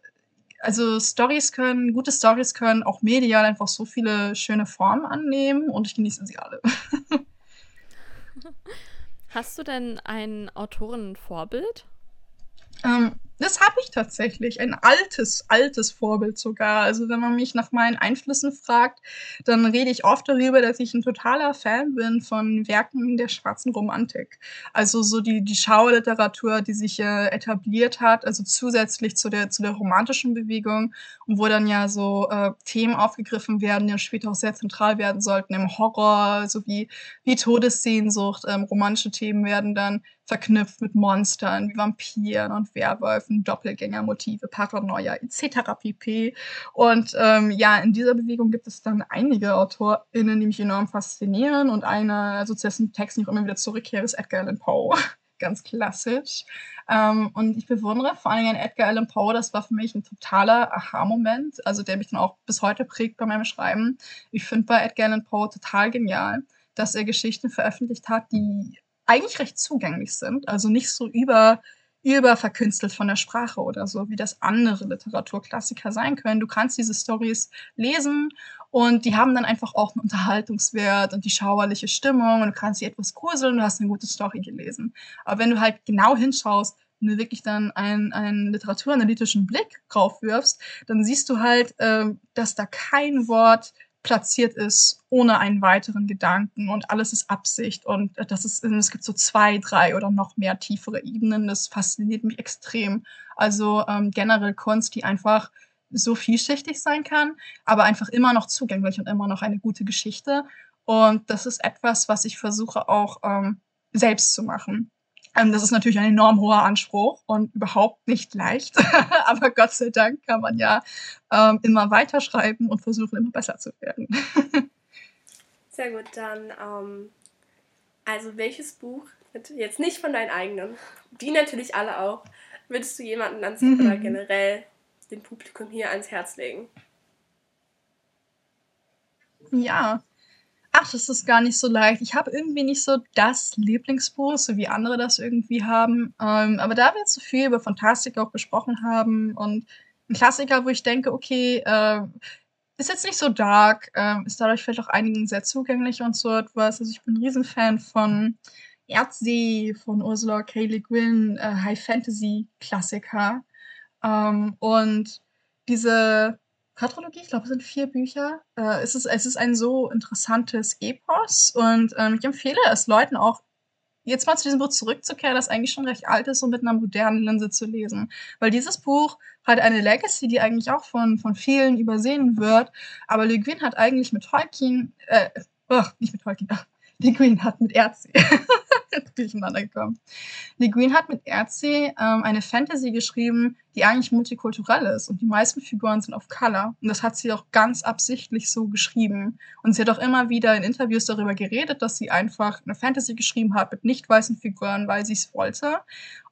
also Stories können, gute Stories können auch medial einfach so viele schöne Formen annehmen und ich genieße sie alle. (laughs) Hast du denn ein Autorenvorbild? Ähm, das habe ich tatsächlich. Ein altes, altes Vorbild sogar. Also wenn man mich nach meinen Einflüssen fragt, dann rede ich oft darüber, dass ich ein totaler Fan bin von Werken der schwarzen Romantik. Also so die, die Schauliteratur, die sich äh, etabliert hat, also zusätzlich zu der, zu der romantischen Bewegung und wo dann ja so äh, Themen aufgegriffen werden, die später auch sehr zentral werden sollten im Horror, sowie wie Todessehnsucht. Ähm, romantische Themen werden dann verknüpft mit Monstern wie Vampiren und Werwölfen, Doppelgängermotive, Paranoia etc. pp. Und ähm, ja, in dieser Bewegung gibt es dann einige AutorInnen, die mich enorm faszinieren und einer, also dessen Text ich immer wieder zurückkehre, ist Edgar Allan Poe. (laughs) Ganz klassisch. Ähm, und ich bewundere vor allem Edgar Allan Poe. Das war für mich ein totaler Aha-Moment, also der mich dann auch bis heute prägt bei meinem Schreiben. Ich finde bei Edgar Allan Poe total genial, dass er Geschichten veröffentlicht hat, die eigentlich recht zugänglich sind, also nicht so über überverkünstelt von der Sprache oder so, wie das andere Literaturklassiker sein können. Du kannst diese Stories lesen und die haben dann einfach auch einen Unterhaltungswert und die schauerliche Stimmung und du kannst sie etwas gruseln, du hast eine gute Story gelesen. Aber wenn du halt genau hinschaust und du wirklich dann einen, einen literaturanalytischen Blick drauf wirfst, dann siehst du halt, äh, dass da kein Wort platziert ist, ohne einen weiteren Gedanken und alles ist Absicht und das ist, es gibt so zwei, drei oder noch mehr tiefere Ebenen. Das fasziniert mich extrem. Also ähm, generell Kunst, die einfach so vielschichtig sein kann, aber einfach immer noch zugänglich und immer noch eine gute Geschichte. Und das ist etwas, was ich versuche auch ähm, selbst zu machen. Ähm, das ist natürlich ein enorm hoher Anspruch und überhaupt nicht leicht. (laughs) Aber Gott sei Dank kann man ja ähm, immer weiterschreiben und versuchen, immer besser zu werden. (laughs) Sehr gut, dann, ähm, also welches Buch, jetzt nicht von deinen eigenen, die natürlich alle auch, würdest du jemanden ans mhm. oder generell dem Publikum hier ans Herz legen? Ja, Ach, das ist gar nicht so leicht. Ich habe irgendwie nicht so das Lieblingsbuch, so wie andere das irgendwie haben. Ähm, aber da wir jetzt so viel über Fantastik auch gesprochen haben und ein Klassiker, wo ich denke, okay, äh, ist jetzt nicht so dark, äh, ist dadurch vielleicht auch einigen sehr zugänglich und so etwas. Also ich bin ein Riesenfan von Erdsee, von Ursula K. Le Guin, äh, High Fantasy Klassiker. Ähm, und diese Quadrologie, ich glaube, es sind vier Bücher. Äh, es, ist, es ist ein so interessantes Epos und ähm, ich empfehle es Leuten auch, jetzt mal zu diesem Buch zurückzukehren, das eigentlich schon recht alt ist, und mit einer modernen Linse zu lesen. Weil dieses Buch hat eine Legacy, die eigentlich auch von, von vielen übersehen wird. Aber Le Guin hat eigentlich mit Tolkien, äh, oh, nicht mit Tolkien, ach, Le Guin hat mit Erzi (laughs) durcheinander gekommen. Lee Green hat mit Erzi ähm, eine Fantasy geschrieben, die eigentlich multikulturell ist und die meisten Figuren sind auf Color. Und das hat sie auch ganz absichtlich so geschrieben. Und sie hat auch immer wieder in Interviews darüber geredet, dass sie einfach eine Fantasy geschrieben hat mit nicht weißen Figuren, weil sie es wollte.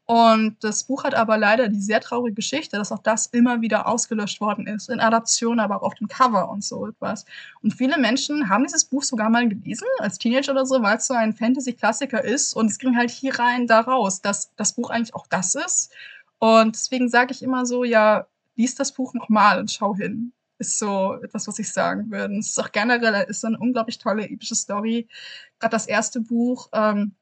Und das Buch hat aber leider die sehr traurige Geschichte, dass auch das immer wieder ausgelöscht worden ist, in Adaptionen, aber auch auf dem Cover und so etwas. Und viele Menschen haben dieses Buch sogar mal gelesen, als Teenager oder so, weil es so ein Fantasy-Klassiker ist. Und es ging halt hier rein, da raus, dass das Buch eigentlich auch das ist. Und deswegen sage ich immer so, ja, lies das Buch nochmal und schau hin. Ist so etwas, was ich sagen würde. Es ist auch generell ist eine unglaublich tolle, epische Story. Gerade das erste Buch, ähm,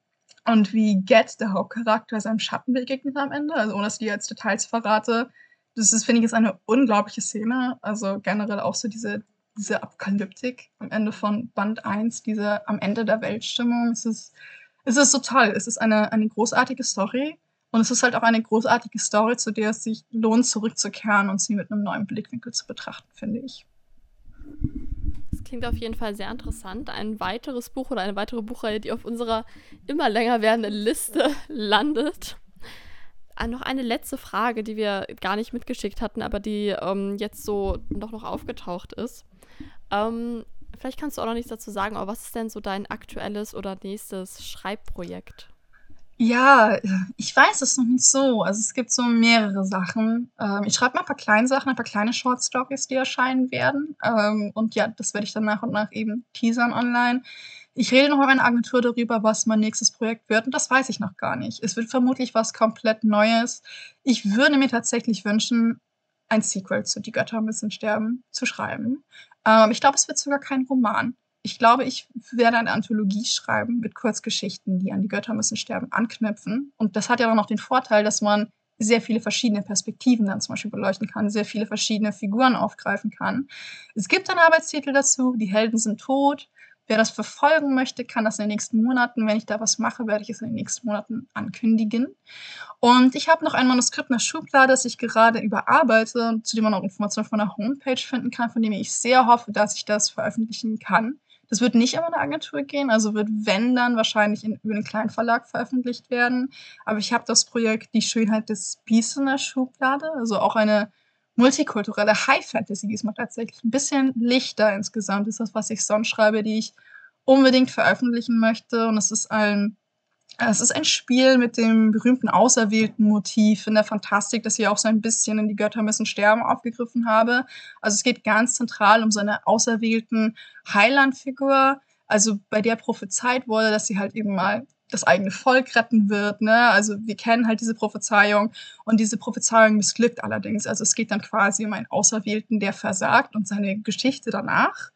und wie Get, der Hauptcharakter, seinem Schatten begegnet am Ende, also ohne dass ich dir jetzt Details verrate. Das ist, finde ich, ist eine unglaubliche Szene. Also generell auch so diese, diese Apokalyptik am Ende von Band 1, diese am Ende der Weltstimmung. Es ist, es ist so toll. Es ist eine, eine großartige Story. Und es ist halt auch eine großartige Story, zu der es sich lohnt, zurückzukehren und sie mit einem neuen Blickwinkel zu betrachten, finde ich. Klingt auf jeden Fall sehr interessant. Ein weiteres Buch oder eine weitere Buchreihe, die auf unserer immer länger werdenden Liste (laughs) landet. Ah, noch eine letzte Frage, die wir gar nicht mitgeschickt hatten, aber die ähm, jetzt so doch noch aufgetaucht ist. Ähm, vielleicht kannst du auch noch nichts dazu sagen, aber was ist denn so dein aktuelles oder nächstes Schreibprojekt? Ja, ich weiß es noch nicht so. Also es gibt so mehrere Sachen. Ähm, ich schreibe mal ein paar kleine Sachen, ein paar kleine Short Stories, die erscheinen werden. Ähm, und ja, das werde ich dann nach und nach eben teasern online. Ich rede noch mit meiner Agentur darüber, was mein nächstes Projekt wird und das weiß ich noch gar nicht. Es wird vermutlich was komplett Neues. Ich würde mir tatsächlich wünschen, ein Sequel zu Die Götter müssen sterben zu schreiben. Ähm, ich glaube, es wird sogar kein Roman ich glaube, ich werde eine Anthologie schreiben mit Kurzgeschichten, die an die Götter müssen sterben anknüpfen. Und das hat ja auch noch den Vorteil, dass man sehr viele verschiedene Perspektiven dann zum Beispiel beleuchten kann, sehr viele verschiedene Figuren aufgreifen kann. Es gibt einen Arbeitstitel dazu, die Helden sind tot. Wer das verfolgen möchte, kann das in den nächsten Monaten, wenn ich da was mache, werde ich es in den nächsten Monaten ankündigen. Und ich habe noch ein Manuskript der Schublade, das ich gerade überarbeite, zu dem man auch Informationen von der Homepage finden kann, von dem ich sehr hoffe, dass ich das veröffentlichen kann. Das wird nicht über eine Agentur gehen, also wird, wenn dann, wahrscheinlich in, über einen kleinen Verlag veröffentlicht werden. Aber ich habe das Projekt Die Schönheit des Biestes in der Schublade, also auch eine multikulturelle High Fantasy diesmal tatsächlich. Ein bisschen lichter insgesamt ist das, was ich sonst schreibe, die ich unbedingt veröffentlichen möchte. Und es ist ein es ist ein Spiel mit dem berühmten auserwählten Motiv in der Fantastik, das ich auch so ein bisschen in Die Götter müssen sterben aufgegriffen habe. Also es geht ganz zentral um so eine auserwählten Heilandfigur, also bei der prophezeit wurde, dass sie halt eben mal das eigene Volk retten wird. Ne? Also wir kennen halt diese Prophezeiung und diese Prophezeiung missglückt allerdings. Also es geht dann quasi um einen Auserwählten, der versagt und seine Geschichte danach.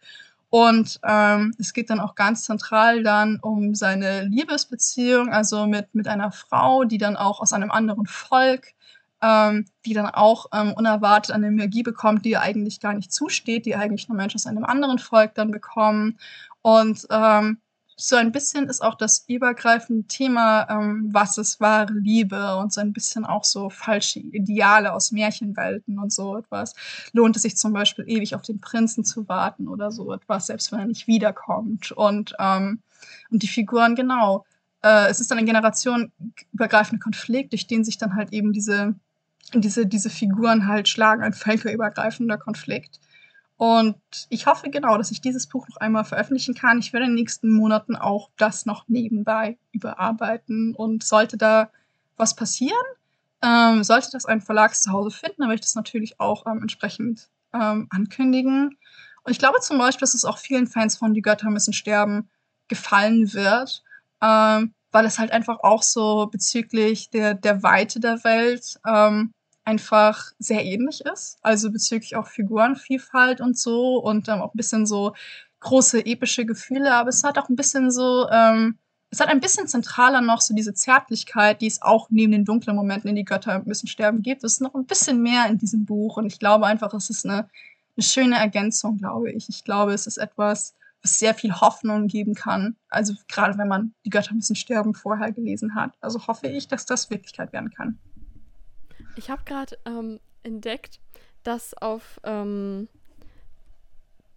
Und ähm, es geht dann auch ganz zentral dann um seine Liebesbeziehung, also mit, mit einer Frau, die dann auch aus einem anderen Volk ähm, die dann auch ähm, unerwartet eine Magie bekommt, die ihr eigentlich gar nicht zusteht, die eigentlich nur Menschen aus einem anderen Volk dann bekommen. Und ähm, so ein bisschen ist auch das übergreifende Thema, ähm, was ist wahre Liebe und so ein bisschen auch so falsche Ideale aus Märchenwelten und so etwas. Lohnt es sich zum Beispiel ewig auf den Prinzen zu warten oder so etwas, selbst wenn er nicht wiederkommt. Und, ähm, und die Figuren, genau. Äh, es ist dann ein generationenübergreifender Konflikt, durch den sich dann halt eben diese, diese, diese Figuren halt schlagen, ein völkerübergreifender Konflikt. Und ich hoffe genau, dass ich dieses Buch noch einmal veröffentlichen kann. Ich werde in den nächsten Monaten auch das noch nebenbei überarbeiten. Und sollte da was passieren, ähm, sollte das ein Verlag zu Hause finden, dann werde ich das natürlich auch ähm, entsprechend ähm, ankündigen. Und ich glaube zum Beispiel, dass es auch vielen Fans von Die Götter müssen sterben gefallen wird, ähm, weil es halt einfach auch so bezüglich der, der Weite der Welt ähm, einfach sehr ähnlich ist. Also bezüglich auch Figurenvielfalt und so und ähm, auch ein bisschen so große epische Gefühle, aber es hat auch ein bisschen so, ähm, es hat ein bisschen zentraler noch so diese Zärtlichkeit, die es auch neben den dunklen Momenten in die Götter müssen sterben gibt. Es ist noch ein bisschen mehr in diesem Buch und ich glaube einfach, es ist eine, eine schöne Ergänzung, glaube ich. Ich glaube, es ist etwas, was sehr viel Hoffnung geben kann. Also gerade wenn man die Götter müssen sterben vorher gelesen hat. Also hoffe ich, dass das Wirklichkeit werden kann. Ich habe gerade ähm, entdeckt, dass auf ähm,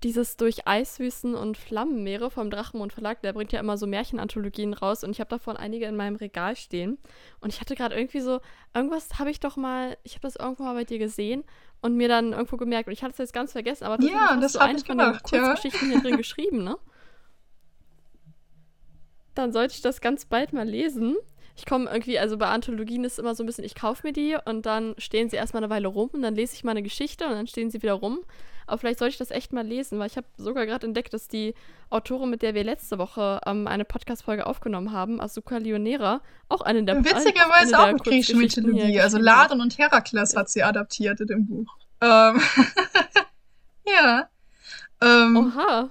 dieses durch Eiswüsten und Flammenmeere vom Drachenmond Verlag, der bringt ja immer so Märchenanthologien raus und ich habe davon einige in meinem Regal stehen. Und ich hatte gerade irgendwie so, irgendwas habe ich doch mal, ich habe das irgendwo mal bei dir gesehen und mir dann irgendwo gemerkt und ich hatte es jetzt ganz vergessen, aber ja, das du eine von den Kurzgeschichten ja. hier drin (laughs) geschrieben, ne? Dann sollte ich das ganz bald mal lesen ich komme irgendwie, also bei Anthologien ist es immer so ein bisschen, ich kaufe mir die und dann stehen sie erstmal eine Weile rum und dann lese ich mal eine Geschichte und dann stehen sie wieder rum. Aber vielleicht sollte ich das echt mal lesen, weil ich habe sogar gerade entdeckt, dass die Autorin, mit der wir letzte Woche ähm, eine Podcast-Folge aufgenommen haben, Asuka Leonera, auch eine der Witzigerweise auch, eine griechische Mythologie. Also Ladon und Herakles hat sie adaptiert in dem Buch. Ähm (laughs) ja. Ähm, Oha.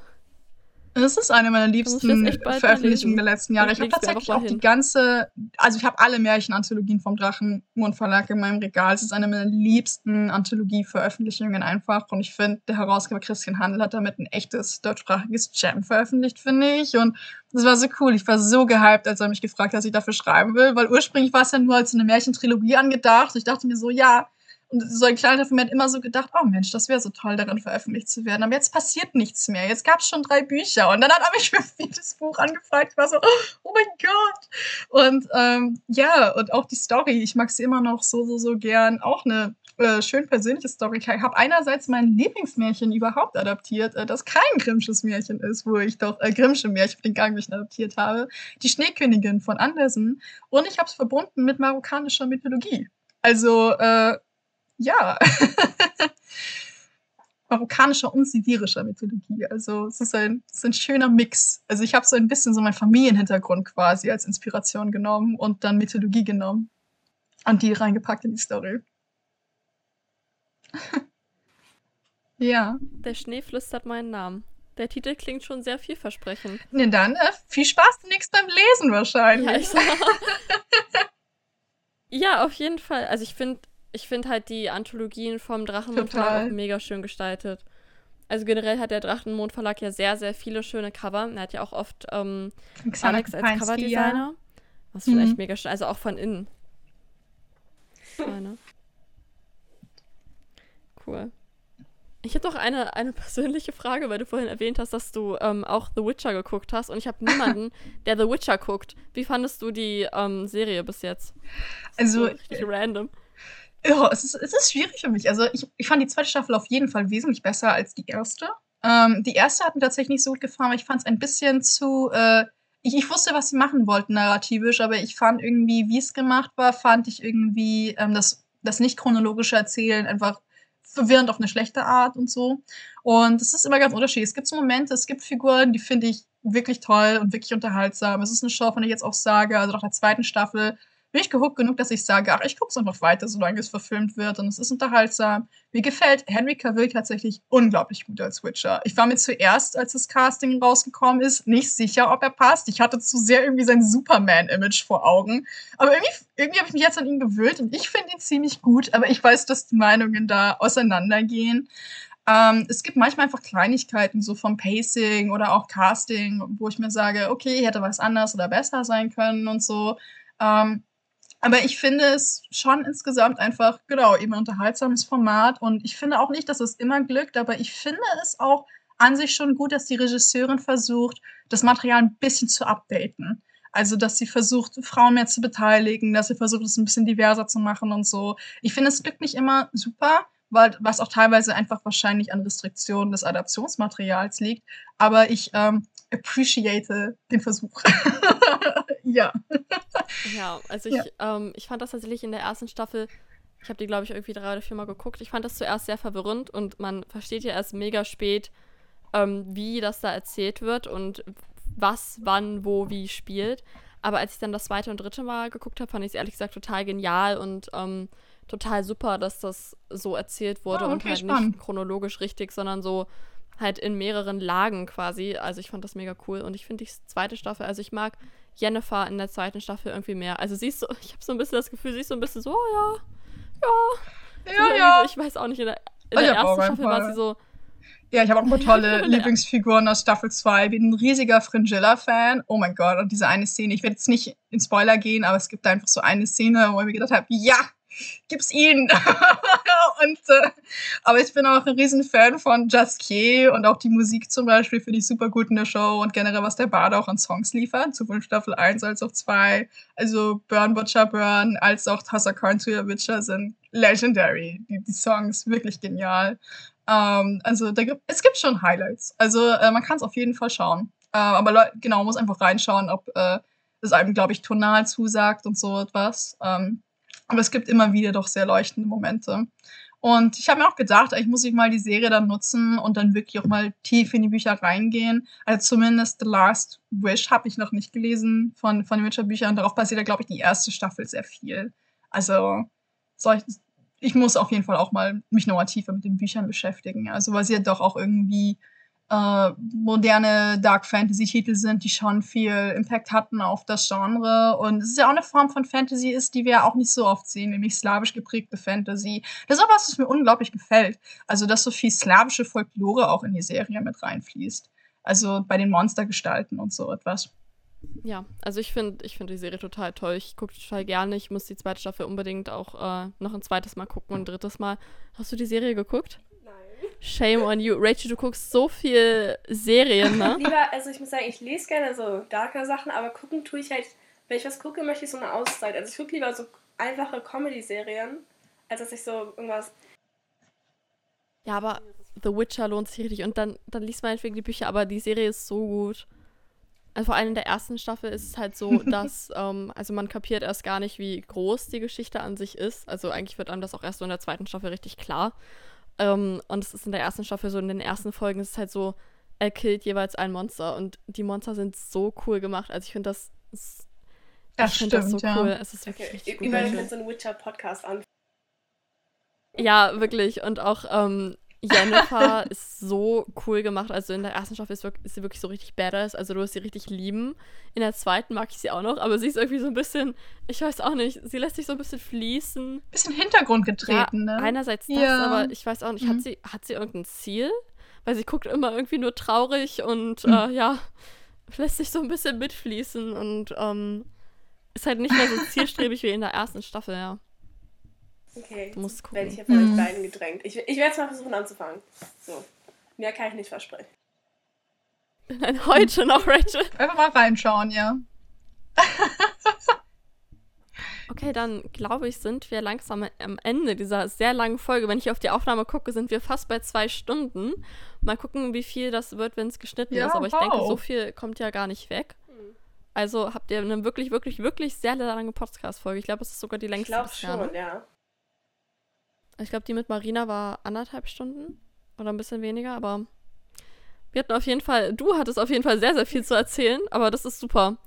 Das ist eine meiner liebsten Veröffentlichungen der letzten Jahre. Ich habe tatsächlich auch die ganze, also ich habe alle Märchenanthologien vom Drachenmond Verlag in meinem Regal. Es ist eine meiner liebsten Anthologie-Veröffentlichungen einfach. Und ich finde, der Herausgeber Christian Handel hat damit ein echtes deutschsprachiges Jam veröffentlicht, finde ich. Und das war so cool. Ich war so gehypt, als er mich gefragt hat, was ich dafür schreiben will, weil ursprünglich war es ja nur als eine Märchentrilogie angedacht. Ich dachte mir so, ja, und so ein kleiner Film hat immer so gedacht, oh Mensch, das wäre so toll, darin veröffentlicht zu werden. Aber jetzt passiert nichts mehr. Jetzt gab es schon drei Bücher. Und dann hat er mich (laughs) für viertes Buch angefragt. Ich war so, oh mein Gott. Und ähm, ja, und auch die Story. Ich mag sie immer noch so, so, so gern. Auch eine äh, schön persönliche Story. Ich habe einerseits mein Lieblingsmärchen überhaupt adaptiert, äh, das kein Grimmsches Märchen ist, wo ich doch äh, Grimmsche Märchen den Gangmärchen adaptiert habe. Die Schneekönigin von Andersen. Und ich habe es verbunden mit marokkanischer Mythologie. Also, äh, ja. (laughs) marokkanischer und sibirischer Mythologie. Also es ist ein, es ist ein schöner Mix. Also ich habe so ein bisschen so meinen Familienhintergrund quasi als Inspiration genommen und dann Mythologie genommen und die reingepackt in die Story. (laughs) ja. Der Schnee flüstert meinen Namen. Der Titel klingt schon sehr vielversprechend. Ne, dann äh, viel Spaß demnächst beim Lesen wahrscheinlich. Ja, (laughs) ja auf jeden Fall. Also ich finde ich finde halt die Anthologien vom Drachenmond Verlag auch mega schön gestaltet. Also generell hat der Drachenmond Verlag ja sehr, sehr viele schöne Cover. Er hat ja auch oft ähm, Alex als Coverdesigner. Was vielleicht mhm. mega schön, also auch von innen. Meine. Cool. Ich habe doch eine, eine persönliche Frage, weil du vorhin erwähnt hast, dass du ähm, auch The Witcher geguckt hast und ich habe niemanden, (laughs) der The Witcher guckt. Wie fandest du die ähm, Serie bis jetzt? Also, so richtig random. Ja, es ist, es ist schwierig für mich. Also ich, ich fand die zweite Staffel auf jeden Fall wesentlich besser als die erste. Ähm, die erste hat mir tatsächlich nicht so gut gefallen, weil ich fand es ein bisschen zu. Äh, ich, ich wusste, was sie machen wollten, narrativisch, aber ich fand irgendwie, wie es gemacht war, fand ich irgendwie ähm, das, das nicht chronologische Erzählen einfach verwirrend auf eine schlechte Art und so. Und es ist immer ganz unterschiedlich. Es gibt so Momente, es gibt Figuren, die finde ich wirklich toll und wirklich unterhaltsam. Es ist eine Show, von der ich jetzt auch sage, also nach der zweiten Staffel bin ich gehuckt genug, dass ich sage, ach, ich gucke es einfach weiter, solange es verfilmt wird und es ist unterhaltsam. Mir gefällt Henry Cavill tatsächlich unglaublich gut als Witcher. Ich war mir zuerst, als das Casting rausgekommen ist, nicht sicher, ob er passt. Ich hatte zu sehr irgendwie sein Superman-Image vor Augen. Aber irgendwie, irgendwie habe ich mich jetzt an ihn gewöhnt und ich finde ihn ziemlich gut, aber ich weiß, dass die Meinungen da auseinandergehen. Ähm, es gibt manchmal einfach Kleinigkeiten, so vom Pacing oder auch Casting, wo ich mir sage, okay, hätte was anders oder besser sein können und so. Ähm, aber ich finde es schon insgesamt einfach, genau, eben ein unterhaltsames Format. Und ich finde auch nicht, dass es immer glückt, aber ich finde es auch an sich schon gut, dass die Regisseurin versucht, das Material ein bisschen zu updaten. Also, dass sie versucht, Frauen mehr zu beteiligen, dass sie versucht, es ein bisschen diverser zu machen und so. Ich finde, es glückt nicht immer super, weil, was auch teilweise einfach wahrscheinlich an Restriktionen des Adaptionsmaterials liegt. Aber ich ähm, appreciate den Versuch. (laughs) ja. Ja, also ich, ja. Ähm, ich fand das tatsächlich in der ersten Staffel, ich habe die, glaube ich, irgendwie drei oder vier Mal geguckt. Ich fand das zuerst sehr verwirrend und man versteht ja erst mega spät, ähm, wie das da erzählt wird und was, wann, wo, wie spielt. Aber als ich dann das zweite und dritte Mal geguckt habe, fand ich es ehrlich gesagt total genial und ähm, total super, dass das so erzählt wurde oh, okay, und halt spannend. nicht chronologisch richtig, sondern so halt in mehreren Lagen quasi. Also ich fand das mega cool und ich finde die zweite Staffel, also ich mag Jennifer in der zweiten Staffel irgendwie mehr. Also sie ist so, (laughs) ich habe so ein bisschen das Gefühl, sie ist so ein bisschen so, oh, ja, ja, ja, ja. So, ich weiß auch nicht, in der, in der ersten Staffel war sie so, ja, ich habe auch ein paar tolle (laughs) Lieblingsfiguren aus Staffel 2. Bin ein riesiger Fringilla-Fan. Oh mein Gott, und diese eine Szene, ich werde jetzt nicht in Spoiler gehen, aber es gibt da einfach so eine Szene, wo ich mir gedacht habe, ja, gib's ihn. (laughs) und, äh, aber ich bin auch ein riesen Fan von Key und auch die Musik zum Beispiel finde ich super gut in der Show und generell, was der Bade auch an Songs liefert, sowohl Staffel 1 als auch 2. Also Burn Butcher Burn als auch Tassakarn to Your Witcher sind legendary. Die, die Songs wirklich genial. Ähm, also da gibt, es gibt schon Highlights. Also äh, man kann es auf jeden Fall schauen. Äh, aber genau, muss einfach reinschauen, ob äh, es einem, glaube ich, tonal zusagt und so etwas. Ähm, aber es gibt immer wieder doch sehr leuchtende Momente. Und ich habe mir auch gedacht, ich muss ich mal die Serie dann nutzen und dann wirklich auch mal tief in die Bücher reingehen. Also zumindest The Last Wish habe ich noch nicht gelesen von, von den Witcher-Büchern. Darauf basiert ja, glaube ich, die erste Staffel sehr viel. Also ich, ich muss auf jeden Fall auch mal mich nochmal tiefer mit den Büchern beschäftigen. Also ja doch auch irgendwie äh, moderne Dark Fantasy-Titel sind, die schon viel Impact hatten auf das Genre. Und es ist ja auch eine Form von Fantasy ist, die wir auch nicht so oft sehen, nämlich slawisch geprägte Fantasy. Das ist auch was, was mir unglaublich gefällt. Also, dass so viel slawische Folklore auch in die Serie mit reinfließt. Also bei den Monstergestalten und so etwas. Ja, also ich finde ich find die Serie total toll. Ich gucke total gerne. Ich muss die zweite Staffel unbedingt auch äh, noch ein zweites Mal gucken und ein drittes Mal. Hast du die Serie geguckt? Shame on you. Rachel, du guckst so viel Serien, ne? Lieber, also ich muss sagen, ich lese gerne so darker Sachen, aber gucken tue ich halt, wenn ich was gucke, möchte ich so eine Auszeit. Also ich gucke lieber so einfache Comedy-Serien, als dass ich so irgendwas. Ja, aber The Witcher lohnt sich richtig. Und dann, dann liest man halt wegen die Bücher, aber die Serie ist so gut. Also vor allem in der ersten Staffel ist es halt so, (laughs) dass, ähm, also man kapiert erst gar nicht, wie groß die Geschichte an sich ist. Also eigentlich wird einem das auch erst so in der zweiten Staffel richtig klar. Ähm, und es ist in der ersten Staffel so, in den ersten Folgen ist es halt so, er killt jeweils ein Monster und die Monster sind so cool gemacht. Also ich finde das, ist, das ich finde das so ja. cool. Es ist wirklich okay. richtig gut. Überall so einen Witcher-Podcast an. Ja, wirklich. Und auch ähm, Jennifer (laughs) ist so cool gemacht. Also in der ersten Staffel ist, ist, sie wirklich so richtig badass. Also du wirst sie richtig lieben. In der zweiten mag ich sie auch noch, aber sie ist irgendwie so ein bisschen, ich weiß auch nicht, sie lässt sich so ein bisschen fließen. Bisschen Hintergrund getreten, ja, ne? Einerseits das, ja. aber ich weiß auch nicht, mhm. hat, sie, hat sie irgendein Ziel? Weil sie guckt immer irgendwie nur traurig und mhm. äh, ja, lässt sich so ein bisschen mitfließen und ähm, ist halt nicht mehr so (laughs) zielstrebig wie in der ersten Staffel, ja. Okay, du musst gucken. werde ich hier von mhm. euch beiden gedrängt. Ich, ich werde es mal versuchen anzufangen. So. Mehr kann ich nicht versprechen. (laughs) Nein, heute noch, Rachel. (laughs) Einfach mal reinschauen, ja. (laughs) okay, dann glaube ich, sind wir langsam am Ende dieser sehr langen Folge. Wenn ich auf die Aufnahme gucke, sind wir fast bei zwei Stunden. Mal gucken, wie viel das wird, wenn es geschnitten ja, ist. Aber ich wow. denke, so viel kommt ja gar nicht weg. Hm. Also habt ihr eine wirklich, wirklich, wirklich sehr lange Podcast-Folge. Ich glaube, es ist sogar die längste. Ich glaube schon, ne? ja. Ich glaube, die mit Marina war anderthalb Stunden oder ein bisschen weniger, aber wir hatten auf jeden Fall, du hattest auf jeden Fall sehr, sehr viel zu erzählen, aber das ist super.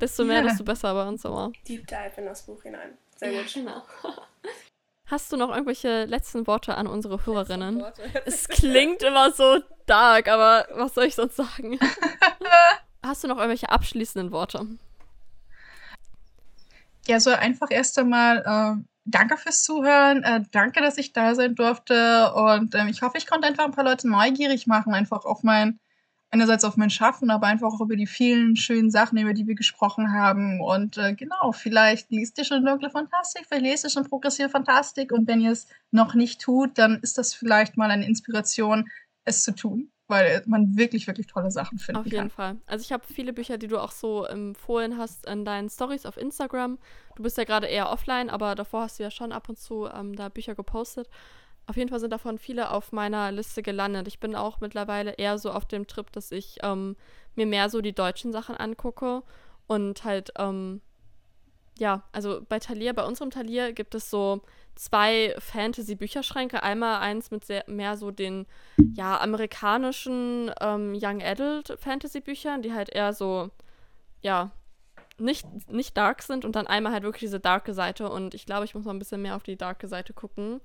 desto mehr, Ja. desto besser bei uns immer. Deep Dive in das Buch hinein. Sehr gut. genau. (laughs) Hast du noch irgendwelche letzten Worte an unsere Hörerinnen? (laughs) Es klingt immer so dark, aber was soll ich sonst sagen? (laughs) Hast du noch irgendwelche abschließenden Worte? Ja, so einfach erst einmal äh, danke fürs Zuhören. Äh, danke, dass ich da sein durfte. Und ähm, ich hoffe, ich konnte einfach ein paar Leute neugierig machen, einfach auf mein, einerseits auf mein Schaffen, aber einfach auch über die vielen schönen Sachen, über die wir gesprochen haben. Und äh, genau, vielleicht liest ihr schon dunkle Fantastik, vielleicht lest ihr schon progressive Fantastik. Und wenn ihr es noch nicht tut, dann ist das vielleicht mal eine Inspiration, es zu tun. Weil man wirklich, wirklich tolle Sachen finden Auf jeden kann. Fall. Also ich habe viele Bücher, die du auch so empfohlen hast in deinen Stories auf Instagram. Du bist ja gerade eher offline, aber davor hast du ja schon ab und zu ähm, da Bücher gepostet. Auf jeden Fall sind davon viele auf meiner Liste gelandet. Ich bin auch mittlerweile eher so auf dem Trip, dass ich ähm, mir mehr so die deutschen Sachen angucke und halt, ähm, ja, also bei Thalia, bei unserem Thalia gibt es so zwei Fantasy-Bücherschränke. Einmal eins mit sehr, mehr so den, ja, amerikanischen ähm, Young Adult Fantasy-Büchern, die halt eher so, ja, nicht, nicht dark sind. Und dann einmal halt wirklich diese darke Seite. Und ich glaube, ich muss mal ein bisschen mehr auf die darke Seite gucken,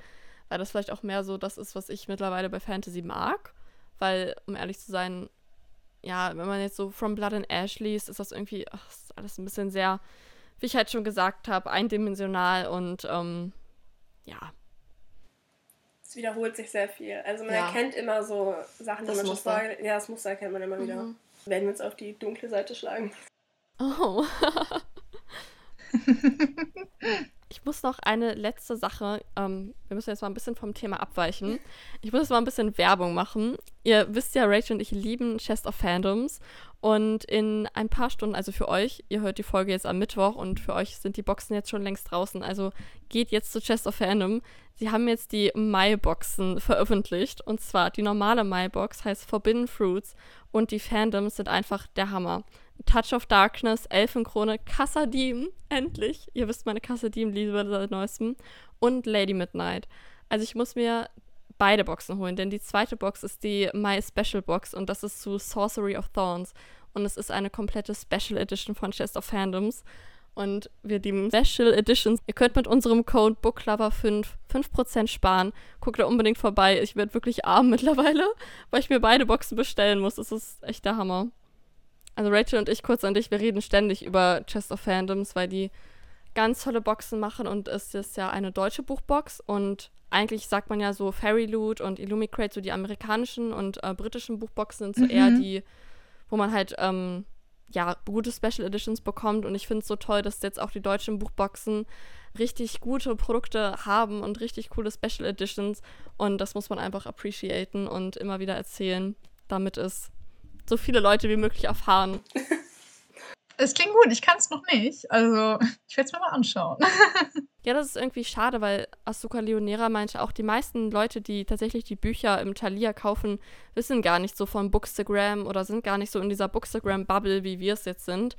weil das vielleicht auch mehr so das ist, was ich mittlerweile bei Fantasy mag, weil, um ehrlich zu sein, ja, wenn man jetzt so From Blood and Ash liest, ist das irgendwie, ach, ist alles ein bisschen sehr, wie ich halt schon gesagt habe, eindimensional und, ähm, ja, Es wiederholt sich sehr viel. Also man Ja. erkennt immer so Sachen, die Das man schon vorher... Ja, das Muster erkennt man immer wieder. Mhm. Werden wir uns auf die dunkle Seite schlagen. Oh. (laughs) (laughs) ich muss noch eine letzte Sache. Ähm, wir müssen jetzt mal ein bisschen vom Thema abweichen. Ich muss jetzt mal ein bisschen Werbung machen. Ihr wisst ja, Rachel und ich lieben Chest of Fandoms. Und in ein paar Stunden, also für euch, ihr hört die Folge jetzt am Mittwoch und für euch sind die Boxen jetzt schon längst draußen. Also geht jetzt zu Chest of Fandom. Sie haben jetzt die Mai-Boxen veröffentlicht. Und zwar die normale Mai-Box heißt Forbidden Fruits und die Fandoms sind einfach der Hammer. Touch of Darkness, Elfenkrone, Kassadim, endlich. Ihr wisst meine Kassadim-Liebe seit neuestem. Und Lady Midnight. Also ich muss mir beide Boxen holen, denn die zweite Box ist die My Special Box und das ist zu Sorcery of Thorns. Und es ist eine komplette Special Edition von Chest of Fandoms. Und wir lieben Special Editions. Ihr könnt mit unserem Code BookLover5 5% sparen. Guckt da unbedingt vorbei. Ich werde wirklich arm (laughs) mittlerweile, weil ich mir beide Boxen bestellen muss. Das ist echt der Hammer. Also Rachel und ich, kurz an dich, wir reden ständig über Chest of Fandoms, weil die ganz tolle Boxen machen und es ist ja eine deutsche Buchbox und eigentlich sagt man ja so Fairy Loot und Illumicrate, so die amerikanischen und äh, britischen Buchboxen sind so Mhm. eher die, wo man halt ähm, ja gute Special Editions bekommt und ich finde es so toll, dass jetzt auch die deutschen Buchboxen richtig gute Produkte haben und richtig coole Special Editions und das muss man einfach appreciaten und immer wieder erzählen, damit es so viele Leute wie möglich erfahren. (laughs) Es klingt gut, ich kann es noch nicht. Also, ich werde es mir mal anschauen. (laughs) Ja, das ist irgendwie schade, weil Asuka Leonera meinte auch, die meisten Leute, die tatsächlich die Bücher im Thalia kaufen, wissen gar nicht so von Bookstagram oder sind gar nicht so in dieser Bookstagram-Bubble, wie wir es jetzt sind.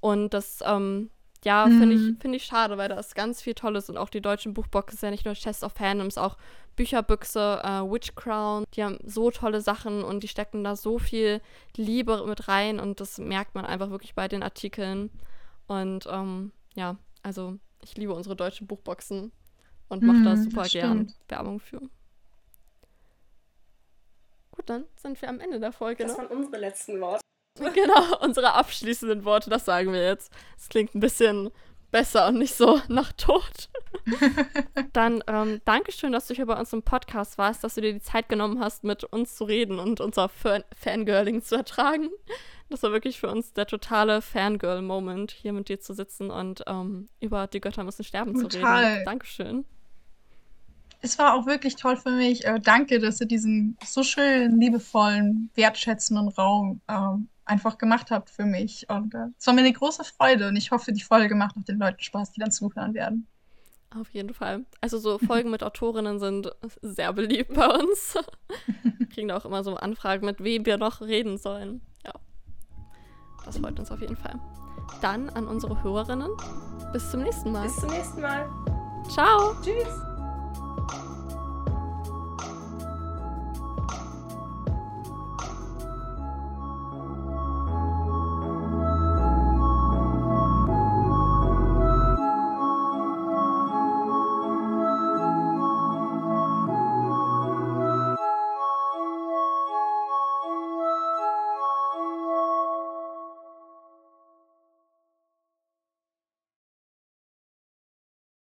Und das, ähm, ja, finde ich, Mhm. finde ich schade, weil da ist ganz viel Tolles und auch die deutschen Buchboxen ist ja nicht nur Chest of Fandoms, auch Bücherbüchse, äh, Witch Crown, die haben so tolle Sachen und die stecken da so viel Liebe mit rein und das merkt man einfach wirklich bei den Artikeln. Und ähm, ja, also ich liebe unsere deutschen Buchboxen und mache da Mhm, super gern. Werbung für. Gut, dann sind wir am Ende der Folge. Das Ne? waren unsere letzten Worte. (laughs) Genau, unsere abschließenden Worte, das sagen wir jetzt. Es klingt ein bisschen besser und nicht so (laughs) nach Tod. (laughs) Dann ähm, Dankeschön, dass du hier bei uns im Podcast warst, dass du dir die Zeit genommen hast, mit uns zu reden und unser Fan Fangirling zu ertragen. Das war wirklich für uns der totale Fangirl-Moment, hier mit dir zu sitzen und ähm, über die Götter müssen sterben zu Total. reden. Dankeschön. Es war auch wirklich toll für mich. Äh, danke, dass ihr diesen so schönen, liebevollen, wertschätzenden Raum ähm, einfach gemacht habt für mich. Und äh, es war mir eine große Freude und ich hoffe, die Folge macht auch den Leuten Spaß, die dann zuhören werden. Auf jeden Fall. Also so Folgen mit Autorinnen sind sehr beliebt bei uns. (laughs) Kriegen da auch immer so Anfragen, mit wem wir noch reden sollen. Ja. Das freut uns auf jeden Fall. Dann an unsere Hörerinnen. Bis zum nächsten Mal. Bis zum nächsten Mal. Ciao. Tschüss.